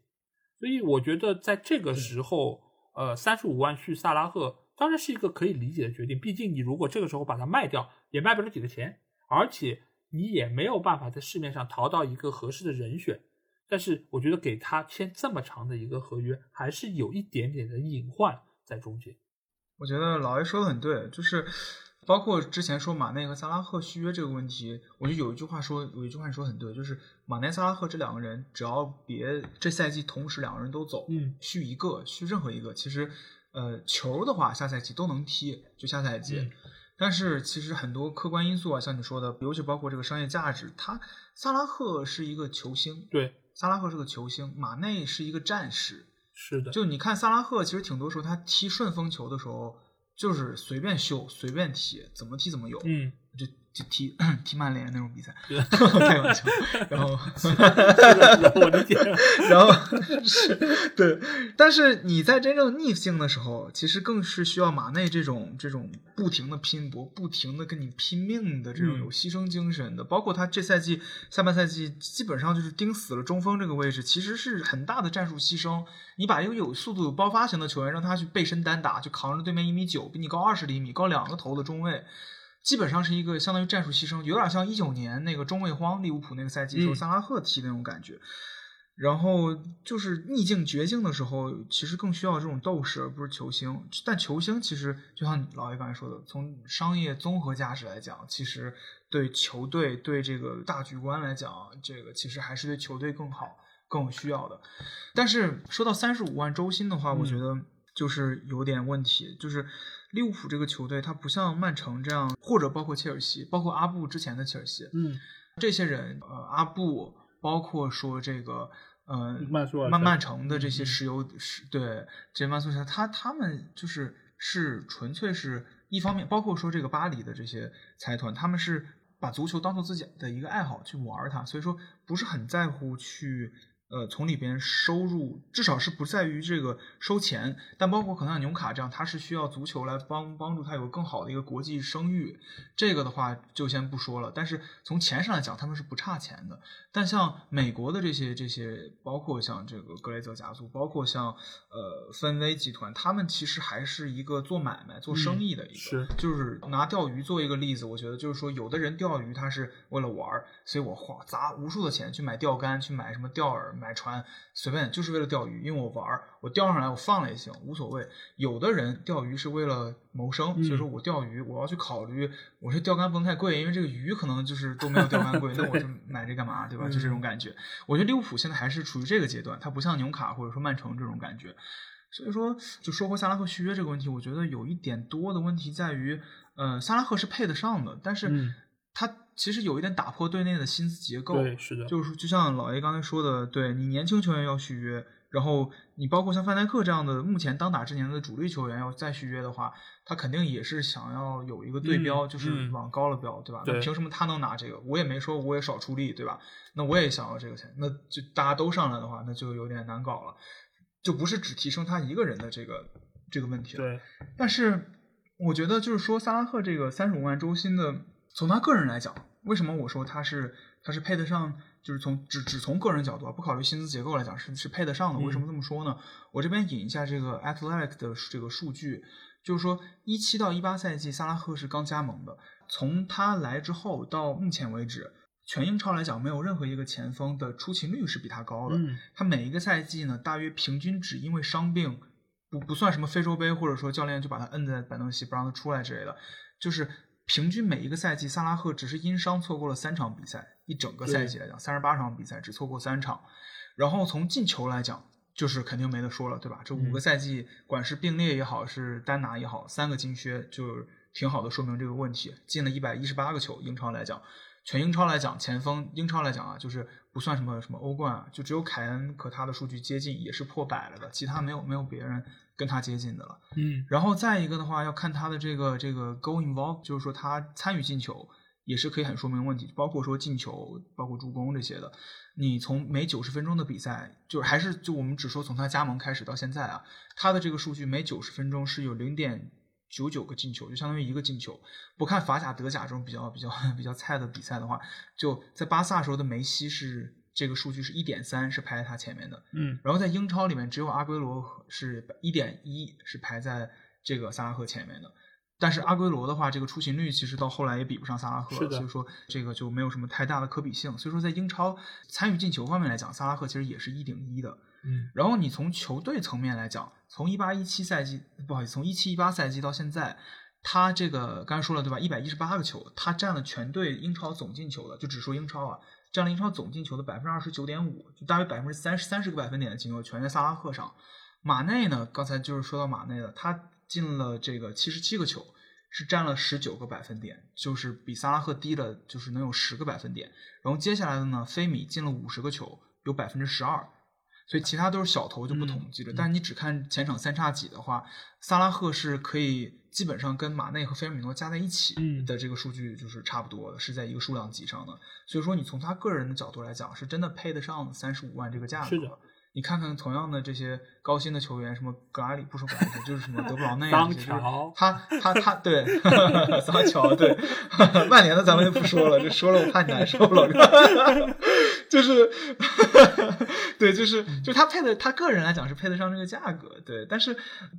所以我觉得在这个时候，呃，三十五万续萨拉赫当然是一个可以理解的决定。毕竟你如果这个时候把它卖掉，也卖不了几个钱，而且你也没有办法在市面上淘到一个合适的人选。但是我觉得给他签这么长的一个合约，还是有一点点的隐患。在中间，我觉得老 A 说的很对，就是包括之前说马内和萨拉赫续约这个问题，我就有一句话说，有一句话说很对，就是马内、萨拉赫这两个人，只要别这赛季同时两个人都走，嗯，续一个，续任何一个，其实呃球的话下赛季都能踢，就下赛季。但是其实很多客观因素啊，像你说的，尤其包括这个商业价值，他萨拉赫是一个球星，对，萨拉赫是个球星，马内是一个战士。是的，就你看萨拉赫，其实挺多时候他踢顺风球的时候，就是随便秀、随便踢，怎么踢怎么有。嗯。就就踢 踢曼联那种比赛 开玩笑，然后 我理解，然后是对，但是你在真正逆境的时候，其实更是需要马内这种这种不停的拼搏、不停的跟你拼命的这种有牺牲精神的。包括他这赛季下半赛季基本上就是盯死了中锋这个位置，其实是很大的战术牺牲。你把一个有速度、有爆发型的球员让他去背身单打，就扛着对面一米九、比你高二十厘米、高两个头的中卫。基本上是一个相当于战术牺牲，有点像一九年那个中卫荒利物浦那个赛季时候萨拉赫踢那种感觉。然后就是逆境绝境的时候，其实更需要这种斗士，而不是球星。但球星其实就像老爷刚才说的，从商业综合价值来讲，其实对球队对这个大局观来讲，这个其实还是对球队更好、更有需要的。但是说到三十五万周薪的话，我觉得就是有点问题，就是。利物浦这个球队，它不像曼城这样，或者包括切尔西，包括阿布之前的切尔西，嗯，这些人，呃，阿布，包括说这个，呃，曼曼曼城的这些石油，是对，这些曼苏尔，他他们就是是纯粹是一方面，包括说这个巴黎的这些财团，他们是把足球当做自己的一个爱好去玩它，所以说不是很在乎去。呃，从里边收入至少是不在于这个收钱，但包括可能像纽卡这样，他是需要足球来帮帮助他有更好的一个国际声誉，这个的话就先不说了。但是从钱上来讲，他们是不差钱的。但像美国的这些这些，包括像这个格雷泽家族，包括像呃芬威集团，他们其实还是一个做买卖、做生意的一个。是。就是拿钓鱼做一个例子，我觉得就是说，有的人钓鱼他是为了玩儿，所以我花砸无数的钱去买钓竿，去买什么钓饵。买船，随便就是为了钓鱼，因为我玩儿，我钓上来我放了也行，无所谓。有的人钓鱼是为了谋生，所以说我钓鱼我要去考虑，我这钓竿不能太贵，因为这个鱼可能就是都没有钓竿贵，那我就买这干嘛，对吧？就这种感觉。我觉得利物浦现在还是处于这个阶段，它不像纽卡或者说曼城这种感觉。所以说，就说回萨拉赫续约这个问题，我觉得有一点多的问题在于，呃，萨拉赫是配得上的，但是他其实有一点打破队内的薪资结构。对，是的，就是就像老 A 刚才说的，对你年轻球员要续约，然后你包括像范戴克这样的目前当打之年的主力球员要再续约的话，他肯定也是想要有一个对标，就是往高了标，对吧？那凭什么他能拿这个？我也没说我也少出力，对吧？那我也想要这个钱，那就大家都上来的话，那就有点难搞了。就不是只提升他一个人的这个这个问题了。对，但是我觉得就是说，萨拉赫这个三十五万周薪的，从他个人来讲，为什么我说他是他是配得上？就是从只只从个人角度啊，不考虑薪资结构来讲，是是配得上的。为什么这么说呢？我这边引一下这个 Athletic 的这个数据，就是说一七到一八赛季，萨拉赫是刚加盟的，从他来之后到目前为止。全英超来讲，没有任何一个前锋的出勤率是比他高的。他每一个赛季呢，大约平均只因为伤病，不不算什么非洲杯，或者说教练就把他摁在板凳席不让他出来之类的，就是平均每一个赛季，萨拉赫只是因伤错过了三场比赛，一整个赛季来讲，三十八场比赛只错过三场。然后从进球来讲，就是肯定没得说了，对吧？这五个赛季，管是并列也好，是单拿也好，三个金靴就挺好的说明这个问题，进了一百一十八个球，英超来讲。全英超来讲，前锋英超来讲啊，就是不算什么什么欧冠啊，就只有凯恩和他的数据接近，也是破百了的，其他没有没有别人跟他接近的了。嗯，然后再一个的话，要看他的这个这个 goal involve，就是说他参与进球也是可以很说明问题，包括说进球，包括助攻这些的。你从每九十分钟的比赛，就是还是就我们只说从他加盟开始到现在啊，他的这个数据每九十分钟是有零点。九九个进球就相当于一个进球。不看法甲、德甲这种比较比较 比较菜的比赛的话，就在巴萨时候的梅西是这个数据是一点三，是排在他前面的。嗯，然后在英超里面，只有阿圭罗是一点一，是排在这个萨拉赫前面的。但是阿圭罗的话，这个出勤率其实到后来也比不上萨拉赫，所以说这个就没有什么太大的可比性。所以说在英超参与进球方面来讲，萨拉赫其实也是一顶一的。嗯，然后你从球队层面来讲，从一八一七赛季，不好意思，从一七一八赛季到现在，他这个刚才说了对吧？一百一十八个球，他占了全队英超总进球的，就只说英超啊，占了英超总进球的百分之二十九点五，就大约百分之三十三十个百分点的进球全在萨拉赫上。马内呢，刚才就是说到马内了，他进了这个七十七个球，是占了十九个百分点，就是比萨拉赫低了，就是能有十个百分点。然后接下来的呢，菲米进了五十个球，有百分之十二。所以其他都是小头就不统计了，但你只看前场三叉戟的话，萨拉赫是可以基本上跟马内和菲尔米诺加在一起的这个数据就是差不多的，是在一个数量级上的。所以说你从他个人的角度来讲，是真的配得上三十五万这个价格。是的。你看看同样的这些高薪的球员，什么格拉里不说格拉里，就是什么德布劳内桑乔，他他他对桑乔对曼联的咱们就不说了，这说了我怕你难受了，就是 对，就是就他配的，他个人来讲是配得上这个价格，对。但是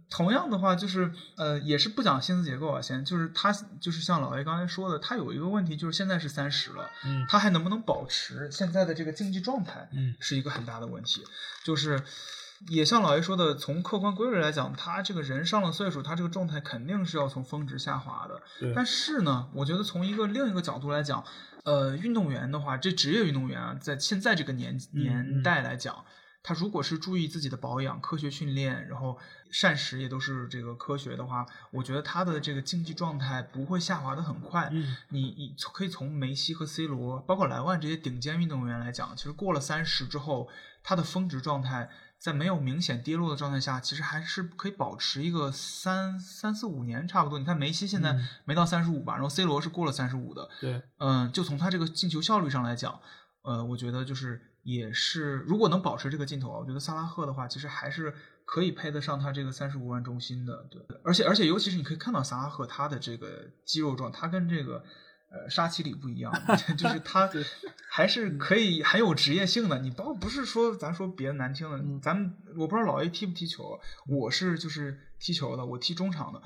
同样的话，就是呃，也是不讲薪资结构啊，先就是他就是像老爷刚才说的，他有一个问题，就是现在是三十了，嗯，他还能不能保持现在的这个竞技状态，嗯，是一个很大的问题。就是，也像老爷说的，从客观规律来讲，他这个人上了岁数，他这个状态肯定是要从峰值下滑的。但是呢，我觉得从一个另一个角度来讲，呃，运动员的话，这职业运动员啊，在现在这个年年代来讲，他如果是注意自己的保养、科学训练，然后膳食也都是这个科学的话，我觉得他的这个竞技状态不会下滑的很快。你你可以从梅西和 C 罗，包括莱万这些顶尖运动员来讲，其实过了三十之后。他的峰值状态在没有明显跌落的状态下，其实还是可以保持一个三三四五年差不多。你看梅西现在没到三十五吧，然后 C 罗是过了三十五的。对，嗯，就从他这个进球效率上来讲，呃，我觉得就是也是，如果能保持这个劲头啊，我觉得萨拉赫的话，其实还是可以配得上他这个三十五万中心的。对，而且而且尤其是你可以看到萨拉赫他的这个肌肉状，他跟这个。呃，沙奇里不一样，就是他还是可以很有职业性的。你包不是说咱说别的难听的，咱们我不知道老 A 踢不踢球，我是就是踢球的，我踢中场的。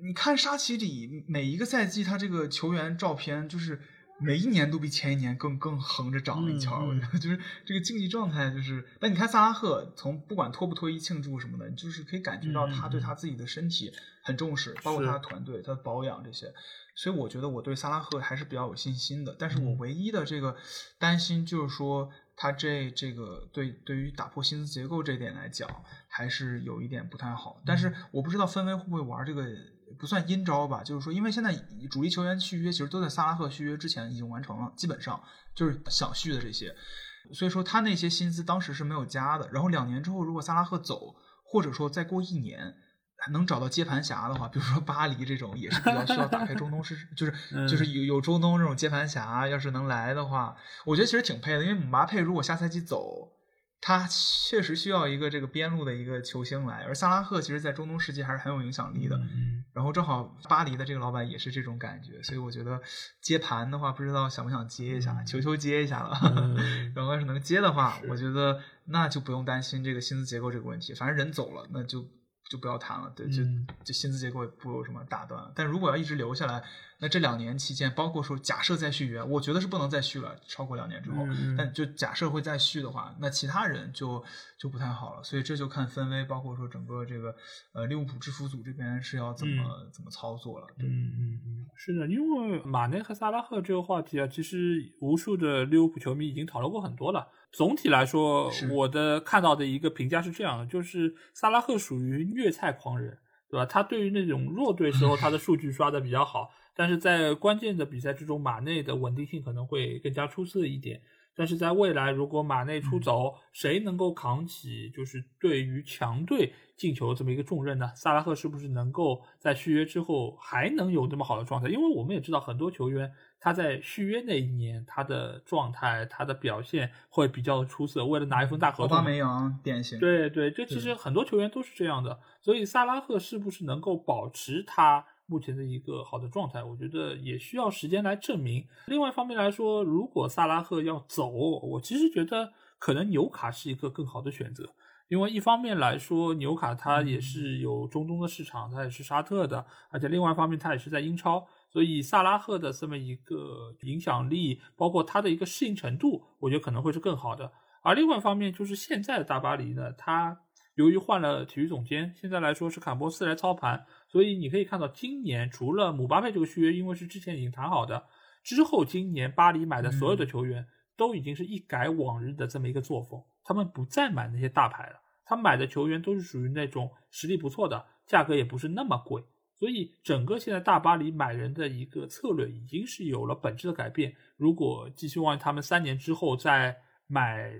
你看沙奇里每一个赛季他这个球员照片，就是每一年都比前一年更更横着涨了一圈儿，我觉得就是这个竞技状态就是。但你看萨拉赫，从不管脱不脱衣庆祝什么的，就是可以感觉到他对他自己的身体很重视，包括他的团队、他的保养这些。所以我觉得我对萨拉赫还是比较有信心的。但是我唯一的这个担心就是说，他这这个对对于打破薪资结构这一点来讲，还是有一点不太好。但是我不知道芬威会不会玩这个。不算阴招吧，就是说，因为现在主力球员续约其实都在萨拉赫续约之前已经完成了，基本上就是想续的这些，所以说他那些薪资当时是没有加的。然后两年之后，如果萨拉赫走，或者说再过一年能找到接盘侠的话，比如说巴黎这种也是比较需要打开中东市，就是就是有有中东这种接盘侠，要是能来的话，我觉得其实挺配的。因为姆巴佩如果下赛季走。他确实需要一个这个边路的一个球星来，而萨拉赫其实，在中东世界还是很有影响力的。嗯、然后正好巴黎的这个老板也是这种感觉，所以我觉得接盘的话，不知道想不想接一下，嗯、求求接一下了。嗯、然后要是能接的话，我觉得那就不用担心这个薪资结构这个问题，反正人走了，那就就不要谈了。对，就就薪资结构也不有什么打断。但如果要一直留下来，那这两年期间，包括说假设再续约，我觉得是不能再续了，超过两年之后。嗯、但就假设会再续的话，那其他人就就不太好了。所以这就看分威，包括说整个这个呃利物浦制服组这边是要怎么、嗯、怎么操作了。嗯嗯嗯，是的，因为马内和萨拉赫这个话题啊，其实无数的利物浦球迷已经讨论过很多了。总体来说，我的看到的一个评价是这样的，就是萨拉赫属于虐菜狂人，对吧？他对于那种弱队时候，他的数据刷的比较好。但是在关键的比赛之中，马内的稳定性可能会更加出色一点。但是在未来，如果马内出走，谁能够扛起就是对于强队进球这么一个重任呢？萨拉赫是不是能够在续约之后还能有那么好的状态？因为我们也知道很多球员他在续约那一年他的状态、他的表现会比较出色，为了拿一份大合同。奥巴梅扬典型。对对，这其实很多球员都是这样的。所以萨拉赫是不是能够保持他？目前的一个好的状态，我觉得也需要时间来证明。另外一方面来说，如果萨拉赫要走，我其实觉得可能纽卡是一个更好的选择，因为一方面来说，纽卡它也是有中东的市场，它也是沙特的，而且另外一方面它也是在英超，所以萨拉赫的这么一个影响力，包括他的一个适应程度，我觉得可能会是更好的。而另外一方面就是现在的大巴黎呢，它由于换了体育总监，现在来说是坎波斯来操盘。所以你可以看到，今年除了姆巴佩这个续约，因为是之前已经谈好的，之后今年巴黎买的所有的球员、嗯、都已经是一改往日的这么一个作风，他们不再买那些大牌了，他买的球员都是属于那种实力不错的，价格也不是那么贵，所以整个现在大巴黎买人的一个策略已经是有了本质的改变。如果寄希望他们三年之后再买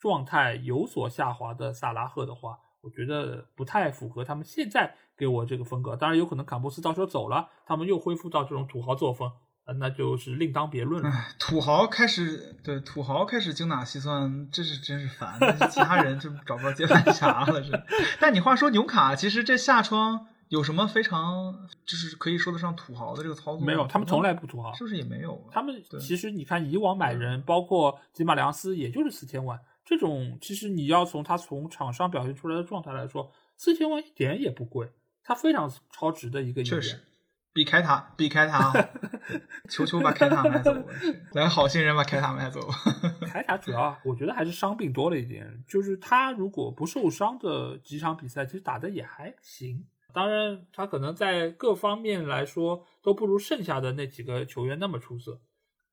状态有所下滑的萨拉赫的话，我觉得不太符合他们现在给我这个风格。当然，有可能坎波斯到时候走了，他们又恢复到这种土豪作风，呃，那就是另当别论了。土豪开始对土豪开始精打细算，这是真是烦。其他人就找不到接盘侠了，是。但你话说纽卡，其实这下窗有什么非常就是可以说得上土豪的这个操作？没有，他们从来不土豪，是不是也没有？他们其实你看以往买人，包括吉马良斯，也就是四千万。这种其实你要从他从场上表现出来的状态来说，四千万一点也不贵，他非常超值的一个确实比凯塔比凯塔，求求 把凯塔买走，来好心人把凯塔买走。凯塔主要 我觉得还是伤病多了一点，就是他如果不受伤的几场比赛，其实打的也还行。当然，他可能在各方面来说都不如剩下的那几个球员那么出色。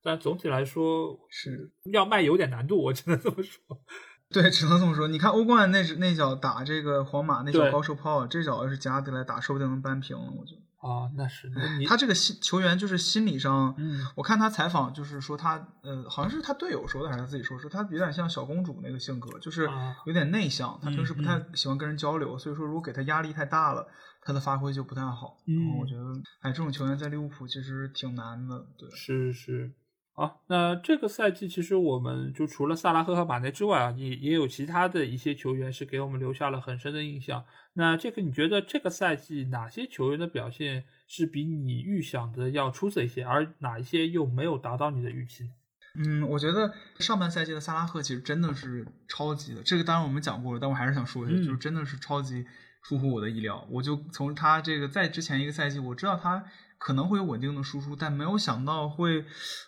但总体来说是要卖有点难度，我只能这么说。对，只能这么说。你看欧冠那那脚打这个皇马那脚高射炮，这脚要是加迪来打，说不定能扳平了。我觉得啊，那是他这个心球员就是心理上，嗯，我看他采访就是说他呃，好像是他队友说的还是他自己说，说他有点像小公主那个性格，就是有点内向，他平时不太喜欢跟人交流，所以说如果给他压力太大了，他的发挥就不太好。嗯，然后我觉得哎，这种球员在利物浦其实挺难的。对，是是。好，那这个赛季其实我们就除了萨拉赫和马内之外啊，也也有其他的一些球员是给我们留下了很深的印象。那这个你觉得这个赛季哪些球员的表现是比你预想的要出色一些，而哪一些又没有达到你的预期？嗯，我觉得上半赛季的萨拉赫其实真的是超级的，这个当然我们讲过了，但我还是想说一下，嗯、就是真的是超级出乎我的意料。我就从他这个在之前一个赛季，我知道他可能会有稳定的输出，但没有想到会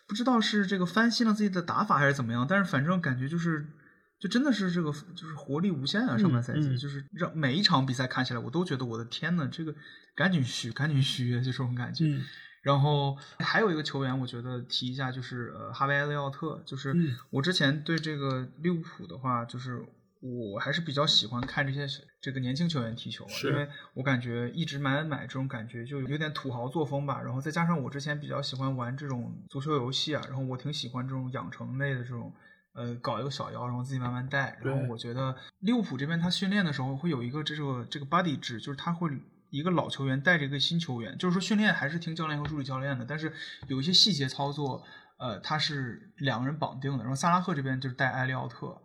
不知道是这个翻新了自己的打法还是怎么样。但是反正感觉就是。就真的是这个，就是活力无限啊！上半赛季、嗯嗯就是让每一场比赛看起来，我都觉得我的天呐，这个赶紧续，赶紧续，就这种感觉。嗯 然后还有一个球员，我觉得提一下，就是呃哈维埃利奥特，就是嗯我之前对这个利物浦的话，就是我还是比较喜欢看这些这个年轻球员踢球，因为我感觉一直买买买这种感觉就有点土豪作风吧。然后再加上我之前比较喜欢玩这种足球游戏啊，然后我挺喜欢这种养成类的这种。呃，搞一个小妖，然后自己慢慢带。然后我觉得利物浦这边他训练的时候会有一个这个这个 buddy 制，就是他会一个老球员带着一个新球员，就是说训练还是听教练和助理教练的，但是有一些细节操作，呃，他是两个人绑定的。然后萨拉赫这边就是带埃利奥特，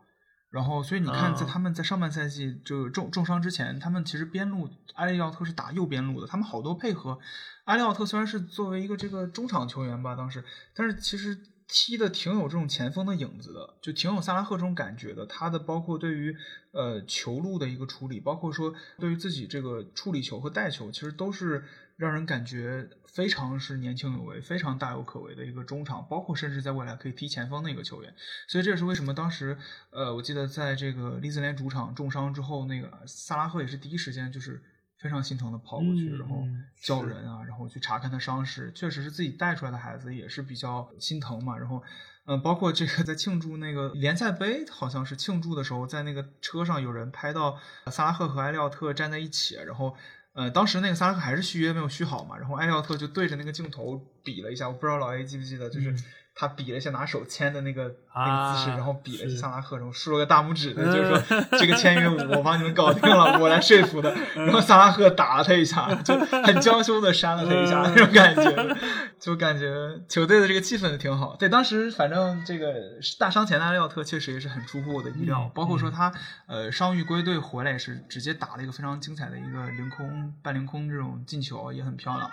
然后所以你看，在啊他们在上半赛季就重重伤之前，他们其实边路埃利奥特是打右边路的，他们好多配合。埃利奥特虽然是作为一个这个中场球员吧，当时，但是其实踢的挺有这种前锋的影子的，就挺有萨拉赫这种感觉的。他的包括对于呃球路的一个处理，包括说对于自己这个处理球和带球，其实都是让人感觉非常是年轻有为、非常大有可为的一个中场，包括甚至在未来可以踢前锋的一个球员。所以这也是为什么当时呃，我记得在这个利兹联主场重伤之后，那个萨拉赫也是第一时间就是。非常心疼的跑过去，嗯然后叫人啊，然后去查看他伤势，确实是自己带出来的孩子，也是比较心疼嘛。然后，嗯、包括这个在庆祝那个联赛杯，好像是庆祝的时候，在那个车上有人拍到萨拉赫和埃利奥特站在一起，然后。呃，当时那个萨拉克还是续约没有续好嘛，然后埃利奥特就对着那个镜头比了一下，我不知道老 A 记不记得，就是他比了一下拿手签的那个、那啊个姿势，然后比了一下萨拉赫，然后竖了个大拇指的，就是说这个签约我帮你们搞定了，我来说服的。然后萨拉赫打了他一下，就很娇羞的扇了他一下，那种感觉，就感觉球队的这个气氛挺好。对，当时反正这个大伤前的埃利奥特确实也是很出乎我的意料，嗯包括说他呃伤愈归队回来也是直接打了一个非常精彩的一个凌空半凌空这种进球，也很漂亮。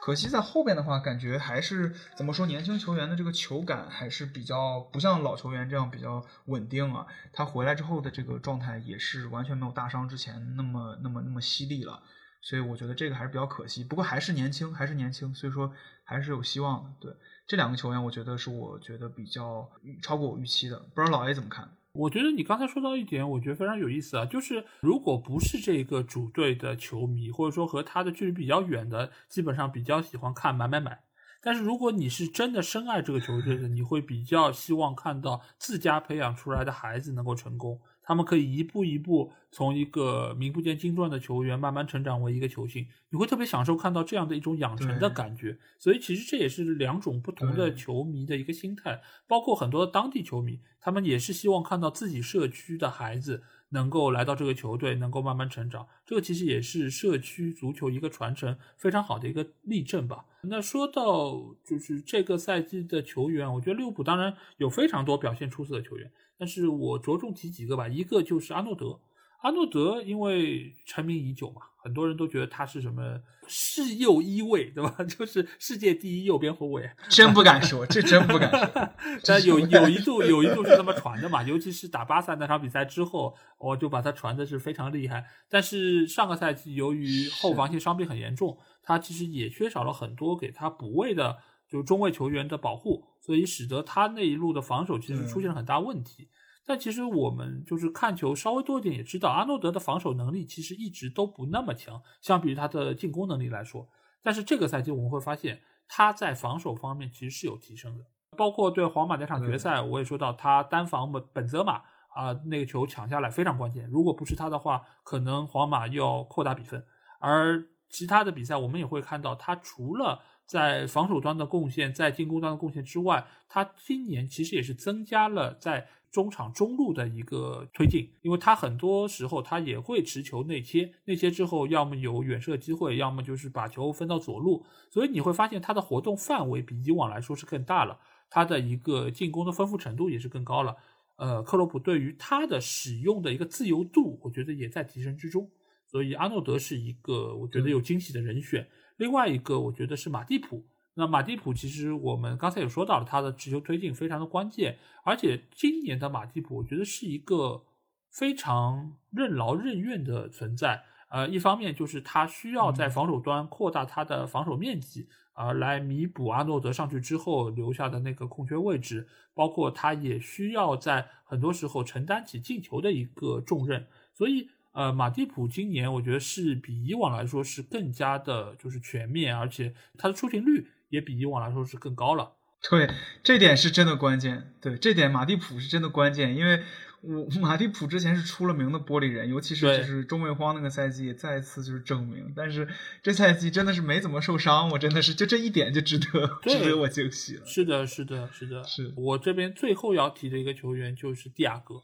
可惜在后边的话，感觉还是怎么说，年轻球员的这个球手感还是比较不像老球员这样比较稳定啊。他回来之后的这个状态也是完全没有大伤之前那么那么那么犀利了，所以我觉得这个还是比较可惜。不过还是年轻，还是年轻，所以说还是有希望的。对这两个球员，我觉得是我觉得比较超过我预期的。不知道老 A 怎么看？我觉得你刚才说到一点，我觉得非常有意思啊，就是如果不是这个主队的球迷，或者说和他的距离比较远的，基本上比较喜欢看买买买。但是如果你是真的深爱这个球队的，你会比较希望看到自家培养出来的孩子能够成功，他们可以一步一步从一个名不见经传的球员慢慢成长为一个球星，你会特别享受看到这样的一种养成的感觉。所以其实这也是两种不同的球迷的一个心态，包括很多当地球迷，他们也是希望看到自己社区的孩子能够来到这个球队，能够慢慢成长。这个其实也是社区足球一个传承非常好的一个例证吧。那说到就是这个赛季的球员，我觉得利物浦当然有非常多表现出色的球员，但是我着重提几个吧。一个就是阿诺德，阿诺德因为成名已久嘛，很多人都觉得他是什么世右一位，对吧？就是世界第一右边后卫。真不敢说，这真不敢说。但有有一度有一度是这么传的嘛，尤其是打巴萨那场比赛之后，我就把他传的是非常厉害。但是上个赛季由于后防线伤病很严重，他其实也缺少了很多给他补位的就中卫球员的保护，所以使得他那一路的防守其实出现了很大问题。但其实我们就是看球稍微多一点，也知道阿诺德的防守能力其实一直都不那么强，相比于他的进攻能力来说。但是这个赛季我们会发现，他在防守方面其实是有提升的。包括对皇马那场决赛，我也说到他单防本本泽马啊、那个球抢下来非常关键，如果不是他的话，可能皇马又要扩大比分。而其他的比赛，我们也会看到，他除了在防守端的贡献，在进攻端的贡献之外，他今年其实也是增加了在中场中路的一个推进，因为他很多时候他也会持球内切，内切之后要么有远射机会，要么就是把球分到左路，所以你会发现他的活动范围比以往来说是更大了，他的一个进攻的丰富程度也是更高了。呃，克洛普对于他的使用的一个自由度，我觉得也在提升之中。所以阿诺德是一个我觉得有惊喜的人选。另外一个我觉得是马蒂普。那马蒂普其实我们刚才也说到了，他的持球推进非常的关键，而且今年的马蒂普我觉得是一个非常任劳任怨的存在。呃，一方面就是他需要在防守端扩大他的防守面积，啊，来弥补阿诺德上去之后留下的那个空缺位置，包括他也需要在很多时候承担起进球的一个重任。所以，呃，马蒂普今年我觉得是比以往来说是更加的，就是全面，而且他的出勤率也比以往来说是更高了。对，这点是真的关键。对，这点马蒂普是真的关键，因为我 马蒂普之前是出了名的玻璃人，尤其是就是中卫荒那个赛季也再次就是证明。但是这赛季真的是没怎么受伤，我真的是就这一点就值得 值得我惊喜了。是的，是的，是的，是我这边最后要提的一个球员就是蒂亚戈。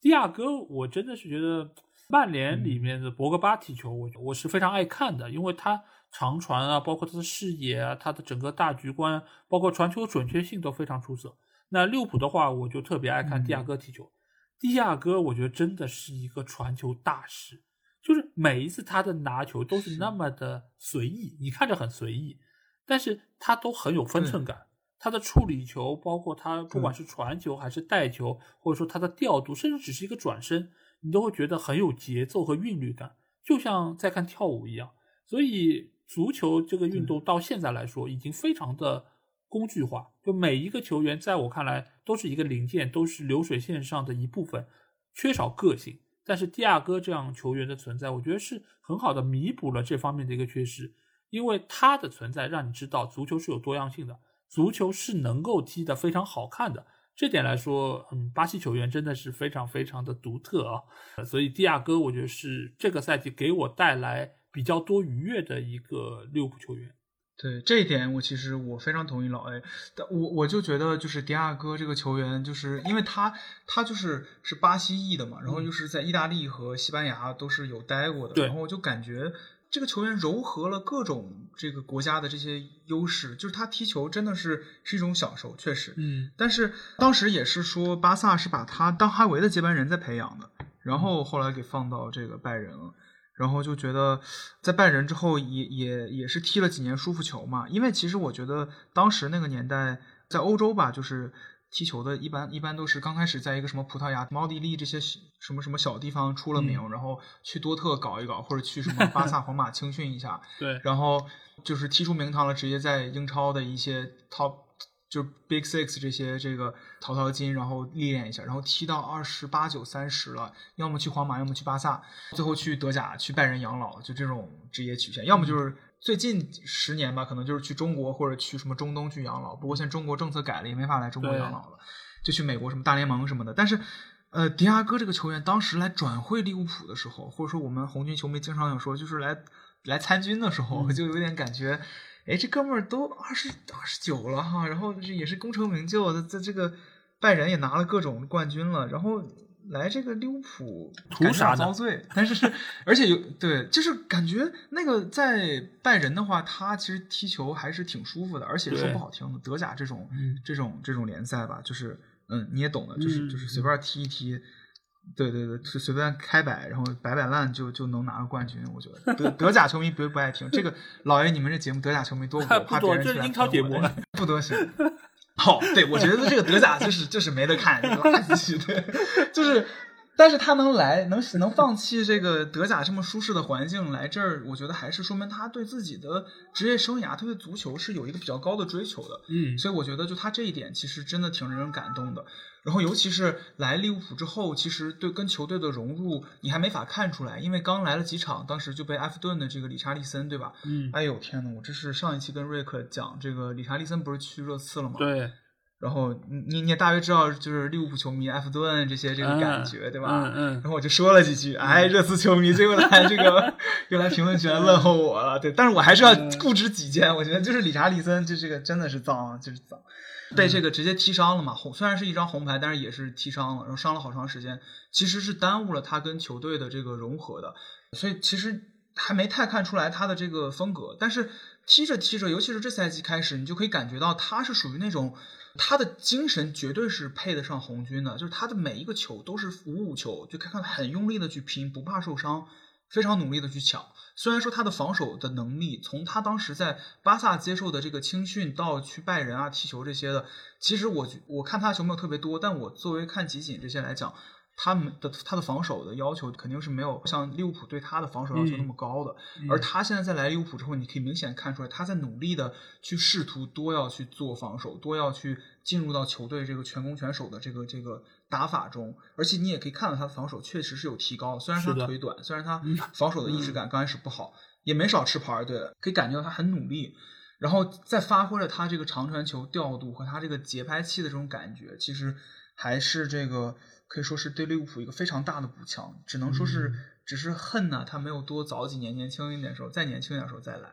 蒂亚戈，我真的是觉得曼联里面的博格巴踢球，我我是非常爱看的，因为他。长传啊，包括他的视野啊，他的整个大局观，包括传球准确性都非常出色。那利物浦的话，我就特别爱看蒂亚戈踢球。蒂亚戈，我觉得真的是一个传球大师，就是每一次他的拿球都是那么的随意，你看着很随意，但是他都很有分寸感。他的处理球，包括他不管是传球还是带球，或者说他的调度，甚至只是一个转身，你都会觉得很有节奏和韵律感，就像在看跳舞一样。所以。足球这个运动到现在来说已经非常的工具化，就每一个球员在我看来都是一个零件，都是流水线上的一部分，缺少个性。但是蒂亚戈这样球员的存在，我觉得是很好的弥补了这方面的一个缺失，因为他的存在让你知道足球是有多样性的，足球是能够踢得非常好看的。这点来说，嗯，巴西球员真的是非常非常的独特啊。所以蒂亚戈，我觉得是这个赛季给我带来。比较多愉悦的一个利物浦球员，对这一点我其实我非常同意老 A，但我我就觉得就是迪亚哥这个球员，就是因为他他就是是巴西裔的嘛，然后又是在意大利和西班牙都是有待过的，然后我就感觉这个球员糅合了各种这个国家的这些优势，就是他踢球真的是是一种享受，确实，嗯，但是当时也是说巴萨是把他当哈维的接班人在培养的，然后后来给放到这个拜仁了。然后就觉得，在拜仁之后也也也是踢了几年舒服球嘛。因为其实我觉得当时那个年代在欧洲吧，就是踢球的一般一般都是刚开始在一个什么葡萄牙、奥地利这些什么什么小地方出了名，然后去多特搞一搞，或者去什么巴萨、皇马 青训一下。对。然后就是踢出名堂了，直接在英超的一些 top。就 Big Six 这些这个淘淘金，然后历练一下，然后踢到二十八九三十了，要么去皇马，要么去巴萨，最后去德甲去拜仁养老，就这种职业曲线。要么就是最近十年吧，可能就是去中国或者去什么中东去养老。不过现在中国政策改了，也没法来中国养老了，就去美国什么大联盟什么的。但是，呃，迪亚哥这个球员当时来转会利物浦的时候，或者说我们红军球迷经常有说，就是来来参军的时候，就有点感觉。哎，这哥们儿都二十二十九了哈，然后也是功成名就，在在这个拜仁也拿了各种冠军了，然后来这个利物浦图啥遭罪？但是而且有对，就是感觉那个在拜仁的话，他其实踢球还是挺舒服的，而且说不好听的，德甲这种这种这种联赛吧，就是嗯，你也懂的，就是就是随便踢一踢。对对对，随随便开摆，然后摆摆烂就就能拿个冠军。我觉得 德德甲球迷不不爱听这个，老爷你们这节目德甲球迷多不多？怕别人这是英超节目，不多行。好，对我觉得这个德甲就是就是没得看，垃圾对，就是。但是他能来，能能放弃这个德甲这么舒适的环境来这儿，我觉得还是说明他对自己的职业生涯，他对足球是有一个比较高的追求的。嗯，所以我觉得就他这一点其实真的挺让人感动的。然后尤其是来利物浦之后，其实对跟球队的融入你还没法看出来，因为刚来了几场，当时就被埃弗顿的这个理查利森，对吧？嗯，哎呦天呐，我这是上一期跟瑞克讲这个理查利森不是去热刺了吗？对。然后你你也大约知道，就是利物浦球迷、埃弗顿这些这个感觉，对吧？嗯嗯。然后我就说了几句，哎，热刺球迷就来这个又来评论区来问候我了，对。但是我还是要固执己见，我觉得就是理查利森，就这个真的是脏，就是脏，被这个直接踢伤了嘛。红虽然是一张红牌，但是也是踢伤了，然后伤了好长时间，其实是耽误了他跟球队的这个融合的，所以其实还没太看出来他的这个风格。但是踢着踢着，尤其是这赛季开始，你就可以感觉到他是属于那种。他的精神绝对是配得上红军的，就是他的每一个球都是五五球，就看看很用力的去拼，不怕受伤，非常努力的去抢。虽然说他的防守的能力，从他当时在巴萨接受的这个青训到去拜仁啊踢球这些的，其实我我看他球没有特别多，但我作为看集锦这些来讲。他们的他的防守的要求肯定是没有像利物浦对他的防守要求那么高的，而他现在在来利物浦之后，你可以明显看出来他在努力的去试图多要去做防守，多要去进入到球队这个全攻全守的这个这个打法中，而且你也可以看到他的防守确实是有提高，虽然他腿短，虽然他防守的意识感刚开始不好，也没少吃牌，对，可以感觉到他很努力，然后再发挥了他这个长传球调度和他这个节拍器的这种感觉，其实还是这个。可以说是对利物浦一个非常大的补强，只能说是只是恨呢，他没有多早几年年轻一点时候，再年轻一点时候再来。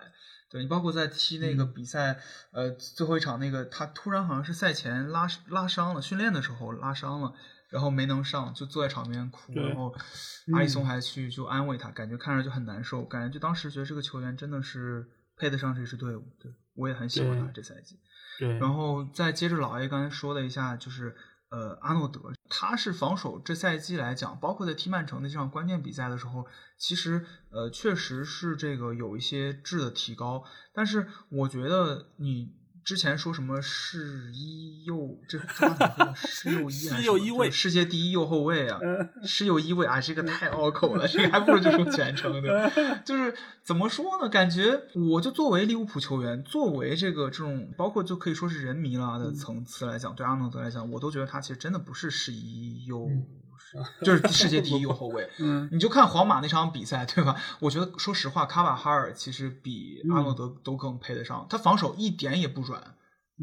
对你包括在踢那个比赛，呃，最后一场那个他突然好像是赛前拉拉伤了，训练的时候拉伤了，然后没能上，就坐在场边哭，然后阿里松还去就安慰他，感觉看着就很难受，感觉就当时觉得这个球员真的是配得上这支队伍。对我也很喜欢他这赛季。对，然后再接着老 A 刚才说了一下，就是。呃，阿诺德他是防守，这赛季来讲，包括在踢曼城的这场关键比赛的时候，其实呃，确实是这个有一些质的提高。但是我觉得你。之前说什么世一右，这他怎么说？世右一世右一位，世界第一右后卫啊！世右一位啊，这个太拗口了，这个还不如就说全称的。就是怎么说呢？感觉我就作为利物浦球员，作为这个这种包括就可以说是人迷了的层次来讲，对阿诺德来讲，我都觉得他其实真的不是世一右。就是世界第一右后卫，嗯，你就看皇马那场比赛，对吧？我觉得说实话，卡瓦哈尔其实比阿诺德都更配得上。他防守一点也不软，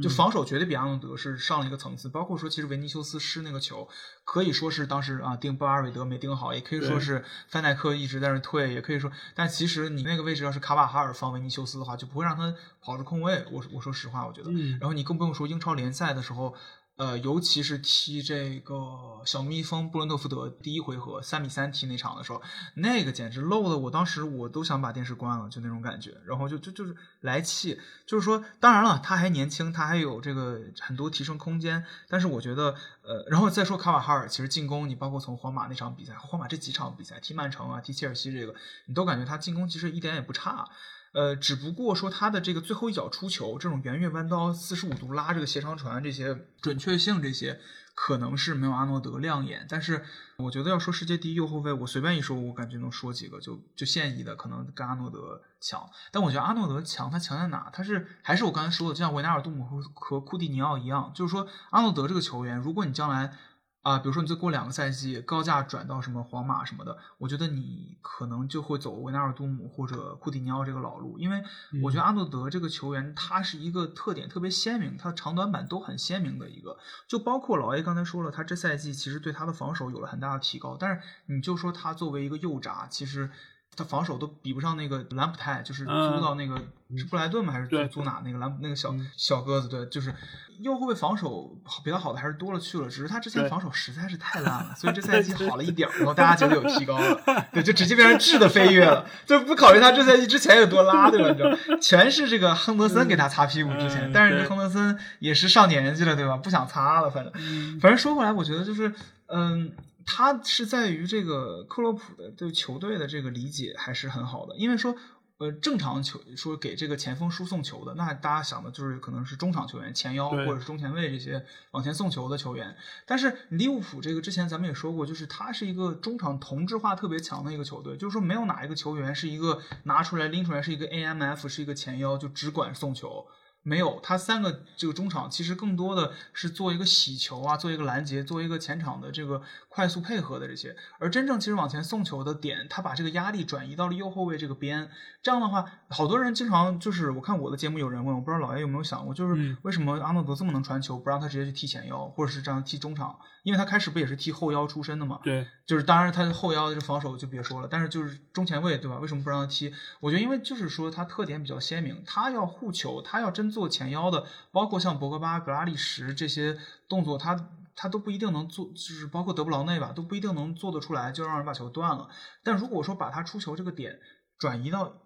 就防守绝对比阿诺德是上了一个层次。包括说，其实维尼修斯失那个球，可以说是当时啊定巴尔韦德没盯好，也可以说是范戴克一直在那退，也可以说，但其实你那个位置要是卡瓦哈尔放维尼修斯的话，就不会让他跑着空位。我我说实话，我觉得。然后你更不用说英超联赛的时候。呃，尤其是踢这个小蜜蜂布伦特福德第一回合三比三踢那场的时候，那个简直漏的，我当时我都想把电视关了，就那种感觉。然后就就就是来气，就是说，当然了，他还年轻，他还有这个很多提升空间。但是我觉得，呃，然后再说卡瓦哈尔，其实进攻，你包括从皇马那场比赛，皇马这几场比赛踢曼城啊，踢切尔西这个，你都感觉他进攻其实一点也不差。呃，只不过说他的这个最后一脚出球，这种圆月弯刀、四十五度拉这个斜长传，这些准确性这些可能是没有阿诺德亮眼。但是我觉得要说世界第一右后卫，我随便一说，我感觉能说几个就就现役的可能跟阿诺德强。但我觉得阿诺德强，他强在哪？他是还是我刚才说的，就像维纳尔杜姆和和库蒂尼奥一样，就是说阿诺德这个球员，如果你将来。啊，比如说你再过两个赛季高价转到什么皇马什么的，我觉得你可能就会走维纳尔杜姆或者库蒂尼奥这个老路，因为我觉得阿诺德这个球员他是一个特点特别鲜明，他的长短板都很鲜明的一个，就包括老 A 刚才说了，他这赛季其实对他的防守有了很大的提高，但是你就说他作为一个右闸，其实。他防守都比不上那个兰普泰，就是租到那个是布莱顿吗？还是租租哪那个兰那个小小个子？对，就是右后卫防守比他好的还是多了去了，只是他之前防守实在是太烂了，所以这赛季好了一点然后大家觉得有提高了，对，就直接变成质的飞跃了，就不考虑他这赛季之前有多拉，对吧？你知道，全是这个亨德森给他擦屁股之前，但是亨德森也是上年纪了，对吧？不想擦了，反正反正说回来，我觉得就是嗯。他是在于这个克洛普的对球队的这个理解还是很好的，因为说，呃，正常球说给这个前锋输送球的，那大家想的就是可能是中场球员、前腰或者是中前卫这些往前送球的球员。但是利物浦这个之前咱们也说过，就是他是一个中场同质化特别强的一个球队，就是说没有哪一个球员是一个拿出来拎出来是一个 AMF 是一个前腰就只管送球。没有，他三个这个中场其实更多的是做一个洗球啊，做一个拦截，做一个前场的这个快速配合的这些。而真正其实往前送球的点，他把这个压力转移到了右后卫这个边。这样的话，好多人经常就是我看我的节目有人问，我不知道老爷有没有想过，就是为什么阿诺德这么能传球，不让他直接去踢前腰，或者是这样踢中场？因为他开始不也是踢后腰出身的嘛？对，就是当然他的后腰的防守就别说了，但是就是中前卫对吧？为什么不让他踢？我觉得因为就是说他特点比较鲜明，他要护球，他要真做前腰的，包括像博格巴、格拉利什这些动作，他他都不一定能做，就是包括德布劳内吧，都不一定能做得出来，就让人把球断了。但如果说把他出球这个点转移到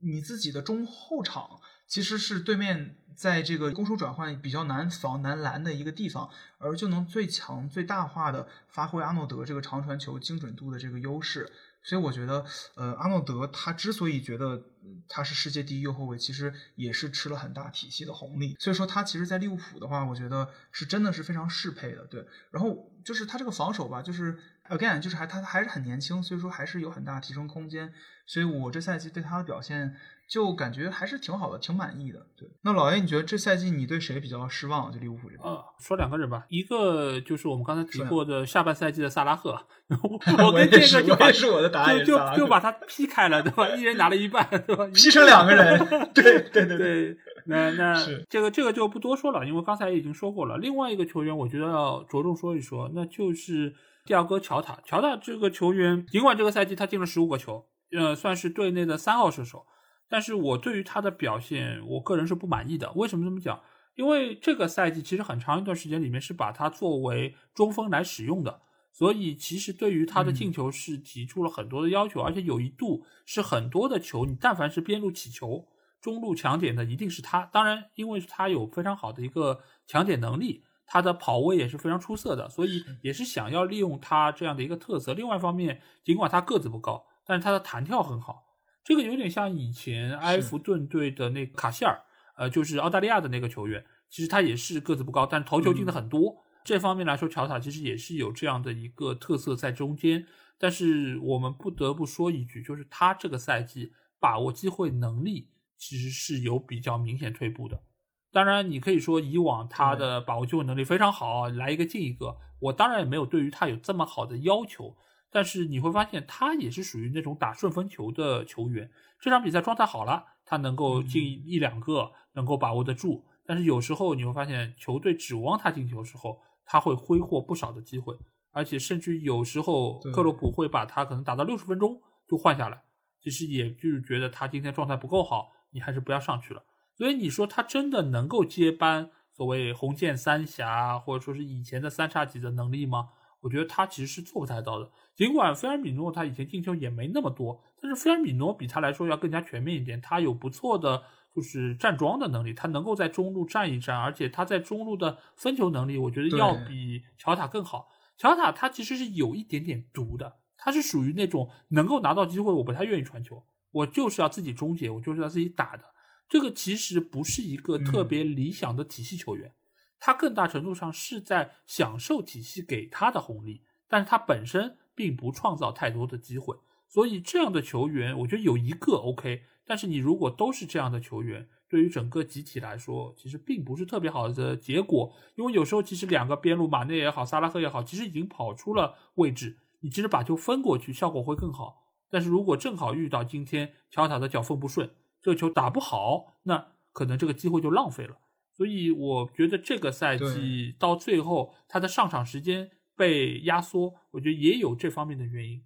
你自己的中后场。其实是对面在这个攻守转换比较难防难拦的一个地方，而就能最强最大化的发挥阿诺德这个长传球精准度的这个优势。所以我觉得，呃，阿诺德他之所以觉得他是世界第一右后卫，其实也是吃了很大体系的红利。所以说他其实，在利物浦的话，我觉得是真的是非常适配的。对，然后就是他这个防守吧，就是 again，就是还他还是很年轻，所以说还是有很大提升空间。所以我这赛季对他的表现。就感觉还是挺好的，挺满意的。对，那老爷，你觉得这赛季你对谁比较失望？就利物浦这边？呃，说两个人吧，一个就是我们刚才提过的下半赛季的萨拉赫，我跟这个就把是我的答案，就就把他劈开了，对吧？一人拿了一半，对吧？劈成两个人，对对对对。那那这个这个就不多说了，因为刚才已经说过了。另外一个球员，我觉得要着重说一说，那就是第二哥乔塔。乔塔这个球员，尽管这个赛季他进了十五个球，呃，算是队内的三号射手。但是我对于他的表现，我个人是不满意的。为什么这么讲？因为这个赛季其实很长一段时间里面是把他作为中锋来使用的，所以其实对于他的进球是提出了很多的要求，而且有一度是很多的球，你但凡是边路起球，中路抢点的一定是他。当然，因为他有非常好的一个抢点能力，他的跑位也是非常出色的，所以也是想要利用他这样的一个特色。另外一方面，尽管他个子不高，但是他的弹跳很好。这个有点像以前埃弗顿队的那个卡希尔，呃，就是澳大利亚的那个球员。其实他也是个子不高，但是头球进的很多。这方面来说，乔塔其实也是有这样的一个特色在中间。但是我们不得不说一句，就是他这个赛季把握机会能力其实是有比较明显退步的。当然，你可以说以往他的把握机会能力非常好，来一个进一个。我当然也没有对于他有这么好的要求。但是你会发现，他也是属于那种打顺风球的球员。这场比赛状态好了，他能够进一两个，能够把握得住。但是有时候你会发现，球队指望他进球的时候，他会挥霍不少的机会，而且甚至有时候克洛普会把他可能打到六十分钟就换下来。其实也就是觉得他今天状态不够好，你还是不要上去了。所以你说他真的能够接班所谓红箭三侠，或者说是以前的三叉戟的能力吗？我觉得他其实是做不太到的。尽管菲尔米诺他以前进球也没那么多，但是菲尔米诺比他来说要更加全面一点。他有不错的就是站桩的能力，他能够在中路站一站，而且他在中路的分球能力，我觉得要比乔塔更好。乔塔他其实是有一点点毒的，他是属于那种能够拿到机会，我不太愿意传球，我就是要自己终结，我就是要自己打的。这个其实不是一个特别理想的体系球员，他更大程度上是在享受体系给他的红利，但是他本身。并不创造太多的机会，所以这样的球员，我觉得有一个 OK。但是你如果都是这样的球员，对于整个集体来说，其实并不是特别好的结果。因为有时候其实两个边路，马内也好，萨拉赫也好，其实已经跑出了位置，你其实把球分过去，效果会更好。但是如果正好遇到今天乔塔的脚缝不顺，这个球打不好，那可能这个机会就浪费了。所以我觉得这个赛季到最后，他的上场时间。被压缩，我觉得也有这方面的原因。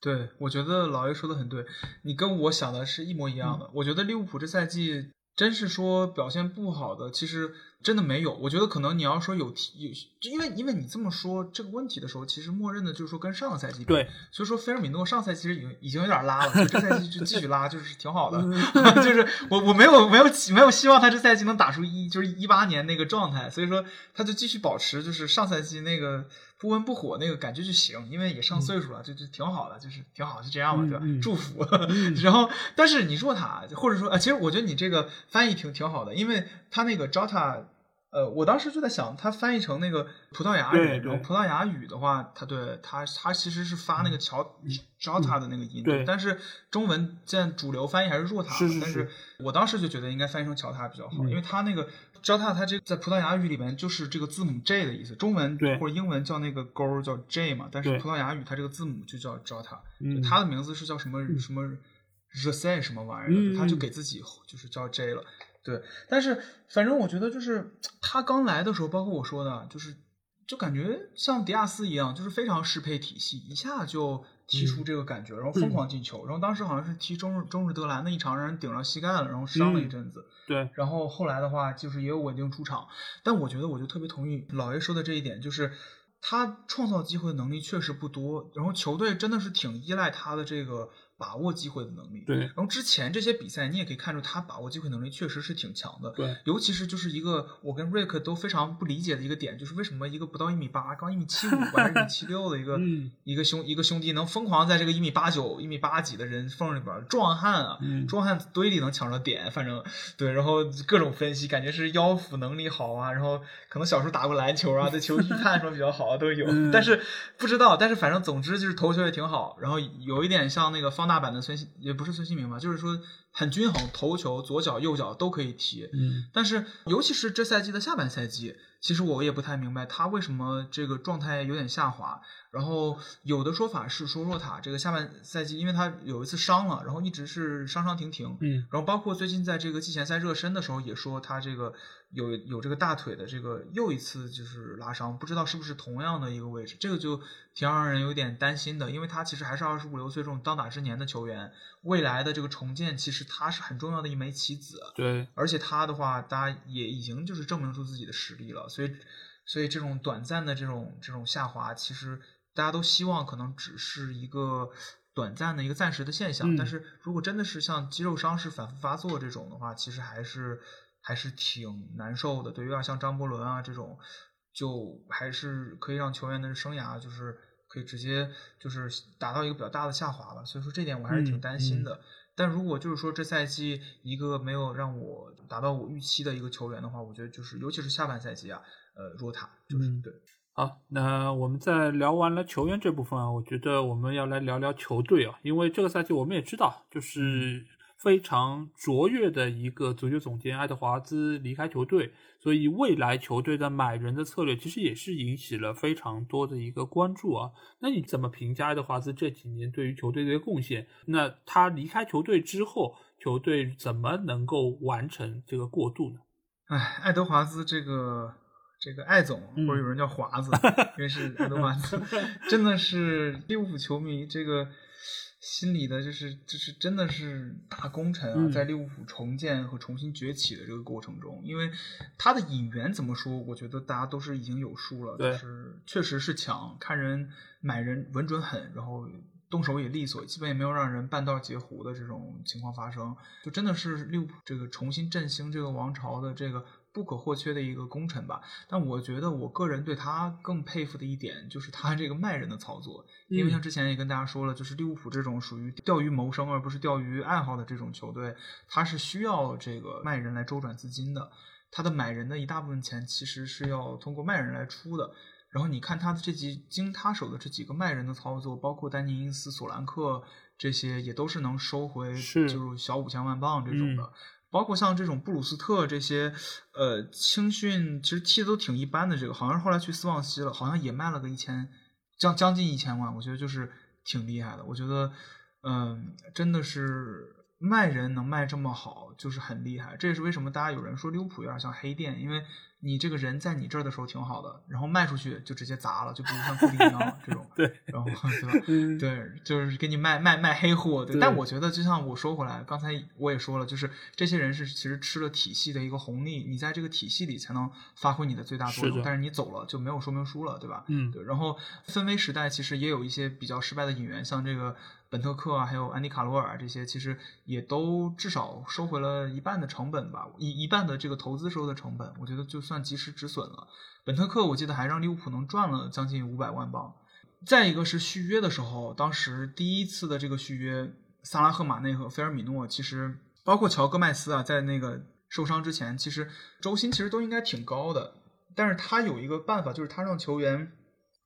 对，我觉得老爷说的很对，你跟我想的是一模一样的。我觉得利物浦这赛季真是说表现不好的，其实。真的没有，我觉得可能你要说有提有，因为因为你这么说这个问题的时候，其实默认的就是说跟上个赛季比，对，所以说菲尔米诺上赛季其实已经已经有点拉了，这赛季就继续拉就是挺好的，就是我我没有没有没有希望他这赛季能打出一就是一八年那个状态，所以说他就继续保持就是上赛季那个不温不火那个感觉就行，因为也上岁数了，就就挺好的，就是挺好，就这样嘛，对吧？祝福。然后，但是你若塔或者说啊，其实我觉得你这个翻译挺挺好的，因为他那个 Jota。呃，我当时就在想，他翻译成那个葡萄牙语，然后葡萄牙语的话，他对他他其实是发那个乔 Jota 的那个音，对。但是中文现在主流翻译还是若塔。但是我当时就觉得应该翻译成乔塔比较好，因为他那个 Jota，他这在葡萄牙语里面就是这个字母 J 的意思，中文或者英文叫那个勾叫 J 嘛，但是葡萄牙语它这个字母就叫 Jota，它的名字是叫什么什么 r e s e 什么玩意儿，他就给自己就是叫 J 了。对，但是反正我觉得就是他刚来的时候，包括我说的，就是就感觉像迪亚斯一样，就是非常适配体系，一下就踢出这个感觉，然后疯狂进球。然后当时好像是踢中日中日德兰那一场，让人顶上膝盖了，然后伤了一阵子。对，然后后来的话就是也有稳定出场。但我觉得我就特别同意老爷说的这一点，就是他创造机会的能力确实不多，然后球队真的是挺依赖他的这个把握机会的能力。对，然后之前这些比赛，你也可以看出他把握机会能力确实是挺强的。对，尤其是就是一个我跟瑞克都非常不理解的一个点，就是为什么一个不到一米八，刚一米七五还是一米七六的一个、嗯一个兄一个兄弟，能疯狂在这个一米八九、一米八几的人缝里边儿壮汉啊，嗯壮汉堆里能抢着点，反正对，然后各种分析，感觉是腰腹能力好啊，然后可能小时候打过篮球啊，对球预判什么比较好啊都有，嗯但是不知道，但是反正总之就是投球也挺好，然后有一点像那个放大版的孙兴，也不是孙兴民吧，就是说很均衡，头球左脚右脚都可以踢，嗯但是尤其是这赛季的下半赛季，其实我也不太明白他为什么这个状态有点下滑。然后有的说法是说若塔这个下半赛季，因为他有一次伤了，然后一直是伤伤停停，嗯然后包括最近在这个季前赛热身的时候也说他这个有有这个大腿的这个又一次就是拉伤，不知道是不是同样的一个位置，这个就挺让人有点担心的，因为他其实还是二十五六岁这种当打之年的球员，未来的这个重建其实他是很重要的一枚棋子。对，而且他的话，大家也已经就是证明出自己的实力了，所以，所以这种短暂的这种这种下滑，其实大家都希望可能只是一个短暂的一个暂时的现象。嗯但是如果真的是像肌肉伤势反复发作这种的话，其实还是还是挺难受的。对，有点像张伯伦啊这种，就还是可以让球员的生涯就是可以直接就是达到一个比较大的下滑吧。所以说这点我还是挺嗯担心的。但如果就是说这赛季一个没有让我达到我预期的一个球员的话，我觉得就是尤其是下半赛季啊，呃，若塔就是、嗯对，好，那我们在聊完了球员这部分啊，我觉得我们要来聊聊球队啊，因为这个赛季我们也知道，就是非常卓越的一个足球总监爱德华兹离开球队，所以未来球队的买人的策略其实也是引起了非常多的一个关注啊。那你怎么评价爱德华兹这几年对于球队的一个贡献？那他离开球队之后，球队怎么能够完成这个过渡呢？哎，爱德华兹这个这个艾总，嗯或者有人叫华子，因为是爱德华兹，真的是利物浦球迷这个心里的，就是就是真的是大功臣啊，嗯。在利物浦重建和重新崛起的这个过程中，因为他的引援怎么说，我觉得大家都是已经有数了，就是确实是强，看人买人稳准狠，然后。动手也利索，基本也没有让人半道截胡的这种情况发生，就真的是利物浦这个重新振兴这个王朝的这个不可或缺的一个功臣吧。但我觉得我个人对他更佩服的一点就是他这个卖人的操作，因为像之前也跟大家说了，就是利物浦这种属于钓鱼谋生而不是钓鱼爱好的这种球队，他是需要这个卖人来周转资金的。他的买人的一大部分钱其实是要通过卖人来出的。然后你看他的这几经他手的这几个卖人的操作，包括丹尼因斯、索兰克这些，也都是能收回是就是小五千万镑这种的。嗯包括像这种布鲁斯特这些，呃，青训其实踢的都挺一般的。这个好像是后来去斯旺西了，好像也卖了个一千，将将近一千万，我觉得就是挺厉害的。我觉得，嗯、真的是卖人能卖这么好，就是很厉害。这也是为什么大家有人说利物浦有点像黑店，因为你这个人在你这儿的时候挺好的，然后卖出去就直接砸了，就比如像库里一样 这种。对，然后 对吧？嗯，对，就是给你卖卖卖黑货。对，对但我觉得就像我说回来，刚才我也说了，就是这些人是其实吃了体系的一个红利，你在这个体系里才能发挥你的最大作用。是但是你走了就没有说明书了，对吧？嗯，对。然后氛围时代其实也有一些比较失败的引援，像这个本特克啊，还有安迪卡罗尔啊这些，其实也都至少收回了一半的成本吧，一一半的这个投资收的成本，我觉得就算及时止损了。本特克我记得还让利物浦能赚了将近五百万镑。再一个是续约的时候，当时第一次的这个续约，萨拉赫、马内和菲尔米诺，其实包括乔戈麦斯啊，在那个受伤之前，其实周薪其实都应该挺高的。但是他有一个办法，就是他让球员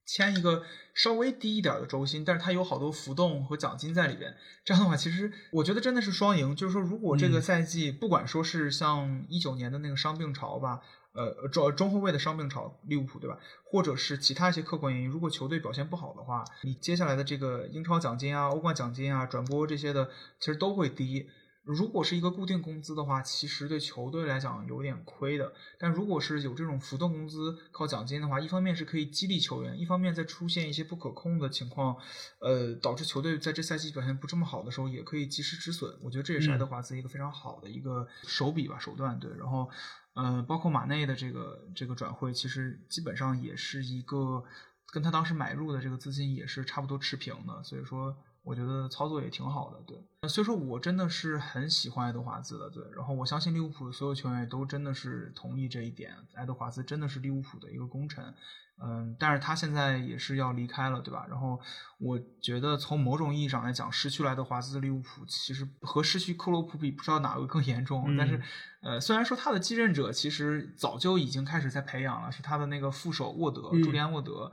签一个稍微低一点的周薪，但是他有好多浮动和奖金在里边。这样的话，其实我觉得真的是双赢。就是说，如果这个嗯赛季、不管说是像一九年的那个伤病潮吧，呃，中中后卫的伤病潮，利物浦对吧？或者是其他一些客观原因，如果球队表现不好的话，你接下来的这个英超奖金啊、欧冠奖金啊、转播这些的，其实都会低。如果是一个固定工资的话，其实对球队来讲有点亏的。但如果是有这种浮动工资靠奖金的话，一方面是可以激励球员，一方面在出现一些不可控的情况，呃，导致球队在这赛季表现不这么好的时候，也可以及时止损。我觉得这也是嗯爱德华兹一个非常好的一个手笔吧，手段对。然后，呃，包括马内的这个这个转会，其实基本上也是一个跟他当时买入的这个资金也是差不多持平的，所以说。我觉得操作也挺好的。对，所以说我真的是很喜欢爱德华兹的。对，然后我相信利物浦的所有球员都真的是同意这一点，爱德华兹真的是利物浦的一个功臣。嗯，但是他现在也是要离开了，对吧？然后我觉得从某种意义上来讲，失去了爱德华兹的利物浦，其实和失去克洛普比，不知道哪个更严重。但是，呃，虽然说他的继任者其实早就已经开始在培养了，是他的那个副手沃德，朱利安沃德。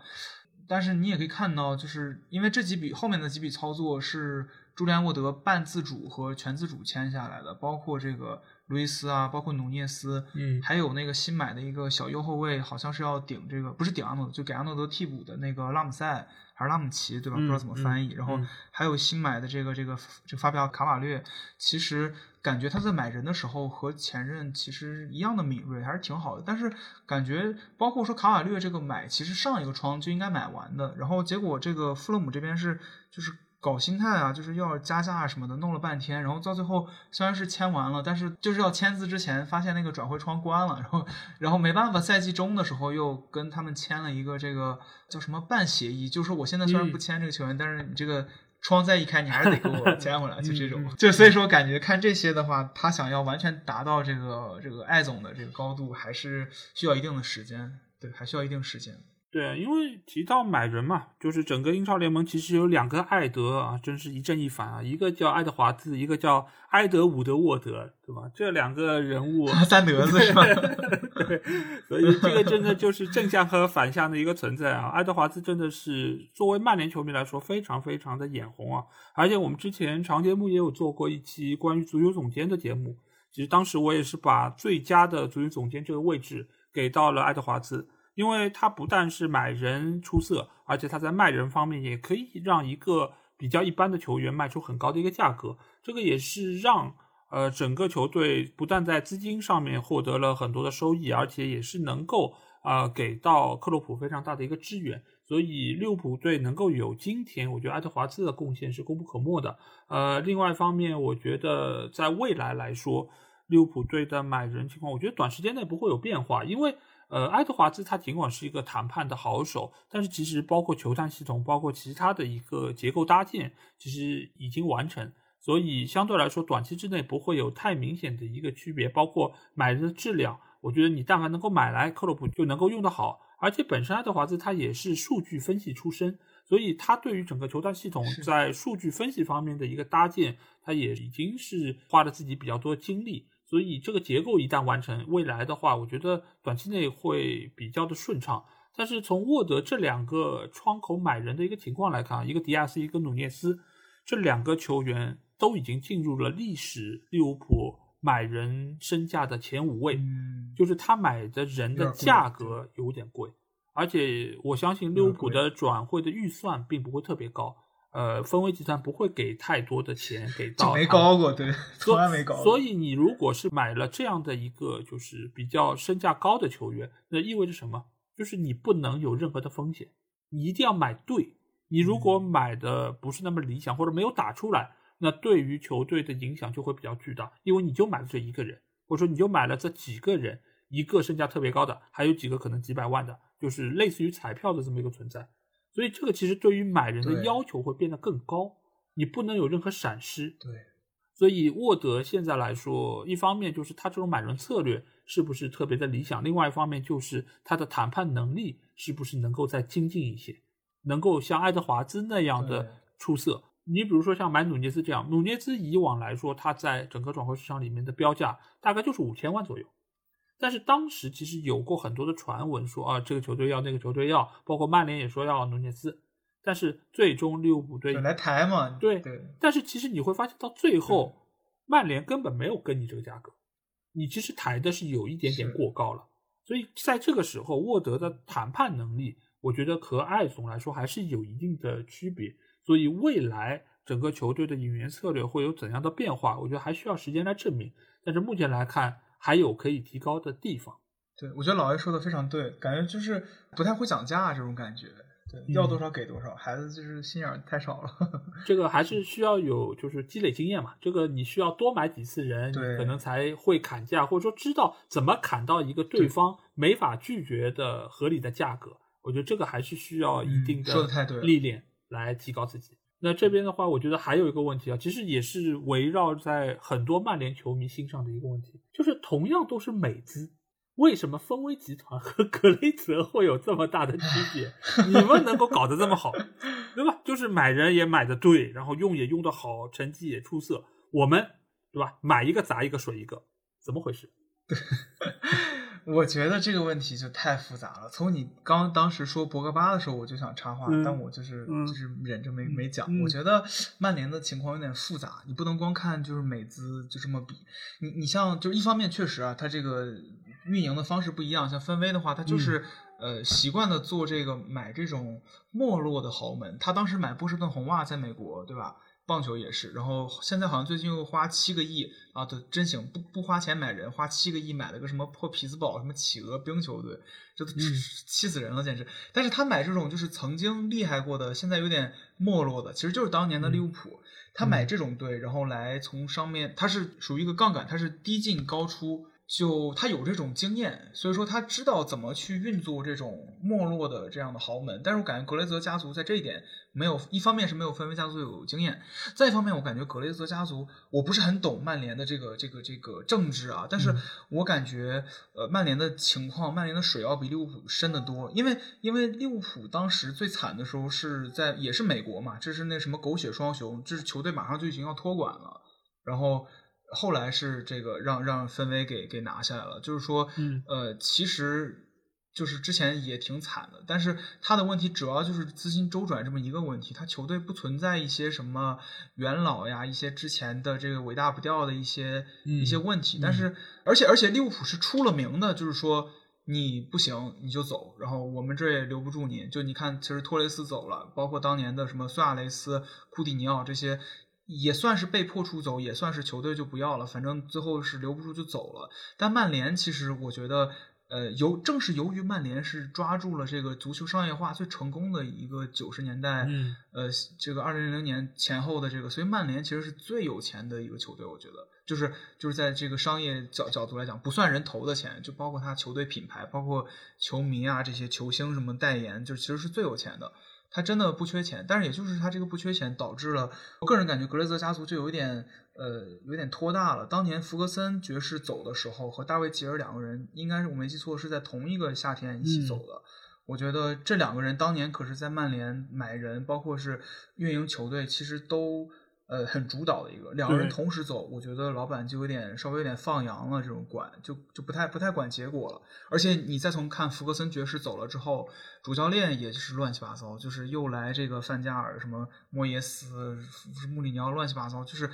但是你也可以看到，就是因为这几笔后面的几笔操作是朱利安沃德半自主和全自主签下来的，包括这个。路易斯啊，包括努涅斯，嗯，还有那个新买的一个小右后卫，好像是要顶这个，不是顶阿诺德，就给阿诺德替补的那个拉姆塞还是拉姆齐，对吧？不知道怎么翻译。然后还有新买的这个这个这个法比奥卡瓦略，其实感觉他在买人的时候和前任其实一样的敏锐，还是挺好的。但是感觉包括说卡瓦略这个买，其实上一个窗就应该买完的，然后结果这个富勒姆这边是就是。搞心态啊，就是要加价啊什么的，弄了半天，然后到最后虽然是签完了，但是就是要签字之前发现那个转会窗关了，然后然后没办法，赛季中的时候又跟他们签了一个这个叫什么半协议，就是说我现在虽然不签这个球员，但是你这个窗再一开，你还是得给我牵回来，就这种，就所以说感觉看这些的话，他想要完全达到这个这个艾总的这个高度，还是需要一定的时间，对，还需要一定时间。对，因为提到买人嘛，就是整个英超联盟其实有两个艾德啊，真是一正一反啊。一个叫爱德华兹，一个叫埃德伍德沃德，对吧？这两个人物 三德子是吧？对，所以这个真的就是正向和反向的一个存在啊。爱德华兹真的是作为曼联球迷来说，非常非常的眼红啊。而且我们之前长节目也有做过一期关于足球总监的节目，其实当时我也是把最佳的足球总监这个位置给到了爱德华兹。因为他不但是买人出色，而且他在卖人方面也可以让一个比较一般的球员卖出很高的一个价格。这个也是让呃整个球队不但在资金上面获得了很多的收益，而且也是能够啊给到克洛普非常大的一个支援。所以利物浦队能够有今天，我觉得爱德华兹的贡献是功不可没的。呃，另外一方面，我觉得在未来来说，利物浦队的买人情况，我觉得短时间内不会有变化，因为。呃，爱德华兹他尽管是一个谈判的好手，但是其实包括球探系统，包括其他的一个结构搭建，其实已经完成，所以相对来说，短期之内不会有太明显的一个区别。包括买人的质量，我觉得你但凡能够买来克洛普就能够用得好，而且本身爱德华兹他也是数据分析出身，所以他对于整个球探系统在数据分析方面的一个搭建，他也已经是花了自己比较多精力。所以这个结构一旦完成，未来的话，我觉得短期内会比较的顺畅。但是从沃德这两个窗口买人的一个情况来看，一个迪亚斯，一个努涅斯，这两个球员都已经进入了历史利物浦买人身价的前五位，就是他买的人的价格有点贵，而且我相信利物浦的转会的预算并不会特别高。呃，分威集团不会给太多的钱给到，没高过，对，从来没高过。所以你如果是买了这样的一个就是比较身价高的球员，那意味着什么？就是你不能有任何的风险，你一定要买对。你如果买的不是那么理想，或者没有打出来，那对于球队的影响就会比较巨大，因为你就买了这一个人，或者说你就买了这几个人，一个身价特别高的，还有几个可能几百万的，就是类似于彩票的这么一个存在。所以这个其实对于买人的要求会变得更高，你不能有任何闪失。对，所以沃德现在来说，一方面就是他这种买人策略是不是特别的理想，另外一方面就是他的谈判能力是不是能够再精进一些，能够像爱德华兹那样的出色。你比如说像买努涅斯这样，努涅斯以往来说他在整个转会市场里面的标价大概就是五千万左右。但是当时其实有过很多的传闻说啊，这个球队要，那个球队要，包括曼联也说要努涅斯，但是最终利物浦队来抬嘛，对对。但是其实你会发现到最后，曼联根本没有跟你这个价格，你其实抬的是有一点点过高了。所以在这个时候，沃德的谈判能力，我觉得和艾总来说还是有一定的区别。所以未来整个球队的引援策略会有怎样的变化，我觉得还需要时间来证明。但是目前来看。还有可以提高的地方。对，我觉得老爷说的非常对，感觉就是不太会讲价这种感觉。对，要多少给多少，孩子就是心眼太少了。这个还是需要有，就是积累经验嘛。这个你需要多买几次人，可能才会砍价，或者说知道怎么砍到一个对方没法拒绝的合理的价格。我觉得这个还是需要一定的历练来提高自己。那这边的话，我觉得还有一个问题啊，其实也是围绕在很多曼联球迷心上的一个问题，就是同样都是美资，为什么丰威集团和格雷泽会有这么大的区别？你们能够搞得这么好，对吧？就是买人也买的对，然后用也用的好，成绩也出色，我们对吧？买一个砸一个水一个，怎么回事？我觉得这个问题就太复杂了。从你刚当时说博格巴的时候，我就想插话，但我就是就是忍着没没讲。我觉得曼联的情况有点复杂，你不能光看就是美资就这么比。你你像就是一方面确实啊，它这个运营的方式不一样。像分威的话，它就是呃习惯的做这个买这种没落的豪门。他当时买波士顿红袜在美国，对吧？棒球也是，然后现在好像最近又花七个亿啊，对，真行，不不花钱买人，花七个亿买了个什么破匹兹堡什么企鹅冰球队，这都 气死人了，简直。但是他买这种就是曾经厉害过的，现在有点没落的，其实就是当年的利物浦，他买这种队，然后来从上面，他是属于一个杠杆，他是低进高出。就他有这种经验，所以说他知道怎么去运作这种没落的这样的豪门。但是我感觉格雷泽家族在这一点没有，一方面是没有分威家族有经验，再一方面我感觉格雷泽家族，我不是很懂曼联的这个这个这个政治啊，但是我感觉呃曼联的情况，曼联的水要比利物浦深得多，因为因为利物浦当时最惨的时候是在也是美国嘛，这是那什么狗血双雄，这是球队马上就已经要托管了，然后。后来是这个让让分威给给拿下来了，就是说，呃，其实就是之前也挺惨的，但是他的问题主要就是资金周转这么一个问题，他球队不存在一些什么元老呀，一些之前的这个伟大不掉的一些一些问题，但是而且而且利物浦是出了名的，就是说你不行你就走，然后我们这也留不住你，就你看其实托雷斯走了，包括当年的什么苏亚雷斯、库蒂尼奥这些。也算是被迫出走，也算是球队就不要了，反正最后是留不住就走了。但曼联其实我觉得，呃，由正是由于曼联是抓住了这个足球商业化最成功的一个九十年代，呃，这个二零零零年前后的这个，所以曼联其实是最有钱的一个球队。我觉得，就是就是在这个商业角角度来讲，不算人投的钱，就包括他球队品牌，包括球迷啊这些球星什么代言，就其实是最有钱的。他真的不缺钱，但是也就是他这个不缺钱，导致了我个人感觉格雷泽家族就有一点呃有点拖大了。当年弗格森爵士走的时候，和大卫吉尔两个人，应该是我没记错，是在同一个夏天一起走的。我觉得这两个人当年可是在曼联买人，包括是运营球队，其实都。呃，很主导的一个，两个人同时走，我觉得老板就有点稍微有点放羊了，这种管就就不太不太管结果了。而且你再从看福格森爵士走了之后，主教练也是乱七八糟，就是又来这个范加尔，什么莫耶斯、穆里尼奥，乱七八糟，就是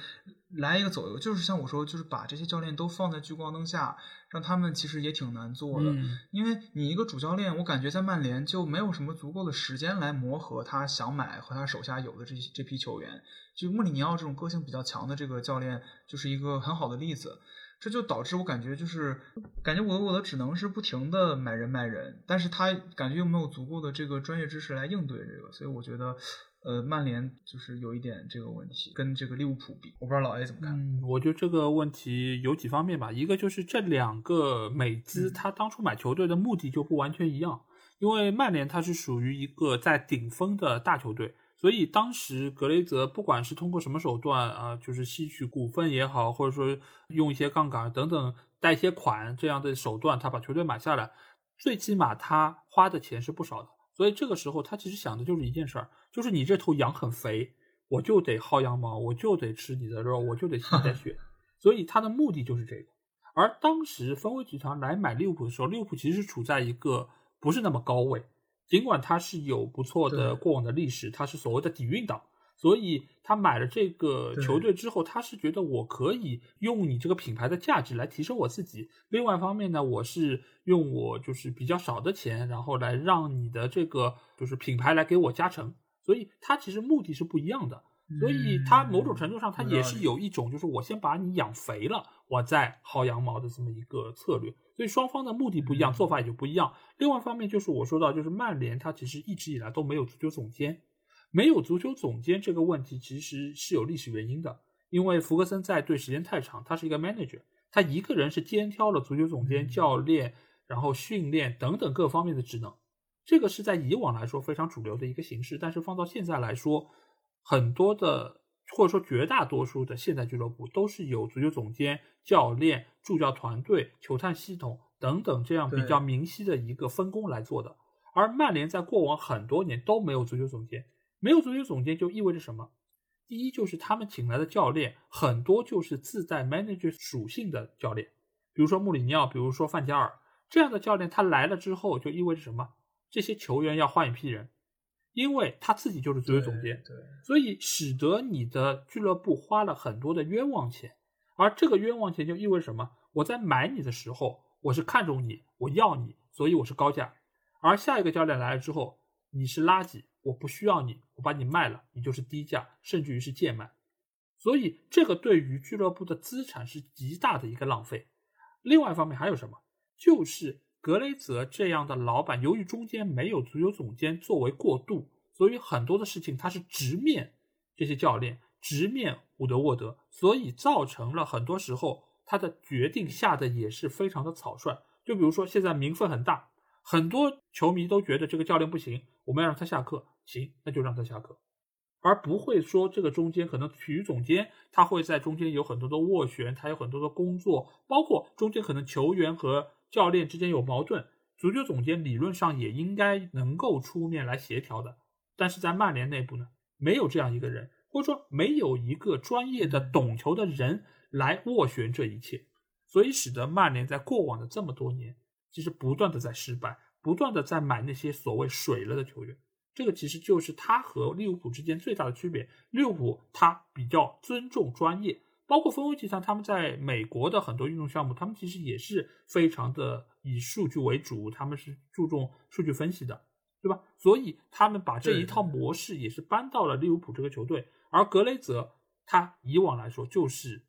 来一个走一个，就是像我说，就是把这些教练都放在聚光灯下。让他们其实也挺难做的，因为你一个主教练，我感觉在曼联就没有什么足够的时间来磨合他想买和他手下有的这这批球员。就穆里尼奥这种个性比较强的这个教练，就是一个很好的例子。这就导致我感觉就是感觉我我的只能是不停的买人卖人，但是他感觉又没有足够的这个专业知识来应对这个，所以我觉得。呃，曼联就是有一点这个问题，跟这个利物浦比，我不知道老 A 怎么看。嗯，我觉得这个问题有几方面吧，一个就是这两个美资，他当初买球队的目的就不完全一样。因为曼联它是属于一个在顶峰的大球队，所以当时格雷泽不管是通过什么手段啊，就是吸取股份也好，或者说用一些杠杆等等贷一些款这样的手段，他把球队买下来，最起码他花的钱是不少的。所以这个时候他其实想的就是一件事儿。就是你这头羊很肥，我就得薅羊毛，我就得吃你的肉，我就得吸你的血，所以他的目的就是这个。而当时分威集团来买利物浦的时候，利物浦其实是处在一个不是那么高位，尽管它是有不错的过往的历史，它是所谓的底蕴党，所以他买了这个球队之后，他是觉得我可以用你这个品牌的价值来提升我自己。另外一方面呢，我是用我就是比较少的钱，然后来让你的这个就是品牌来给我加成。所以他其实目的是不一样的，所以他某种程度上他也是有一种就是我先把你养肥了，我再薅羊毛的这么一个策略。所以双方的目的不一样，做法也就不一样。另外一方面就是我说到，就是曼联他其实一直以来都没有足球总监，没有足球总监这个问题其实是有历史原因的，因为福格森在队时间太长，他是一个 manager，他一个人是肩挑了足球总监、教练，然后训练等等各方面的职能。这个是在以往来说非常主流的一个形式，但是放到现在来说，很多的或者说绝大多数的现代俱乐部都是有足球总监、教练、助教团队、球探系统等等这样比较明晰的一个分工来做的。而曼联在过往很多年都没有足球总监，没有足球总监就意味着什么？第一就是他们请来的教练很多就是自带 manager 属性的教练，比如说穆里尼奥，比如说范加尔这样的教练，他来了之后就意味着什么？这些球员要换一批人，因为他自己就是足球总监，对，所以使得你的俱乐部花了很多的冤枉钱，而这个冤枉钱就意味着什么？我在买你的时候，我是看中你，我要你，所以我是高价，而下一个教练来了之后，你是垃圾。我不需要你，我把你卖了，你就是低价，甚至于是贱卖，所以这个对于俱乐部的资产是极大的一个浪费。另外一方面还有什么？就是格雷泽这样的老板，由于中间没有足球总监作为过渡，所以很多的事情他是直面这些教练，直面伍德沃德，所以造成了很多时候他的决定下的也是非常的草率。就比如说现在名分很大，很多球迷都觉得这个教练不行，我们要让他下课。行，那就让他下课，而不会说这个中间可能体育总监他会在中间有很多的斡旋，他有很多的工作，包括中间可能球员和教练之间有矛盾，足球总监理论上也应该能够出面来协调的。但是在曼联内部呢，没有这样一个人，或者说没有一个专业的懂球的人来斡旋这一切，所以使得曼联在过往的这么多年，其实不断的在失败，不断的在买那些所谓水了的球员。这个其实就是他和利物浦之间最大的区别。利物浦他比较尊重专业，包括丰威集团，他们在美国的很多运动项目，他们其实也是非常的以数据为主，他们是注重数据分析的，对吧？所以他们把这一套模式也是搬到了利物浦这个球队。而格雷泽他以往来说就是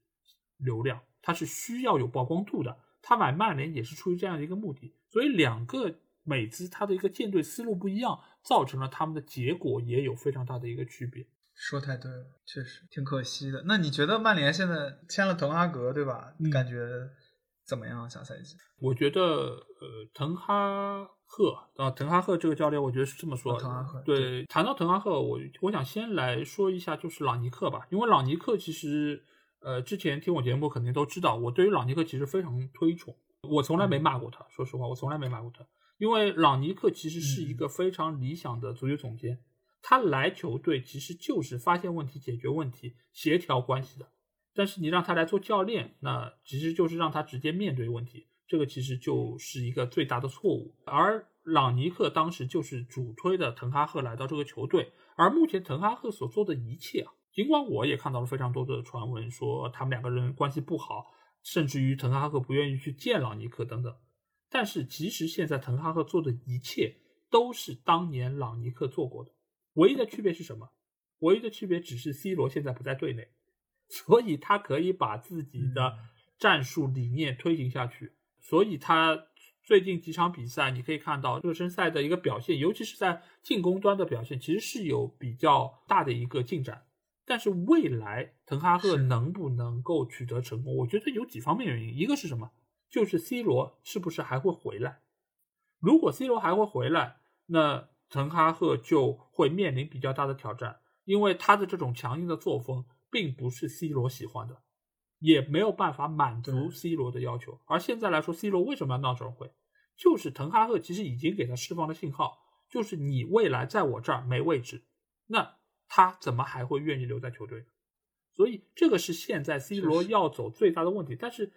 流量，他是需要有曝光度的，他买曼联也是出于这样的一个目的。所以两个。美资他的一个建队思路不一样，造成了他们的结果也有非常大的一个区别。说太对了，确实挺可惜的。那你觉得曼联现在签了滕哈格，对吧？感觉怎么样？下赛季？我觉得，呃，滕哈赫啊，滕哈赫这个教练，我觉得是这么说。滕哈赫对，谈到滕哈赫，我我想先来说一下，就是朗尼克吧，因为朗尼克其实，呃，之前听我节目肯定都知道，我对于朗尼克其实非常推崇，我从来没骂过他，说实话，我从来没骂过他。因为朗尼克其实是一个非常理想的足球总监，他来球队其实就是发现问题、解决问题、协调关系的。但是你让他来做教练，那其实就是让他直接面对问题，这个其实就是一个最大的错误。而朗尼克当时就是主推的滕哈赫来到这个球队，而目前滕哈赫所做的一切啊，尽管我也看到了非常多的传闻说他们两个人关系不好，甚至于滕哈赫不愿意去见朗尼克等等。但是，其实现在滕哈赫做的一切都是当年朗尼克做过的，唯一的区别是什么？唯一的区别只是 C 罗现在不在队内，所以他可以把自己的战术理念推行下去。所以他最近几场比赛，你可以看到热身赛的一个表现，尤其是在进攻端的表现，其实是有比较大的一个进展。但是未来滕哈赫能不能够取得成功，我觉得有几方面原因，一个是什么？就是 C 罗是不是还会回来？如果 C 罗还会回来，那滕哈赫就会面临比较大的挑战，因为他的这种强硬的作风并不是 C 罗喜欢的，也没有办法满足 C 罗的要求。而现在来说，C 罗为什么要闹转会？就是滕哈赫其实已经给他释放了信号，就是你未来在我这儿没位置，那他怎么还会愿意留在球队？所以这个是现在 C 罗要走最大的问题，但是。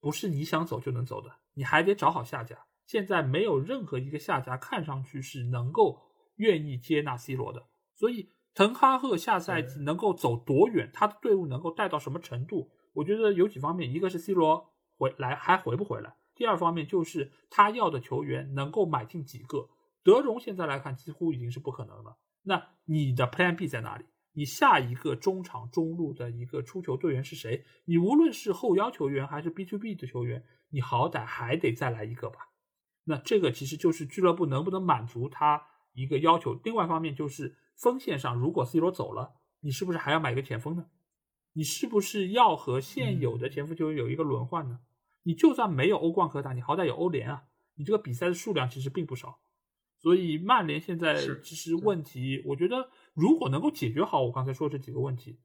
不是你想走就能走的，你还得找好下家。现在没有任何一个下家看上去是能够愿意接纳 C 罗的，所以滕哈赫下赛季能够走多远，他的队伍能够带到什么程度？我觉得有几方面，一个是 C 罗回来还回不回来，第二方面就是他要的球员能够买进几个。德容现在来看几乎已经是不可能了，那你的 Plan B 在哪里？你下一个中场中路的一个出球队员是谁？你无论是后腰球员还是 B to B 的球员，你好歹还得再来一个吧？那这个其实就是俱乐部能不能满足他一个要求。另外一方面就是锋线上，如果 C 罗走了，你是不是还要买一个前锋呢？你是不是要和现有的前锋球员有一个轮换呢？你就算没有欧冠可打，你好歹有欧联啊！你这个比赛的数量其实并不少。所以曼联现在是其实问题，我觉得如果能够解决好我刚才说这几个问题，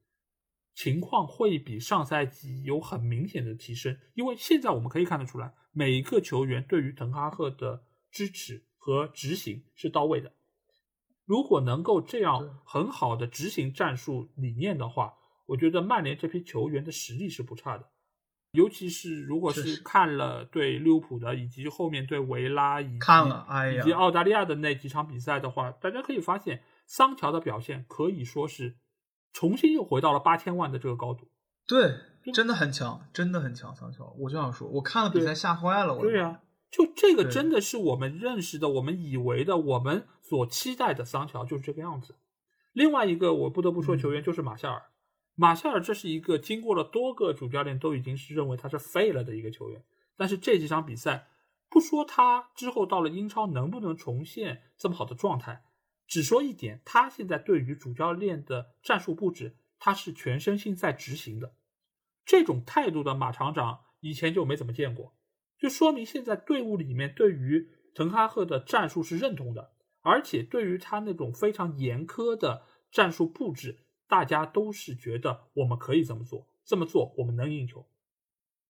情况会比上赛季有很明显的提升。因为现在我们可以看得出来，每一个球员对于滕哈赫的支持和执行是到位的。如果能够这样很好的执行战术理念的话，我觉得曼联这批球员的实力是不差的。尤其是如果是看了对利物浦的，以及后面对维拉以及看了哎呀以及澳大利亚的那几场比赛的话，大家可以发现桑乔的表现可以说是重新又回到了八千万的这个高度。对，真的很强，真的很强，桑乔。我就想说，我看了比赛吓坏了，我对呀、就这个真的是我们认识的、我们以为的、我们所期待的桑乔就是这个样子。另外一个我不得不说球员就是马夏尔，马夏尔这是一个经过了多个主教练都已经是认为他是废了的一个球员，但是这几场比赛，不说他之后到了英超能不能重现这么好的状态，只说一点，他现在对于主教练的战术布置，他是全身心在执行的。这种态度的马厂长以前就没怎么见过，就说明现在队伍里面对于滕哈赫的战术是认同的，而且对于他那种非常严苛的战术布置，大家都是觉得我们可以这么做，这么做我们能赢球。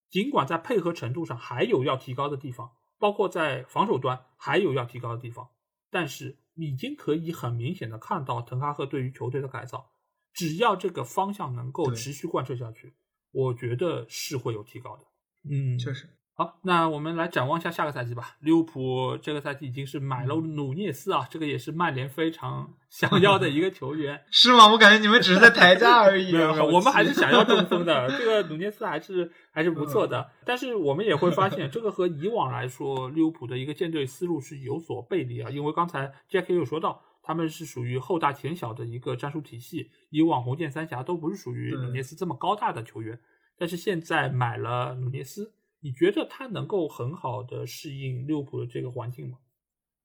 尽管在配合程度上还有要提高的地方，包括在防守端还有要提高的地方，但是已经可以很明显的看到滕哈赫对于球队的改造，只要这个方向能够持续贯彻下去，我觉得是会有提高的。嗯，确实，好，那我们来展望一下下个赛季吧。利物浦这个赛季已经是买了努涅斯啊，这个也是曼联非常 想要的一个球员。是吗？我感觉你们只是在抬价而已。没有没有，我们还是想要中锋的。这个努涅斯还是还是不错的，但是我们也会发现，这个和以往来说，利物浦的一个建队思路是有所背离啊。因为刚才 Jack 也有说到，他们是属于后大前小的一个战术体系，以往红箭三峡都不是属于努涅斯这么高大的球员，但是现在买了努涅斯，你觉得他能够很好的适应利物浦的这个环境吗？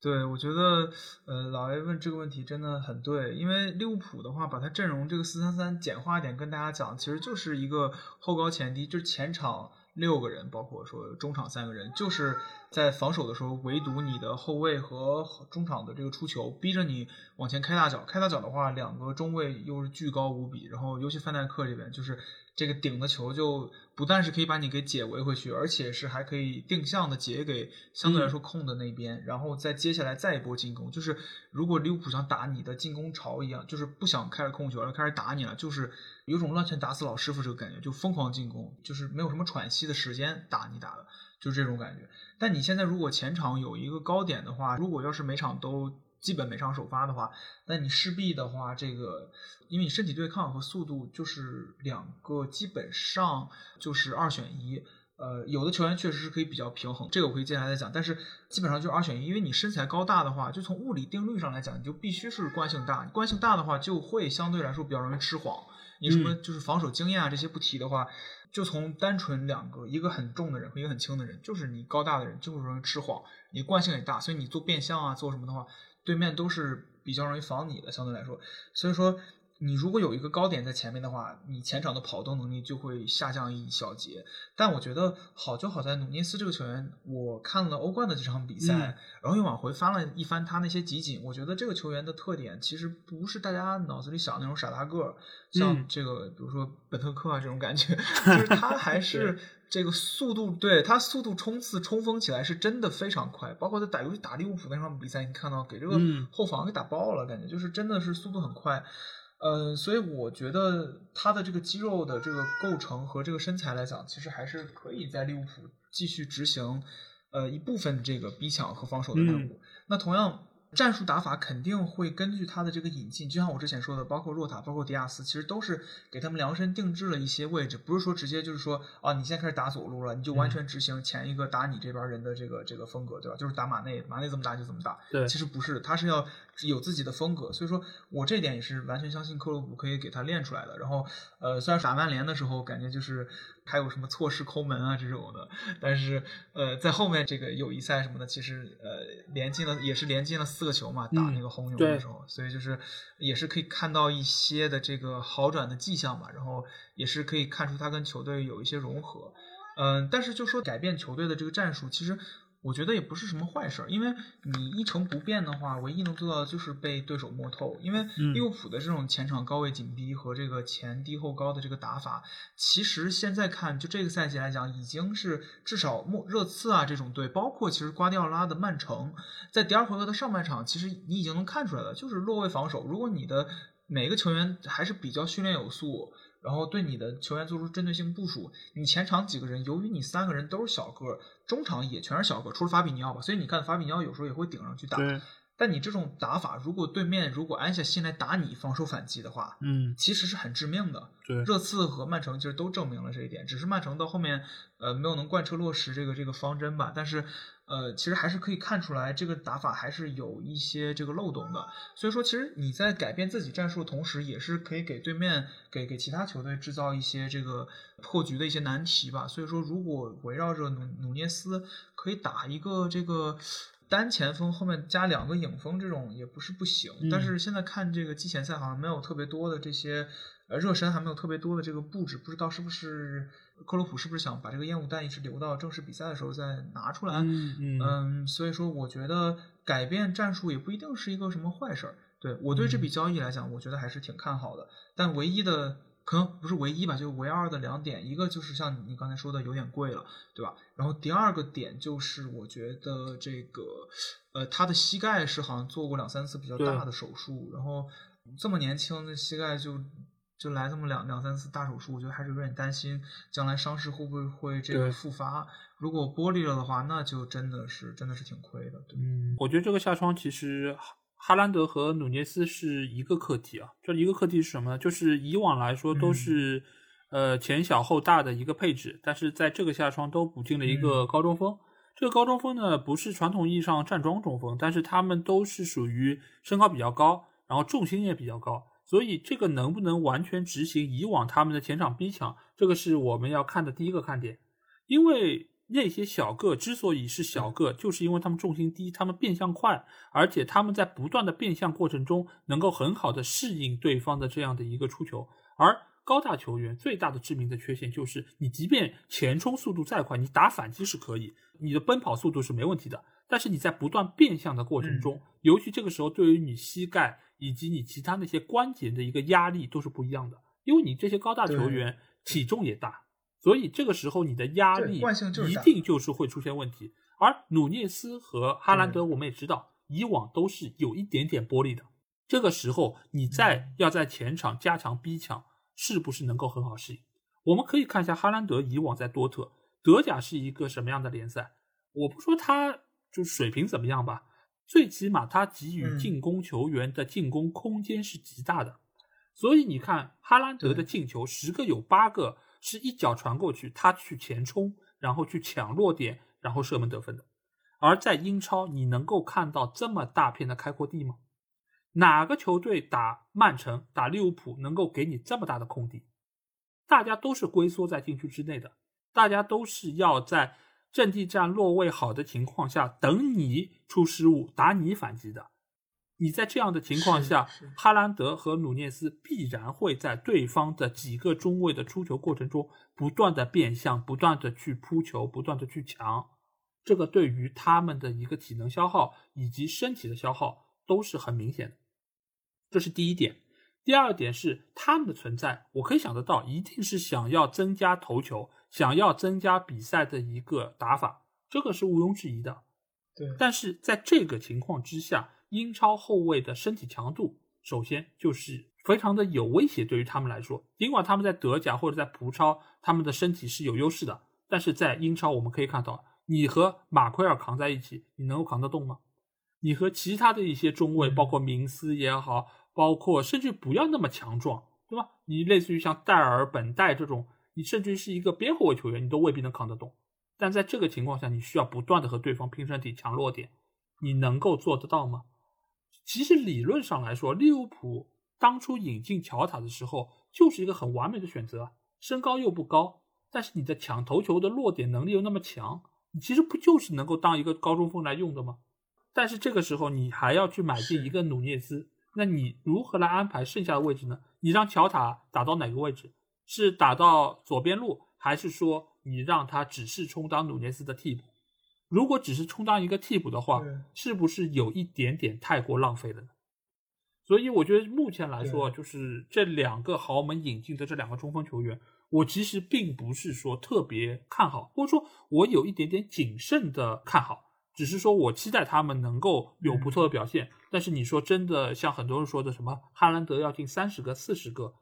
对，我觉得，呃，老 A 问这个问题真的很对，因为利物浦的话，把它阵容这个四三三简化一点跟大家讲，其实就是一个后高前低，就是前场六个人，包括说中场三个人，就是在防守的时候围堵你的后卫和中场的这个出球，逼着你往前开大脚。开大脚的话，两个中卫又是巨高无比，然后尤其范戴克这边就是这个顶的球就不但是可以把你给解围回去，而且是还可以定向的解给相对来说空的那边，然后再接下来再一波进攻。就是如果利物浦想打你的进攻潮一样，就是不想开始控球，而开始打你了，就是有种乱拳打死老师傅这个感觉，就疯狂进攻，就是没有什么喘息的时间打你打的，就是这种感觉。但你现在如果前场有一个高点的话，如果要是每场都基本每场首发的话，那你势必的话，这个因为你身体对抗和速度就是两个基本上就是二选一。呃，有的球员确实是可以比较平衡，这个我可以接下来再讲。但是基本上就是二选一，因为你身材高大的话，就从物理定律上来讲，你就必须是惯性大。惯性大的话，就会相对来说比较容易吃晃。你什么就是防守经验啊这些不提的话，就从单纯两个，一个很重的人和一个很轻的人，就是你高大的人就会容易吃晃，你惯性也大，所以你做变向啊，做什么的话，对面都是比较容易防你的，相对来说。所以说，你如果有一个高点在前面的话，你前场的跑动能力就会下降一小节。但我觉得好就好在努涅斯这个球员，我看了欧冠的这场比赛，嗯然后又往回翻了一翻他那些集锦，我觉得这个球员的特点其实不是大家脑子里想的那种傻大个儿，像嗯这个比如说本特克啊这种感觉，就是他还是这个速度，对他速度冲刺冲锋起来是真的非常快，包括在打游戏打利物浦那场比赛，你看到给这个嗯后防给打爆了，感觉就是真的是速度很快。呃，所以我觉得他的这个肌肉的这个构成和这个身材来讲，其实还是可以在利物浦继续执行呃一部分这个逼抢和防守的任务。那同样，战术打法肯定会根据他的这个引进，就像我之前说的，包括若塔，包括迪亚斯，其实都是给他们量身定制了一些位置，不是说直接就是说啊，你现在开始打左路了，你就完全执行前一个打你这边人的这个这个风格，对吧？就是打马内，马内怎么打就怎么打。对其实不是，他是要有自己的风格，所以说我这点也是完全相信克洛普可以给他练出来的。然后，呃，虽然打曼联的时候感觉就是还有什么错失抠门啊这种的，但是呃，在后面这个友谊赛什么的，其实呃连进了也是连进了四个球嘛，打那个红牛的时候，所以就是也是可以看到一些的这个好转的迹象吧。然后也是可以看出他跟球队有一些融合。嗯，但是就说改变球队的这个战术，其实我觉得也不是什么坏事儿，因为你一成不变的话，唯一能做到的就是被对手摸透。因为利物浦的这种前场高位紧逼和这个前低后高的这个打法，其实现在看就这个赛季来讲，已经是至少莫热刺啊这种队，包括其实瓜迪奥拉的曼城，在第二回合的上半场，其实你已经能看出来了，就是落位防守。如果你的每个球员还是比较训练有素。然后对你的球员做出针对性部署，你前场几个人，由于你三个人都是小个，中场也全是小个，除了法比尼奥吧，所以你看法比尼奥有时候也会顶上去打。但你这种打法，如果对面如果安下心来打你防守反击的话，嗯，其实是很致命的。对，热刺和曼城其实都证明了这一点，只是曼城到后面呃没有能贯彻落实这个这个方针吧。但是呃，其实还是可以看出来这个打法还是有一些这个漏洞的。所以说，其实你在改变自己战术的同时，也是可以给对面给给其他球队制造一些这个破局的一些难题吧。所以说，如果围绕着努努涅斯可以打一个这个。单前锋后面加两个影锋，这种也不是不行。但是现在看这个季前赛，好像没有特别多的这些呃热身，还没有特别多的这个布置，不知道是不是克洛普是不是想把这个烟雾弹一直留到正式比赛的时候再拿出来？嗯嗯。所以说，我觉得改变战术也不一定是一个什么坏事儿。对我对这笔交易来讲，我觉得还是挺看好的。但唯一的。可能不是唯一吧，就唯二的两点，一个就是像你刚才说的有点贵了，对吧？然后第二个点就是我觉得这个，呃，他的膝盖是好像做过两三次比较大的手术，然后这么年轻的膝盖就就来这么两两三次大手术，我觉得还是有点担心将来伤势会不会会这个复发。如果剥离了的话，那就真的是真的是挺亏的。对嗯，我觉得这个下窗其实。哈兰德和努涅斯是一个课题啊，这一个课题是什么呢？就是以往来说都是，呃前小后大的一个配置，但是在这个下窗都补进了一个高中锋。这个高中锋呢，不是传统意义上站桩中锋，但是他们都是属于身高比较高，然后重心也比较高，所以这个能不能完全执行以往他们的前场逼抢，这个是我们要看的第一个看点，因为。那些小个之所以是小个，就是因为他们重心低，他们变向快，而且他们在不断的变向过程中，能够很好的适应对方的这样的一个出球。而高大球员最大的致命的缺陷就是，你即便前冲速度再快，你打反击是可以，你的奔跑速度是没问题的，但是你在不断变向的过程中，尤其这个时候，对于你膝盖以及你其他那些关节的一个压力都是不一样的，因为你这些高大球员体重也大。所以这个时候你的压力一定就是会出现问题，而努涅斯和哈兰德我们也知道，以往都是有一点点玻璃的。这个时候你再要在前场加强逼抢，是不是能够很好适应？我们可以看一下哈兰德以往在多特，德甲是一个什么样的联赛？我不说他就水平怎么样吧，最起码他给予进攻球员的进攻空间是极大的。所以你看哈兰德的进球，十个有八个。是一脚传过去，他去前冲，然后去抢落点，然后射门得分的。而在英超，你能够看到这么大片的开阔地吗？哪个球队打曼城、打利物浦能够给你这么大的空地？大家都是龟缩在禁区之内的，大家都是要在阵地战落位好的情况下等你出失误，打你反击的。你在这样的情况下，哈兰德和努涅斯必然会在对方的几个中卫的出球过程中不断的变向，不断的去扑球，不断的去抢。这个对于他们的一个体能消耗以及身体的消耗都是很明显的。这是第一点。第二点是他们的存在，我可以想得到，一定是想要增加头球，想要增加比赛的一个打法，这个是毋庸置疑的。对。但是在这个情况之下。英超后卫的身体强度，首先就是非常的有威胁，对于他们来说，尽管他们在德甲或者在葡超，他们的身体是有优势的，但是在英超我们可以看到，你和马奎尔扛在一起，你能够扛得动吗？你和其他的一些中卫，包括明斯也好，包括甚至不要那么强壮，对吧？你类似于像戴尔本代这种，你甚至是一个边后卫球员，你都未必能扛得动。但在这个情况下，你需要不断的和对方拼身体、强弱点，你能够做得到吗？其实理论上来说，利物浦当初引进乔塔的时候就是一个很完美的选择，身高又不高，但是你的抢头球的落点能力又那么强，你其实不就是能够当一个高中锋来用的吗？但是这个时候你还要去买进一个努涅斯，那你如何来安排剩下的位置呢？你让乔塔打到哪个位置？是打到左边路，还是说你让他只是充当努涅斯的替补？如果只是充当一个替补的话，是不是有一点点太过浪费了呢？所以我觉得目前来说，就是这两个豪门引进的这两个中锋球员，我其实并不是说特别看好，或者说我有一点点谨慎的看好。只是说我期待他们能够有不错的表现，但是你说真的，像很多人说的什么哈兰德要进三十个、四十个，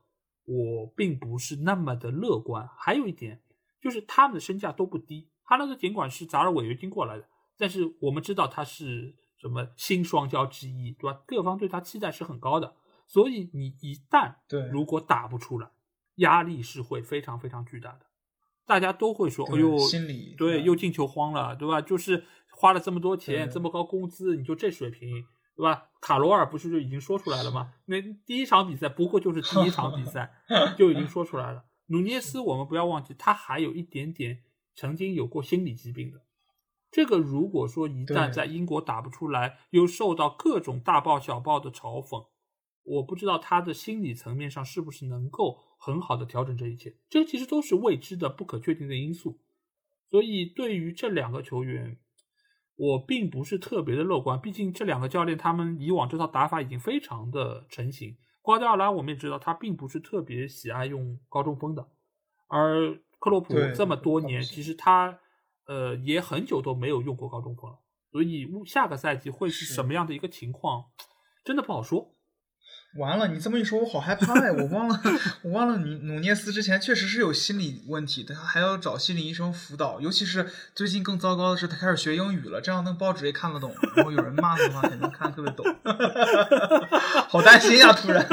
我并不是那么的乐观。还有一点就是他们的身价都不低，哈兰德尽管是砸了违约金过来的，但是我们知道他是什么新双骄之一，对吧？各方对他期待是很高的，所以你一旦对如果打不出来，压力是会非常非常巨大的，大家都会说，哎对呦，心理对，又进球荒了，对吧？就是花了这么多钱，这么高工资，你就这水平，对吧？卡罗尔不是就已经说出来了吗？那第一场比赛不过就是第一场比赛 就已经说出来了。努涅斯，我们不要忘记，他还有一点点曾经有过心理疾病的。这个如果说一旦在英国打不出来，又受到各种大爆小爆的嘲讽，我不知道他的心理层面上是不是能够很好的调整这一切。这其实都是未知的、不可确定的因素。所以对于这两个球员，我并不是特别的乐观。毕竟这两个教练他们以往这套打法已经非常的成型。瓜迪奥拉我们也知道，他并不是特别喜爱用高中锋的，而克洛普这么多年，其实他呃也很久都没有用过高中锋了。所以下个赛季会是是什么样的一个情况，真的不好说。完了，你这么一说，我好害怕呀！我忘了，我忘了，努努涅斯之前确实是有心理问题，他还要找心理医生辅导。尤其是最近更糟糕的是，他开始学英语了，这样那报纸也看得懂，然后有人骂他的话，肯定看得特别懂。好担心呀、突然。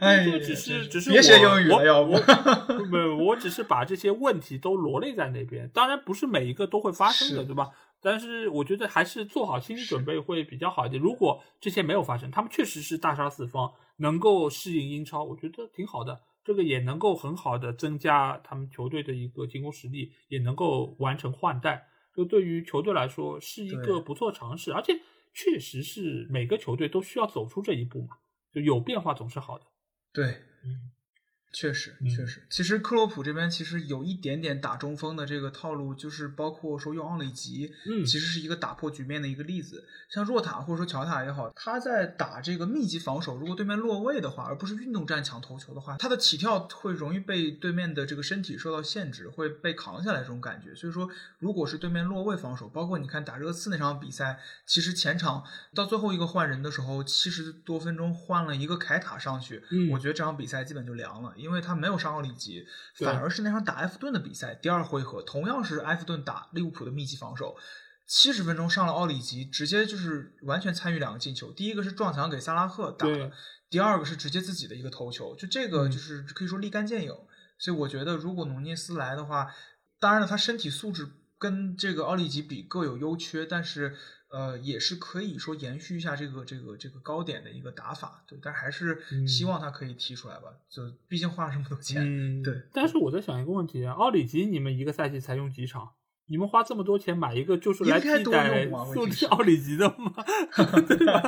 哎呀只是只是别学英语了，要不？我没有，我只是把这些问题都罗列在那边。当然不是每一个都会发生的，对吧？但是我觉得还是做好心理准备会比较好一点。如果这些没有发生，他们确实是大杀四方，能够适应英超，我觉得挺好的。这个也能够很好的增加他们球队的一个进攻实力，也能够完成换代。这对于球队来说是一个不错尝试，而且确实是每个球队都需要走出这一步嘛，就有变化总是好的。对，嗯，确实嗯确实。其实克洛普这边其实有一点点打中锋的这个套路，就是包括说用奥里吉，嗯其实是一个打破局面的一个例子。像若塔或者说乔塔也好，他在打这个密集防守，如果对面落位的话，而不是运动战抢头球的话，他的起跳会容易被对面的这个身体受到限制，会被扛下来这种感觉。所以说，如果是对面落位防守，包括你看打热刺那场比赛，其实前场到最后一个换人的时候，七十多分钟换了一个凯塔上去，嗯我觉得这场比赛基本就凉了，因为他没有上奥里吉，反而是那场打埃弗顿的比赛，第二回合同样是埃弗顿打利物浦的密集防守，七十分钟上了奥里吉，直接就是完全参与两个进球，第一个是撞墙给萨拉赫打对的，第二个是直接自己的一个头球，就这个嗯就是可以说立竿见影。所以我觉得如果努涅斯来的话，当然了，他身体素质跟这个奥里吉比各有优缺，但是呃也是可以说延续一下这个这个这个高点的一个打法，对，但还是嗯希望他可以踢出来吧，就毕竟花了这么多钱，嗯，对。但是我在想一个问题啊，奥里吉你们一个赛季才用几场？你们花这么多钱买一个就是来替代用啊速问题是奥里吉的吗？对吧？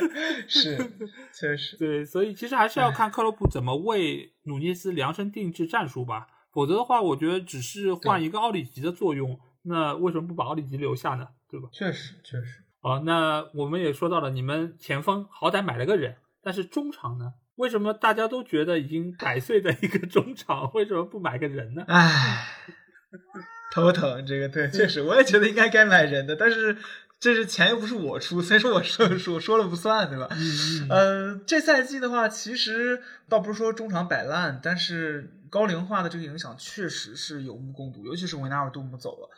是，确实，对，所以其实还是要看克洛普怎么为努涅斯量身定制战术吧。否则的话，我觉得只是换一个奥里吉的作用，那为什么不把奥里吉留下呢？对吧？确实，确实。好，那我们也说到了，你们前锋好歹买了个人，但是中场呢？为什么大家都觉得已经百岁的一个中场，为什么不买个人呢？唉，头疼。这个对，确实，我也觉得应该该买人的，但是这是钱又不是我出，所以说我说说说了不算，对吧？嗯呃，这赛季的话，其实倒不是说中场摆烂，但是高龄化的这个影响确实是有目共睹，尤其是维纳尔杜姆走了。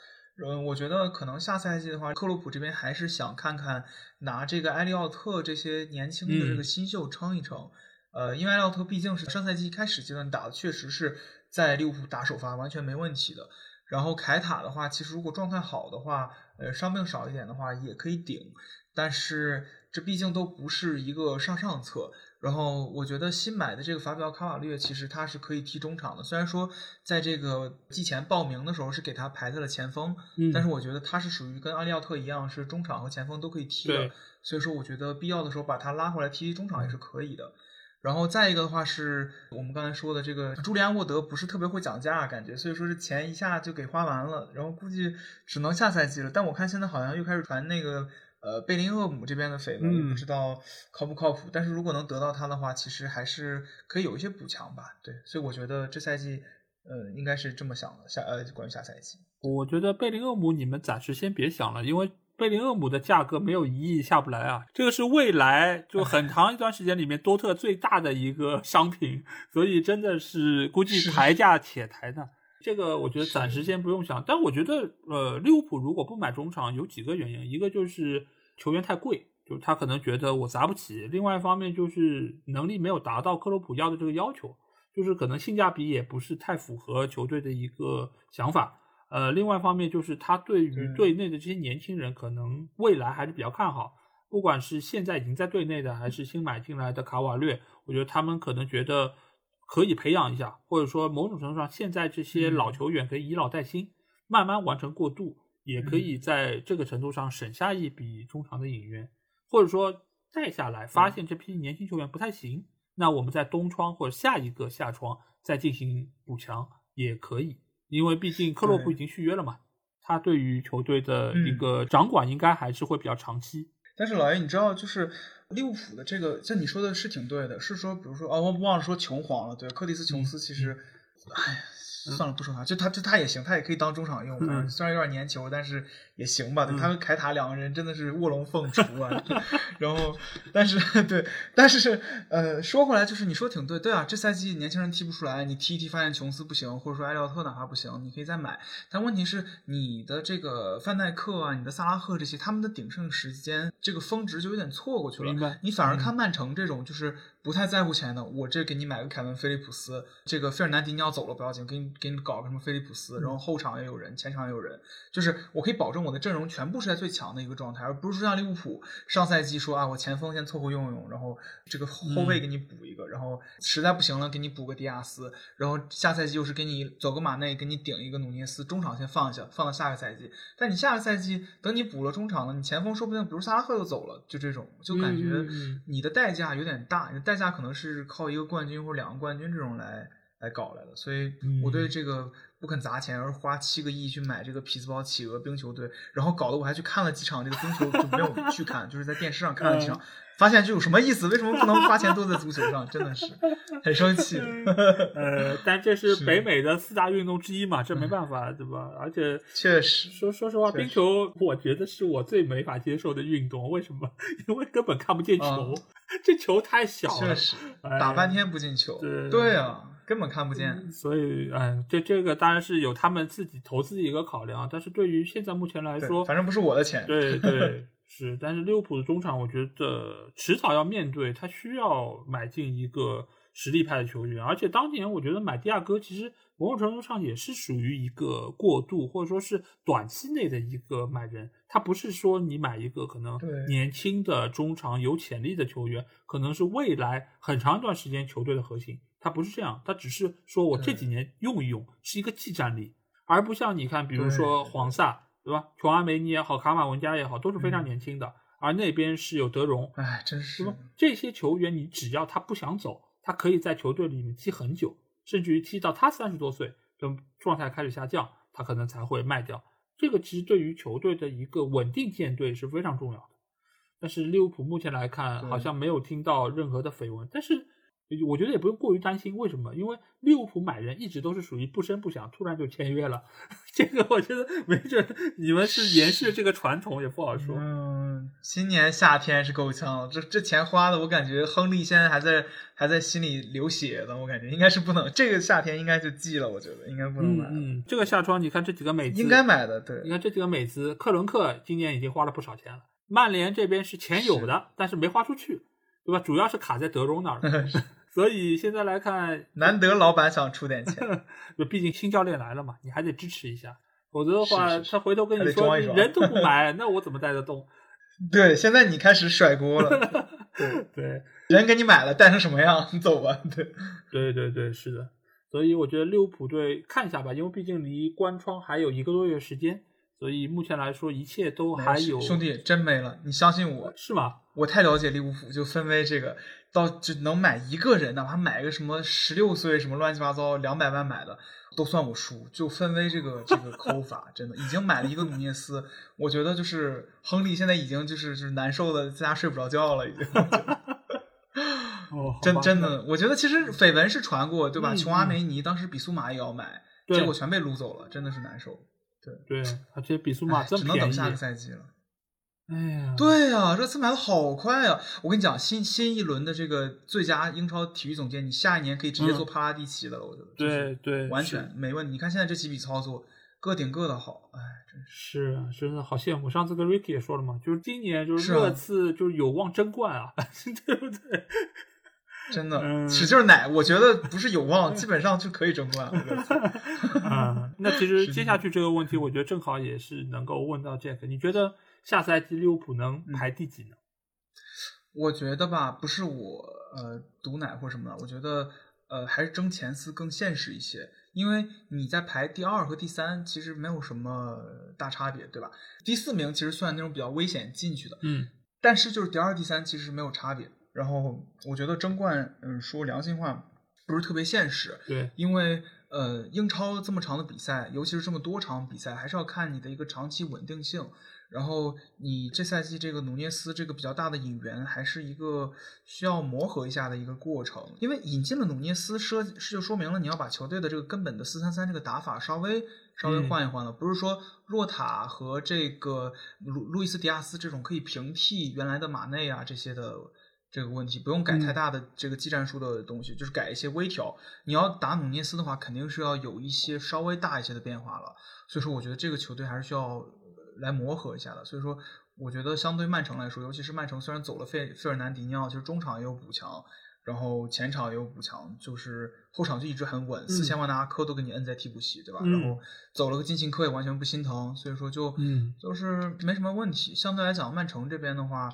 嗯，我觉得可能下赛季的话，克洛普这边还是想看看拿这个埃利奥特这些年轻的这个嗯新秀撑一撑。呃，因为埃利奥特毕竟是上赛季一开始阶段打的，确实是在利物浦打首发完全没问题的。然后凯塔的话，其实如果状态好的话，呃，伤病少一点的话也可以顶，但是这毕竟都不是一个上上策。然后我觉得新买的这个法比奥卡瓦略，其实他是可以踢中场的。虽然说在这个季前报名的时候是给他排在了前锋，嗯但是我觉得他是属于跟阿利奥特一样，是中场和前锋都可以踢的。所以说，我觉得必要的时候把他拉回来踢中场也是可以的。然后再一个的话是我们刚才说的这个朱利安沃德不是特别会讲价，感觉所以说是钱一下就给花完了，然后估计只能下赛季了。但我看现在好像又开始传那个呃贝林厄姆这边的绯闻，嗯不知道靠不靠谱。但是如果能得到他的话，其实还是可以有一些补强吧。对，所以我觉得这赛季呃应该是这么想的，下呃关于下赛季。我觉得贝林厄姆你们暂时先别想了，因为贝林厄姆的价格没有一亿下不来啊，这个是未来就很 长一段时间里面多特最大的一个商品，所以真的是估计是抬价且抬呢。这个我觉得暂时先不用想，但我觉得呃，利物浦如果不买中场有几个原因，一个就是球员太贵，就是他可能觉得我砸不起；另外一方面就是能力没有达到克洛普要的这个要求，就是可能性价比也不是太符合球队的一个想法。呃，另外一方面就是他对于队内的这些年轻人，可能未来还是比较看好。不管是现在已经在队内的，还是新买进来的卡瓦略，我觉得他们可能觉得可以培养一下，或者说某种程度上，现在这些老球员可以以老带新，慢慢完成过渡，也可以在这个程度上省下一笔中长的引援，或者说再下来发现这批年轻球员不太行，那我们在冬窗或者下一个夏窗再进行补强也可以。因为毕竟克洛普已经续约了嘛，他对于球队的一个掌管应该还是会比较长期。但是老爷，你知道，就是利物浦的这个，像你说的是挺对的，是说，比如说，啊，我忘了说琼皇了，对，克里斯琼斯其实，哎、算了，不说他，就他，就他也行，他也可以当中场用，反正虽然有点粘球，但是也行吧。对他跟凯塔两个人真的是卧龙凤雏啊。然后，但是对，但是呃，说回来就是你说挺对，对啊，这赛季年轻人踢不出来，你踢一踢发现琼斯不行，或者说埃利奥特哪怕不行，你可以再买。但问题是你的这个范戴克啊，你的萨拉赫这些，他们的鼎盛时间这个峰值就有点错过去了明白。你反而看曼城这种就是不太在乎钱的，我这给你买个凯文菲利普斯，这个费尔南迪尼奥走了不要紧，给你给你搞个什么菲利普斯，然后后场也有人，前场也有人，就是我可以保证我的阵容全部是在最强的一个状态，而不是说像利物浦上赛季说啊，我前锋先凑合用用，然后这个后卫给你补一个，然后实在不行了给你补个迪亚斯，然后下赛季又是给你走个马内，给你顶一个努涅斯，中场先放下，放到下个赛季。但你下个赛季等你补了中场了，你前锋说不定比如萨拉赫又走了，就这种，就感觉你的代价有点大，你的代价可能是靠一个冠军或者两个冠军这种来来搞来的。所以我对这个不肯砸钱，而花七个亿去买这个匹兹堡企鹅冰球队，然后搞得我还去看了几场这个冰球，就没有去看，就是在电视上看了几场。发现这有什么意思？为什么不能花钱都在足球上？真的是 很生气。呃，但这是是北美的四大运动之一嘛，这没办法，对吧？而且确实说说实话，冰球我觉得是我最没法接受的运动。为什么？因为根本看不见球，啊这球太小了，确实哎打半天不进球。对对啊，根本看不见。所以，哎，这这个当然是有他们自己投资的一个考量，但是对于现在目前来说，反正不是我的钱。对对 是，但是利物浦的中场，我觉得迟早要面对，他需要买进一个实力派的球员，而且当年我觉得买迪亚哥，其实某种程度上也是属于一个过渡，或者说是短期内的一个买人，他不是说你买一个可能年轻的中场有潜力的球员，可能是未来很长一段时间球队的核心，他不是这样，他只是说我这几年用一用，是一个技战力，而不像你看，比如说黄萨。对吧？琼阿梅尼也好，卡马文加也好，都是非常嗯年轻的。而那边是有德容，哎，真是？这些球员，你只要他不想走，他可以在球队里面踢很久，甚至于踢到他三十多岁，等状态开始下降，他可能才会卖掉。这个其实对于球队的一个稳定建队是非常重要的。但是利物浦目前来看，好像没有听到任何的绯闻。但是我觉得也不用过于担心，为什么？因为利物浦买人一直都是属于不声不响，突然就签约了。这个我觉得没准你们是延续这个传统，也不好说。嗯，今年夏天是够呛了，这这钱花的，我感觉亨利现在还在还在心里流血呢，我感觉应该是不能，这个夏天应该就记了，我觉得应该不能买，嗯嗯，这个夏窗你看这几个美资，应该买的，对你，看这几个美资，克伦克今年已经花了不少钱了。曼联这边是钱有的，但是没花出去，对吧？主要是卡在德容那儿了。所以现在来看，难得老板想出点钱，毕竟新教练来了嘛，你还得支持一下，否则的话，是是是他回头跟你说装一装人都不买，那我怎么带得动？对，现在你开始甩锅了，对，人给你买了，带成什么样，你走吧，对，对对对，是的。所以我觉得利物浦队看一下吧，因为毕竟离关窗还有一个多月时间，所以目前来说，一切都还有兄弟真没了，你相信我是吗？我太了解利物浦，就分为这个到就能买一个人，哪怕买个什么十六岁什么乱七八糟两百万买的，都算我输。就分为这个这个抠法，真的已经买了一个努涅斯，我觉得就是亨利现在已经就是就是难受的在家睡不着觉了，已经。哦，真真的，我觉得其实绯闻是传过，对吧？嗯琼阿梅尼当时比苏马也要买，结果全被撸走了，真的是难受。对对，而且比苏马只能等下个赛季了。哎呀，对呀、热刺买的好快呀！我跟你讲，新新一轮的这个最佳英超体育总监，你下一年可以直接做帕拉蒂奇的了，我觉得。对对，完全没问题。你看现在这几笔操作，各顶各的好，哎，真是。啊，真的好羡慕。上次跟 Ricky 也说了嘛，就是今年就是热刺就是有望争冠啊，对不对？真的、嗯使劲儿奶，我觉得不是有望，基本上就可以争冠了。热刺 啊，那其实 接下去这个问题，我觉得正好也是能够问到 Jack，你觉得下赛季利物浦能嗯排第几呢？我觉得吧，不是我呃毒奶或什么的，我觉得呃还是争前四更现实一些，因为你在排第二和第三其实没有什么大差别，对吧？第四名其实算那种比较危险进去的，嗯但是就是第二、第三其实没有差别。然后我觉得争冠，嗯，说良心话，不是特别现实，对，因为呃，英超这么长的比赛，尤其是这么多场比赛，还是要看你的一个长期稳定性。然后你这赛季这个努涅斯这个比较大的引援，还是一个需要磨合一下的一个过程。因为引进了努涅斯，说是就说明了你要把球队的这个根本的四三三这个打法稍微稍微嗯换一换了，不是说洛塔和这个路路易斯迪亚斯这种可以平替原来的马内啊这些的。这个问题不用改太大的这个技战术的东西，就是改一些微调。你要打努涅斯的话，肯定是要有一些稍微大一些的变化了。所以说，我觉得这个球队还是需要呃来磨合一下的。所以说，我觉得相对曼城来说，尤其是曼城虽然走了费费尔南迪尼奥，其实中场也有补强，然后前场也有补强，就是后场就一直很稳，四千万的阿科都给你摁在替补席，对吧？嗯然后走了个金琴科也完全不心疼，所以说就嗯就是没什么问题。相对来讲，曼城这边的话。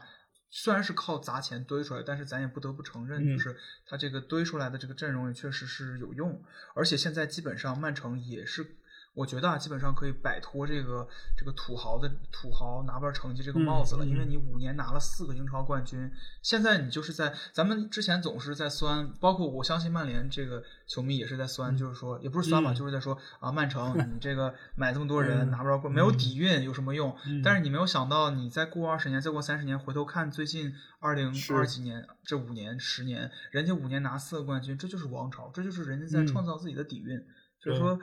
虽然是靠砸钱堆出来，但是咱也不得不承认，嗯。就是他这个堆出来的这个阵容也确实是有用，而且现在基本上曼城也是，我觉得啊，基本上可以摆脱这个这个土豪的土豪拿不到成绩这个帽子了，因为你五年拿了四个英超冠军，现在你就是在咱们之前总是在酸，包括我相信曼联这个球迷也是在酸，就是说也不是酸吧，嗯。就是在说啊，曼城 你这个买这么多人嗯。拿不着冠，没有底蕴有什么用？嗯。但是你没有想到，你再过二十年，再过三十年，回头看最近二零二几年这五年、十年，人家五年拿四个冠军，这就是王朝，这就是人家在嗯。创造自己的底蕴。所以对。说，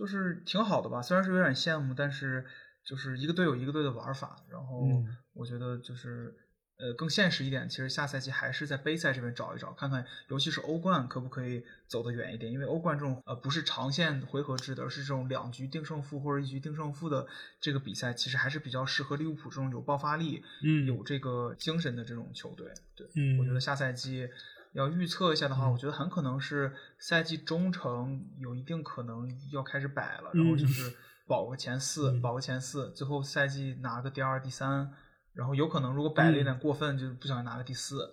就是挺好的吧。虽然是有点羡慕，但是就是一个队有一个队的玩法。然后嗯我觉得就是。呃，更现实一点，其实下赛季还是在杯赛这边找一找，看看，尤其是欧冠可不可以走得远一点，因为欧冠这种呃不是长线回合制的，而是这种两局定胜负或者一局定胜负的这个比赛，其实还是比较适合利物浦这种有爆发力、嗯有这个精神的这种球队。对，嗯，我觉得下赛季要预测一下的话，嗯。我觉得很可能是赛季中程有一定可能要开始摆了，然后就是保个前四，嗯。保个前四，最后赛季拿个第二、第三，然后有可能如果摆的有嗯。点过分，就不小心拿个第四。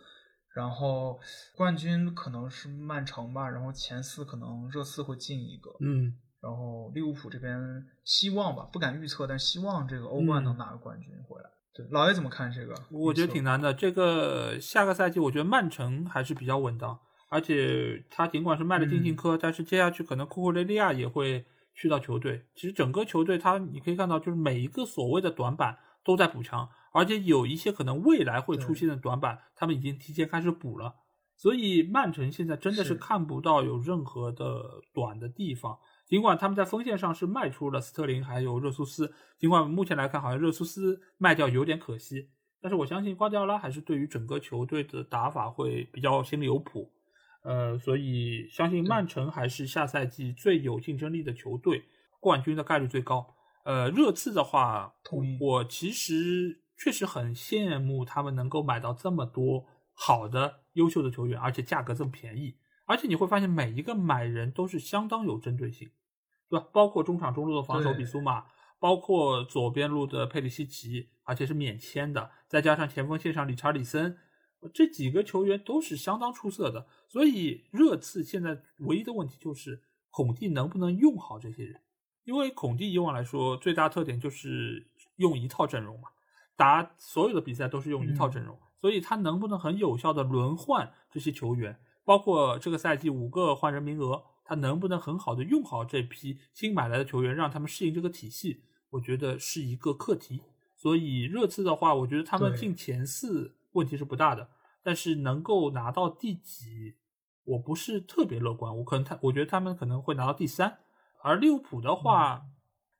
然后冠军可能是曼城吧，然后前四可能热刺会进一个，嗯。然后利物浦这边希望吧，不敢预测，但希望这个欧冠嗯。能拿个冠军回来。对，老爷怎么看这个？我觉得挺难的。这个下个赛季，我觉得曼城还是比较稳当，而且他尽管是卖了金琴科，但是接下去可能库库雷利亚也会去到球队。其实整个球队，他你可以看到，就是每一个所谓的短板都在补强，而且有一些可能未来会出现的短板，他们已经提前开始补了。所以曼城现在真的是是看不到有任何的短的地方。尽管他们在锋线上是卖出了斯特林还有热苏斯，尽管目前来看好像热苏斯卖掉有点可惜，但是我相信瓜迪奥拉还是对于整个球队的打法会比较心里有谱，呃，所以相信曼城还是下赛季最有竞争力的球队，冠军的概率最高。呃，热刺的话我其实确实很羡慕他们能够买到这么多好的、优秀的球员，而且价格这么便宜。而且你会发现，每一个买人都是相当有针对性，对吧？包括中场中路的防守比苏马，包括左边路的佩里西奇，而且是免签的，再加上前锋线上理查里森，这几个球员都是相当出色的。所以热刺现在唯一的问题就是孔蒂能不能用好这些人，因为孔蒂以往来说最大特点就是用一套阵容嘛，打所有的比赛都是用一套阵容，所以他能不能很有效的轮换这些球员，包括这个赛季五个换人名额，他能不能很好的用好这批新买来的球员，让他们适应这个体系，我觉得是一个课题。所以热刺的话，我觉得他们进前四问题是不大的，但是能够拿到第几，我不是特别乐观。我可能他，我觉得他们可能会拿到第三。而利物浦的话，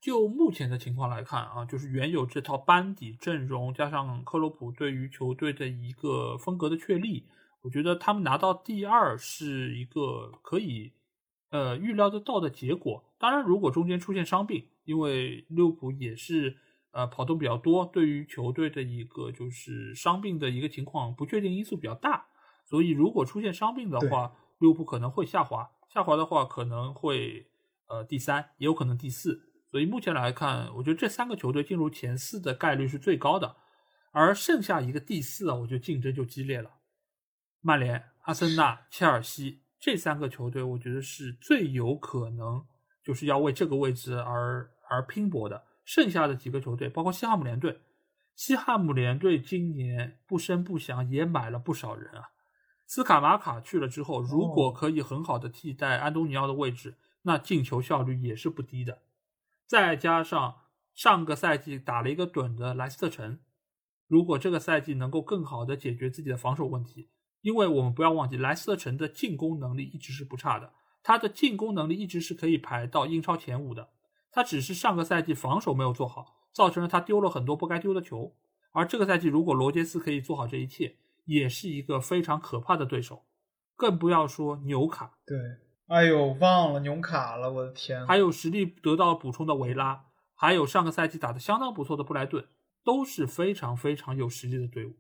就目前的情况来看啊，就是原有这套班底阵容，加上克洛普对于球队的一个风格的确立，我觉得他们拿到第二是一个可以呃预料得到的结果。当然，如果中间出现伤病，因为利物浦也是。呃，跑动比较多，对于球队的一个就是伤病的一个情况，不确定因素比较大，所以如果出现伤病的话，利物浦可能会下滑，下滑的话可能会呃第三，也有可能第四。所以目前来看，我觉得这三个球队进入前四的概率是最高的，而剩下一个第四啊，我觉得竞争就激烈了。曼联、阿森纳、切尔西这三个球队，我觉得是最有可能就是要为这个位置而而拼搏的。剩下的几个球队，包括西汉姆联队，西汉姆联队今年不声不响也买了不少人啊。斯卡马卡去了之后，如果可以很好的替代安东尼奥的位置，那进球效率也是不低的。再加上上个赛季打了一个盹的莱斯特城，如果这个赛季能够更好的解决自己的防守问题，因为我们不要忘记莱斯特城的进攻能力一直是不差的，他的进攻能力一直是可以排到英超前五的。他只是上个赛季防守没有做好，造成了他丢了很多不该丢的球。而这个赛季，如果罗杰斯可以做好这一切，也是一个非常可怕的对手。更不要说纽卡。对，哎呦，忘了纽卡了，我的天！还有实力得到补充的维拉，还有上个赛季打得相当不错的布莱顿，都是非常非常有实力的队伍。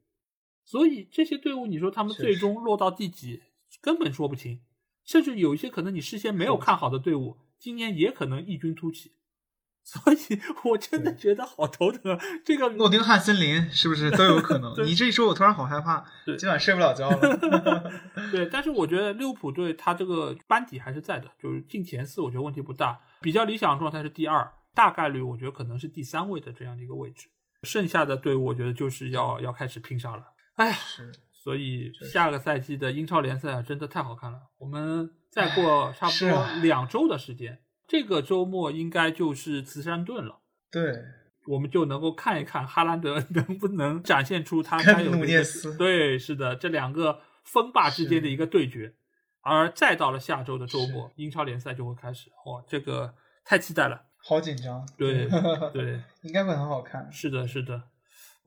所以这些队伍，你说他们最终落到第几，根本说不清。甚至有一些可能你事先没有看好的队伍，今年也可能异军突起。所以，我真的觉得好头疼。这个诺丁汉森林是不是都有可能？你这一说，我突然好害怕，今晚睡不了觉了。对，但是我觉得利物浦队他这个班底还是在的，就是进前四，我觉得问题不大。比较理想的状态是第二，大概率我觉得可能是第三位的这样的一个位置。剩下的队伍，我觉得就是要要开始拼杀了。哎呀，是。所以下个赛季的英超联赛啊，真的太好看了。我们再过差不多两周的时间。这个周末应该就是慈善顿了，对，我们就能够看一看哈兰德能不能展现出他 该有的。对，是的，这两个锋霸之间的一个对决，而再到了下周的周末，英超联赛就会开始，哇，这个太期待了，好紧张，对对，应该会很好看，是的，是的。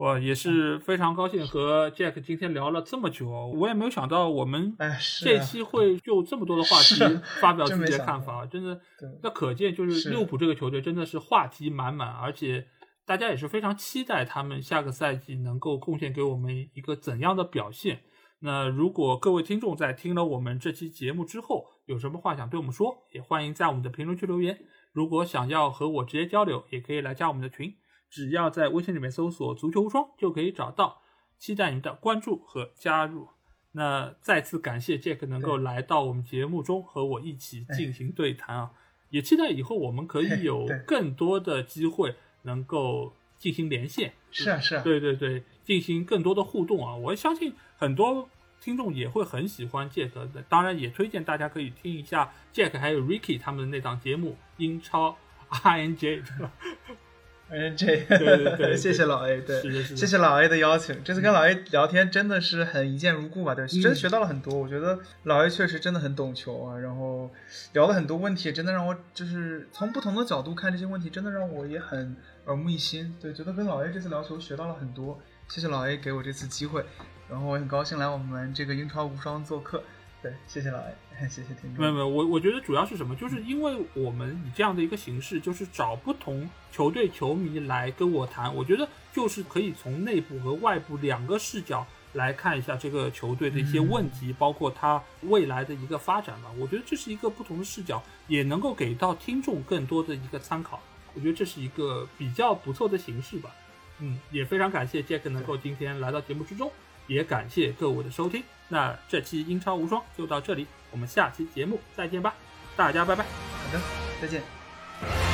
我也是非常高兴和 Jack 今天聊了这么久，我也没有想到我们这期会就这么多的话题发表自己的看法，真的，那可见就是利物浦这个球队真的是话题满满，而且大家也是非常期待他们下个赛季能够贡献给我们一个怎样的表现。那如果各位听众在听了我们这期节目之后有什么话想对我们说，也欢迎在我们的评论区留言。如果想要和我直接交流，也可以来加我们的群。只要在微信里面搜索“足球无双”就可以找到，期待您的关注和加入。那再次感谢 Jack 能够来到我们节目中和我一起进行对谈啊，也期待以后我们可以有更多的机会能够进行连线。是啊，是啊，对对对，进行更多的互动啊！我相信很多听众也会很喜欢 Jack 的，当然也推荐大家可以听一下 Jack 还有 Ricky 他们的那档节目《英超 INJ》。嗯，这对 对，谢谢老 A，对，谢谢老 A 的邀请。这次跟老 A 聊天真的是很一见如故吧？对，真学到了很多。我觉得老 A 确实真的很懂球啊，然后聊了很多问题，真的让我就是从不同的角度看这些问题，真的让我也很耳目一新。对，觉得跟老 A 这次聊球学到了很多。谢谢老 A 给我这次机会，然后我很高兴来我们这个英超无双做客。对，谢谢老 A，谢谢听众。没有没有，我我觉得主要是什么？就是因为我们以这样的一个形式，就是找不同球队球迷来跟我谈，我觉得就是可以从内部和外部两个视角来看一下这个球队的一些问题，包括他未来的一个发展吧。我觉得这是一个不同的视角，也能够给到听众更多的一个参考。我觉得这是一个比较不错的形式吧。嗯，也非常感谢杰克能够今天来到节目之中。也感谢各位的收听，那这期英超无双就到这里，我们下期节目再见吧，大家拜拜，好的，再见。